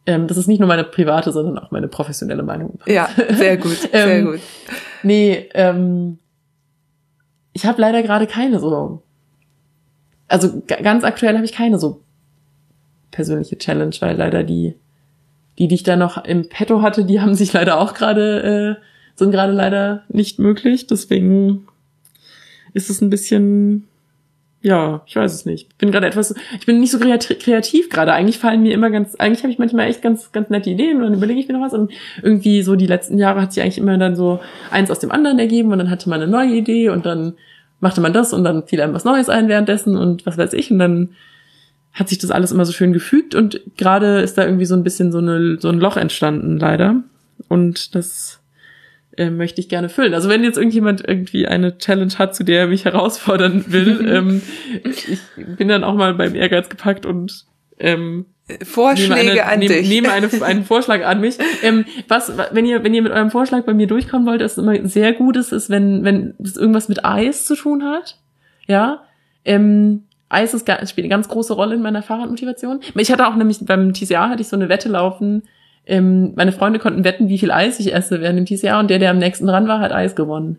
Ähm, das ist nicht nur meine private, sondern auch meine professionelle Meinung. Ja, sehr gut, sehr ähm, gut. Nee, ähm, ich habe leider gerade keine so. Also ganz aktuell habe ich keine so persönliche Challenge, weil leider die, die, die ich da noch im Petto hatte, die haben sich leider auch gerade, äh, sind gerade leider nicht möglich. Deswegen ist es ein bisschen ja, ich weiß es nicht. Bin gerade etwas, ich bin nicht so kreativ gerade. Eigentlich fallen mir immer ganz, eigentlich habe ich manchmal echt ganz, ganz nette Ideen und dann überlege ich mir noch was und irgendwie so die letzten Jahre hat sich eigentlich immer dann so eins aus dem anderen ergeben und dann hatte man eine neue Idee und dann machte man das und dann fiel einem was Neues ein währenddessen und was weiß ich und dann hat sich das alles immer so schön gefügt und gerade ist da irgendwie so ein bisschen so eine, so ein Loch entstanden leider und das äh, möchte ich gerne füllen. Also wenn jetzt irgendjemand irgendwie eine Challenge hat, zu der er mich herausfordern will, ähm, ich bin dann auch mal beim Ehrgeiz gepackt und ähm, Vorschläge nehme eine, an nehme, dich. Nehme eine, einen Vorschlag an mich. Ähm, was, wenn ihr, wenn ihr mit eurem Vorschlag bei mir durchkommen wollt, ist immer sehr gut ist, ist, wenn, wenn das irgendwas mit Eis zu tun hat. Ja. Ähm, Eis ist, spielt eine ganz große Rolle in meiner Fahrradmotivation. Ich hatte auch nämlich beim TCA hatte ich so eine Wette laufen, ähm, meine Freunde konnten wetten, wie viel Eis ich esse während dem TCA und der, der am nächsten dran war, hat Eis gewonnen.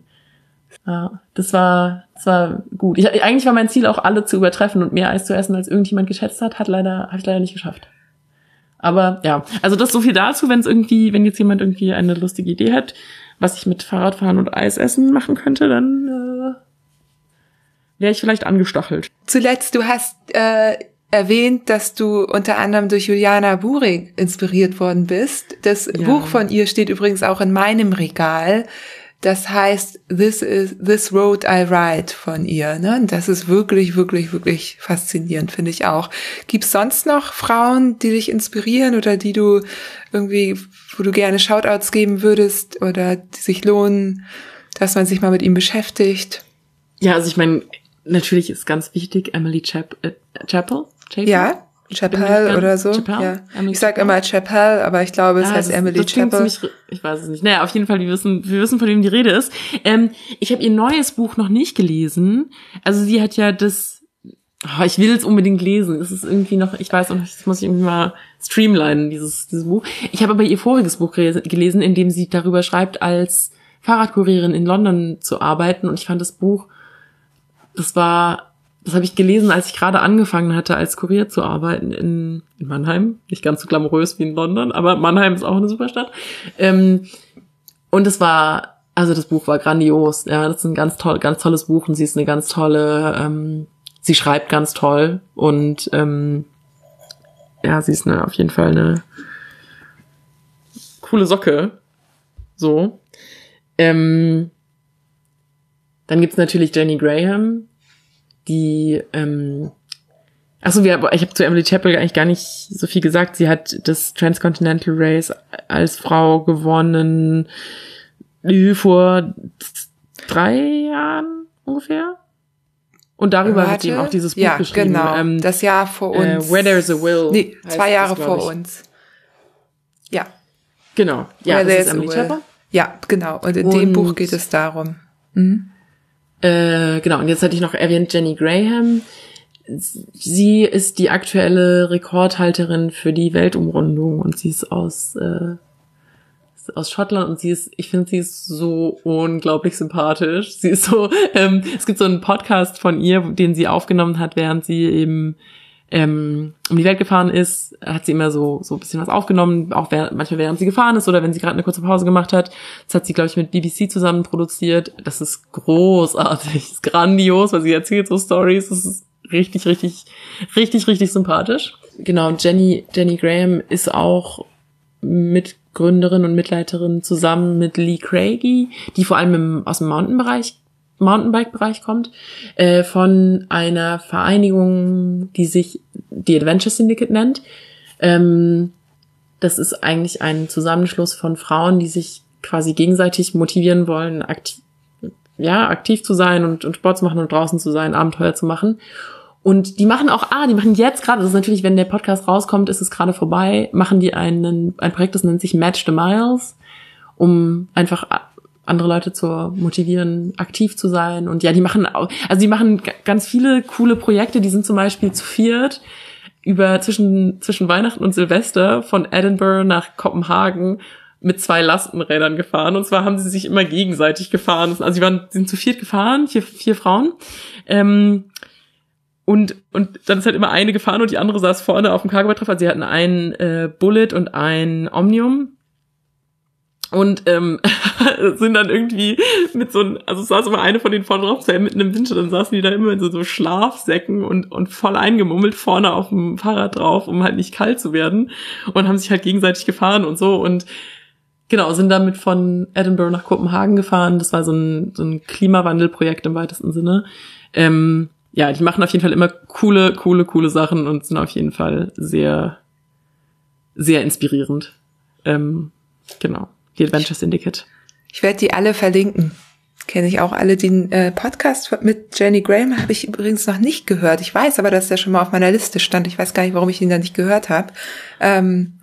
Ja, das war, das war gut. Ich, eigentlich war mein Ziel auch alle zu übertreffen und mehr Eis zu essen, als irgendjemand geschätzt hat, hat leider, habe ich leider nicht geschafft. Aber ja, also das so viel dazu, wenn es irgendwie, wenn jetzt jemand irgendwie eine lustige Idee hat, was ich mit Fahrradfahren und Eis essen machen könnte, dann äh, wäre ich vielleicht angestachelt. Zuletzt, du hast äh, erwähnt, dass du unter anderem durch Juliana Buring inspiriert worden bist. Das ja. Buch von ihr steht übrigens auch in meinem Regal. Das heißt This is This Road I Ride von ihr. Ne? Das ist wirklich, wirklich, wirklich faszinierend, finde ich auch. Gibt's sonst noch Frauen, die dich inspirieren oder die du irgendwie, wo du gerne Shoutouts geben würdest oder die sich lohnen, dass man sich mal mit ihm beschäftigt? Ja, also ich meine, natürlich ist ganz wichtig Emily Chap äh, Chappell. Chapel? Ja, Chapel oder so. Chappelle? Ja. ich sag immer Chapel, aber ich glaube, es ja, heißt das, Emily das Chapel. ich weiß es nicht. Naja, auf jeden Fall, wir wissen, wir wissen, von wem die Rede ist. Ähm, ich habe ihr neues Buch noch nicht gelesen. Also sie hat ja das, oh, ich will es unbedingt lesen. Es ist irgendwie noch, ich weiß auch nicht, das muss ich irgendwie mal streamlinen, dieses, dieses Buch. Ich habe aber ihr voriges Buch gelesen, in dem sie darüber schreibt, als Fahrradkurierin in London zu arbeiten. Und ich fand das Buch, das war das habe ich gelesen, als ich gerade angefangen hatte, als Kurier zu arbeiten in, in Mannheim. Nicht ganz so glamourös wie in London, aber Mannheim ist auch eine super Stadt. Ähm, und es war, also das Buch war grandios. Ja, das ist ein ganz toll, ganz tolles Buch und sie ist eine ganz tolle, ähm, sie schreibt ganz toll und ähm, ja, sie ist eine, auf jeden Fall eine coole Socke. So. Ähm, dann gibt's natürlich Jenny Graham, die ähm, Achso, ich habe zu Emily Chappell eigentlich gar nicht so viel gesagt. Sie hat das Transcontinental Race als Frau gewonnen vor drei Jahren ungefähr. Und darüber Warte. hat sie eben auch dieses Buch ja, geschrieben. Genau, ähm, das Jahr vor äh, uns. Äh, Where There's a Will. Nee, zwei Jahre das, vor uns. Ja. Genau. Ja, Where das ist Emily Chappell. Ja, genau. Und in und, dem Buch geht es darum. Mhm. Äh, genau. Und jetzt hatte ich noch erwähnt Jenny Graham. Sie ist die aktuelle Rekordhalterin für die Weltumrundung und sie ist aus äh, aus Schottland und sie ist, ich finde, sie ist so unglaublich sympathisch. Sie ist so, ähm, es gibt so einen Podcast von ihr, den sie aufgenommen hat, während sie eben ähm, um die Welt gefahren ist, hat sie immer so so ein bisschen was aufgenommen, auch während, manchmal während sie gefahren ist oder wenn sie gerade eine kurze Pause gemacht hat. Das hat sie, glaube ich, mit BBC zusammen produziert. Das ist großartig, das ist grandios, weil sie erzählt so Stories. Das ist richtig, richtig, richtig, richtig sympathisch. Genau, Jenny, Jenny Graham ist auch Mitgründerin und Mitleiterin zusammen mit Lee Craigie, die vor allem im, aus dem Mountainbereich Mountainbike-Bereich kommt, äh, von einer Vereinigung, die sich die Adventure Syndicate nennt. Ähm, das ist eigentlich ein Zusammenschluss von Frauen, die sich quasi gegenseitig motivieren wollen, aktiv, ja, aktiv zu sein und, und Sport zu machen und draußen zu sein, Abenteuer zu machen. Und die machen auch, ah, die machen jetzt gerade, das ist natürlich, wenn der Podcast rauskommt, ist es gerade vorbei, machen die einen, ein Projekt, das nennt sich Match the Miles, um einfach andere Leute zu motivieren, aktiv zu sein. Und ja, die machen auch, also die machen ganz viele coole Projekte, die sind zum Beispiel zu viert über zwischen, zwischen Weihnachten und Silvester von Edinburgh nach Kopenhagen mit zwei Lastenrädern gefahren. Und zwar haben sie sich immer gegenseitig gefahren. Also sie waren, sind zu viert gefahren, vier, vier Frauen. Ähm, und, und dann ist halt immer eine gefahren und die andere saß vorne auf dem Cargo-Betreff. Also sie hatten einen äh, Bullet und ein Omnium. Und ähm, sind dann irgendwie mit so einem, also es saß immer eine von den vorne drauf, so mitten im Winter, dann saßen die da immer in so, so Schlafsäcken und, und voll eingemummelt vorne auf dem Fahrrad drauf, um halt nicht kalt zu werden. Und haben sich halt gegenseitig gefahren und so. Und genau, sind damit von Edinburgh nach Kopenhagen gefahren. Das war so ein, so ein Klimawandelprojekt im weitesten Sinne. Ähm, ja, die machen auf jeden Fall immer coole, coole, coole Sachen und sind auf jeden Fall sehr, sehr inspirierend. Ähm, genau, die Adventure Syndicate. Ich werde die alle verlinken. Kenne ich auch alle. Den äh, Podcast mit Jenny Graham habe ich übrigens noch nicht gehört. Ich weiß aber, dass der schon mal auf meiner Liste stand. Ich weiß gar nicht, warum ich ihn da nicht gehört habe. Ähm,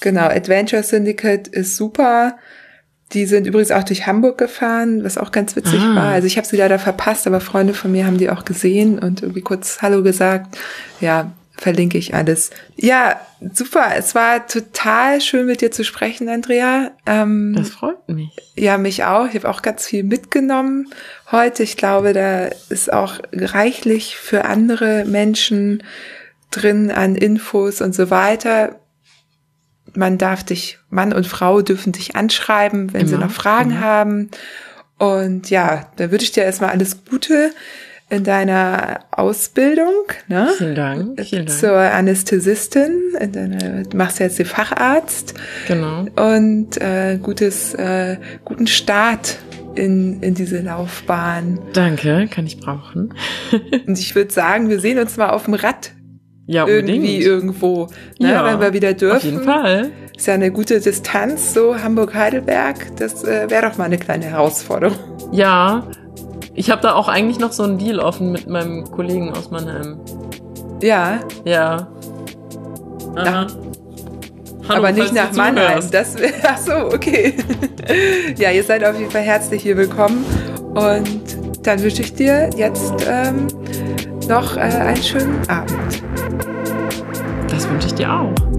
genau, Adventure Syndicate ist super. Die sind übrigens auch durch Hamburg gefahren, was auch ganz witzig ah. war. Also ich habe sie leider verpasst, aber Freunde von mir haben die auch gesehen und irgendwie kurz Hallo gesagt. Ja, verlinke ich alles. Ja, super. Es war total schön mit dir zu sprechen, Andrea. Ähm, das freut mich. Ja, mich auch. Ich habe auch ganz viel mitgenommen heute. Ich glaube, da ist auch reichlich für andere Menschen drin an Infos und so weiter man darf dich, Mann und Frau dürfen dich anschreiben, wenn Immer. sie noch Fragen Immer. haben. Und ja, da würde ich dir erstmal alles Gute in deiner Ausbildung. Ne? Vielen Dank. Vielen Dank. Zur Anästhesistin. In deiner, du machst jetzt den Facharzt. Genau. Und äh, gutes, äh, guten Start in, in diese Laufbahn. Danke, kann ich brauchen. und ich würde sagen, wir sehen uns mal auf dem Rad ja, unbedingt. irgendwie irgendwo, ne, ja, wenn wir wieder dürfen. Auf jeden Fall. Ist ja eine gute Distanz, so Hamburg-Heidelberg. Das äh, wäre doch mal eine kleine Herausforderung. Ja, ich habe da auch eigentlich noch so einen Deal offen mit meinem Kollegen aus Mannheim. Ja. Ja. Aha. Hallo, aber nicht nach Mannheim. Das, ach so, okay. ja, ihr seid auf jeden Fall herzlich hier willkommen. Und dann wünsche ich dir jetzt ähm, noch äh, einen schönen Abend. Das wünsche ich dir auch.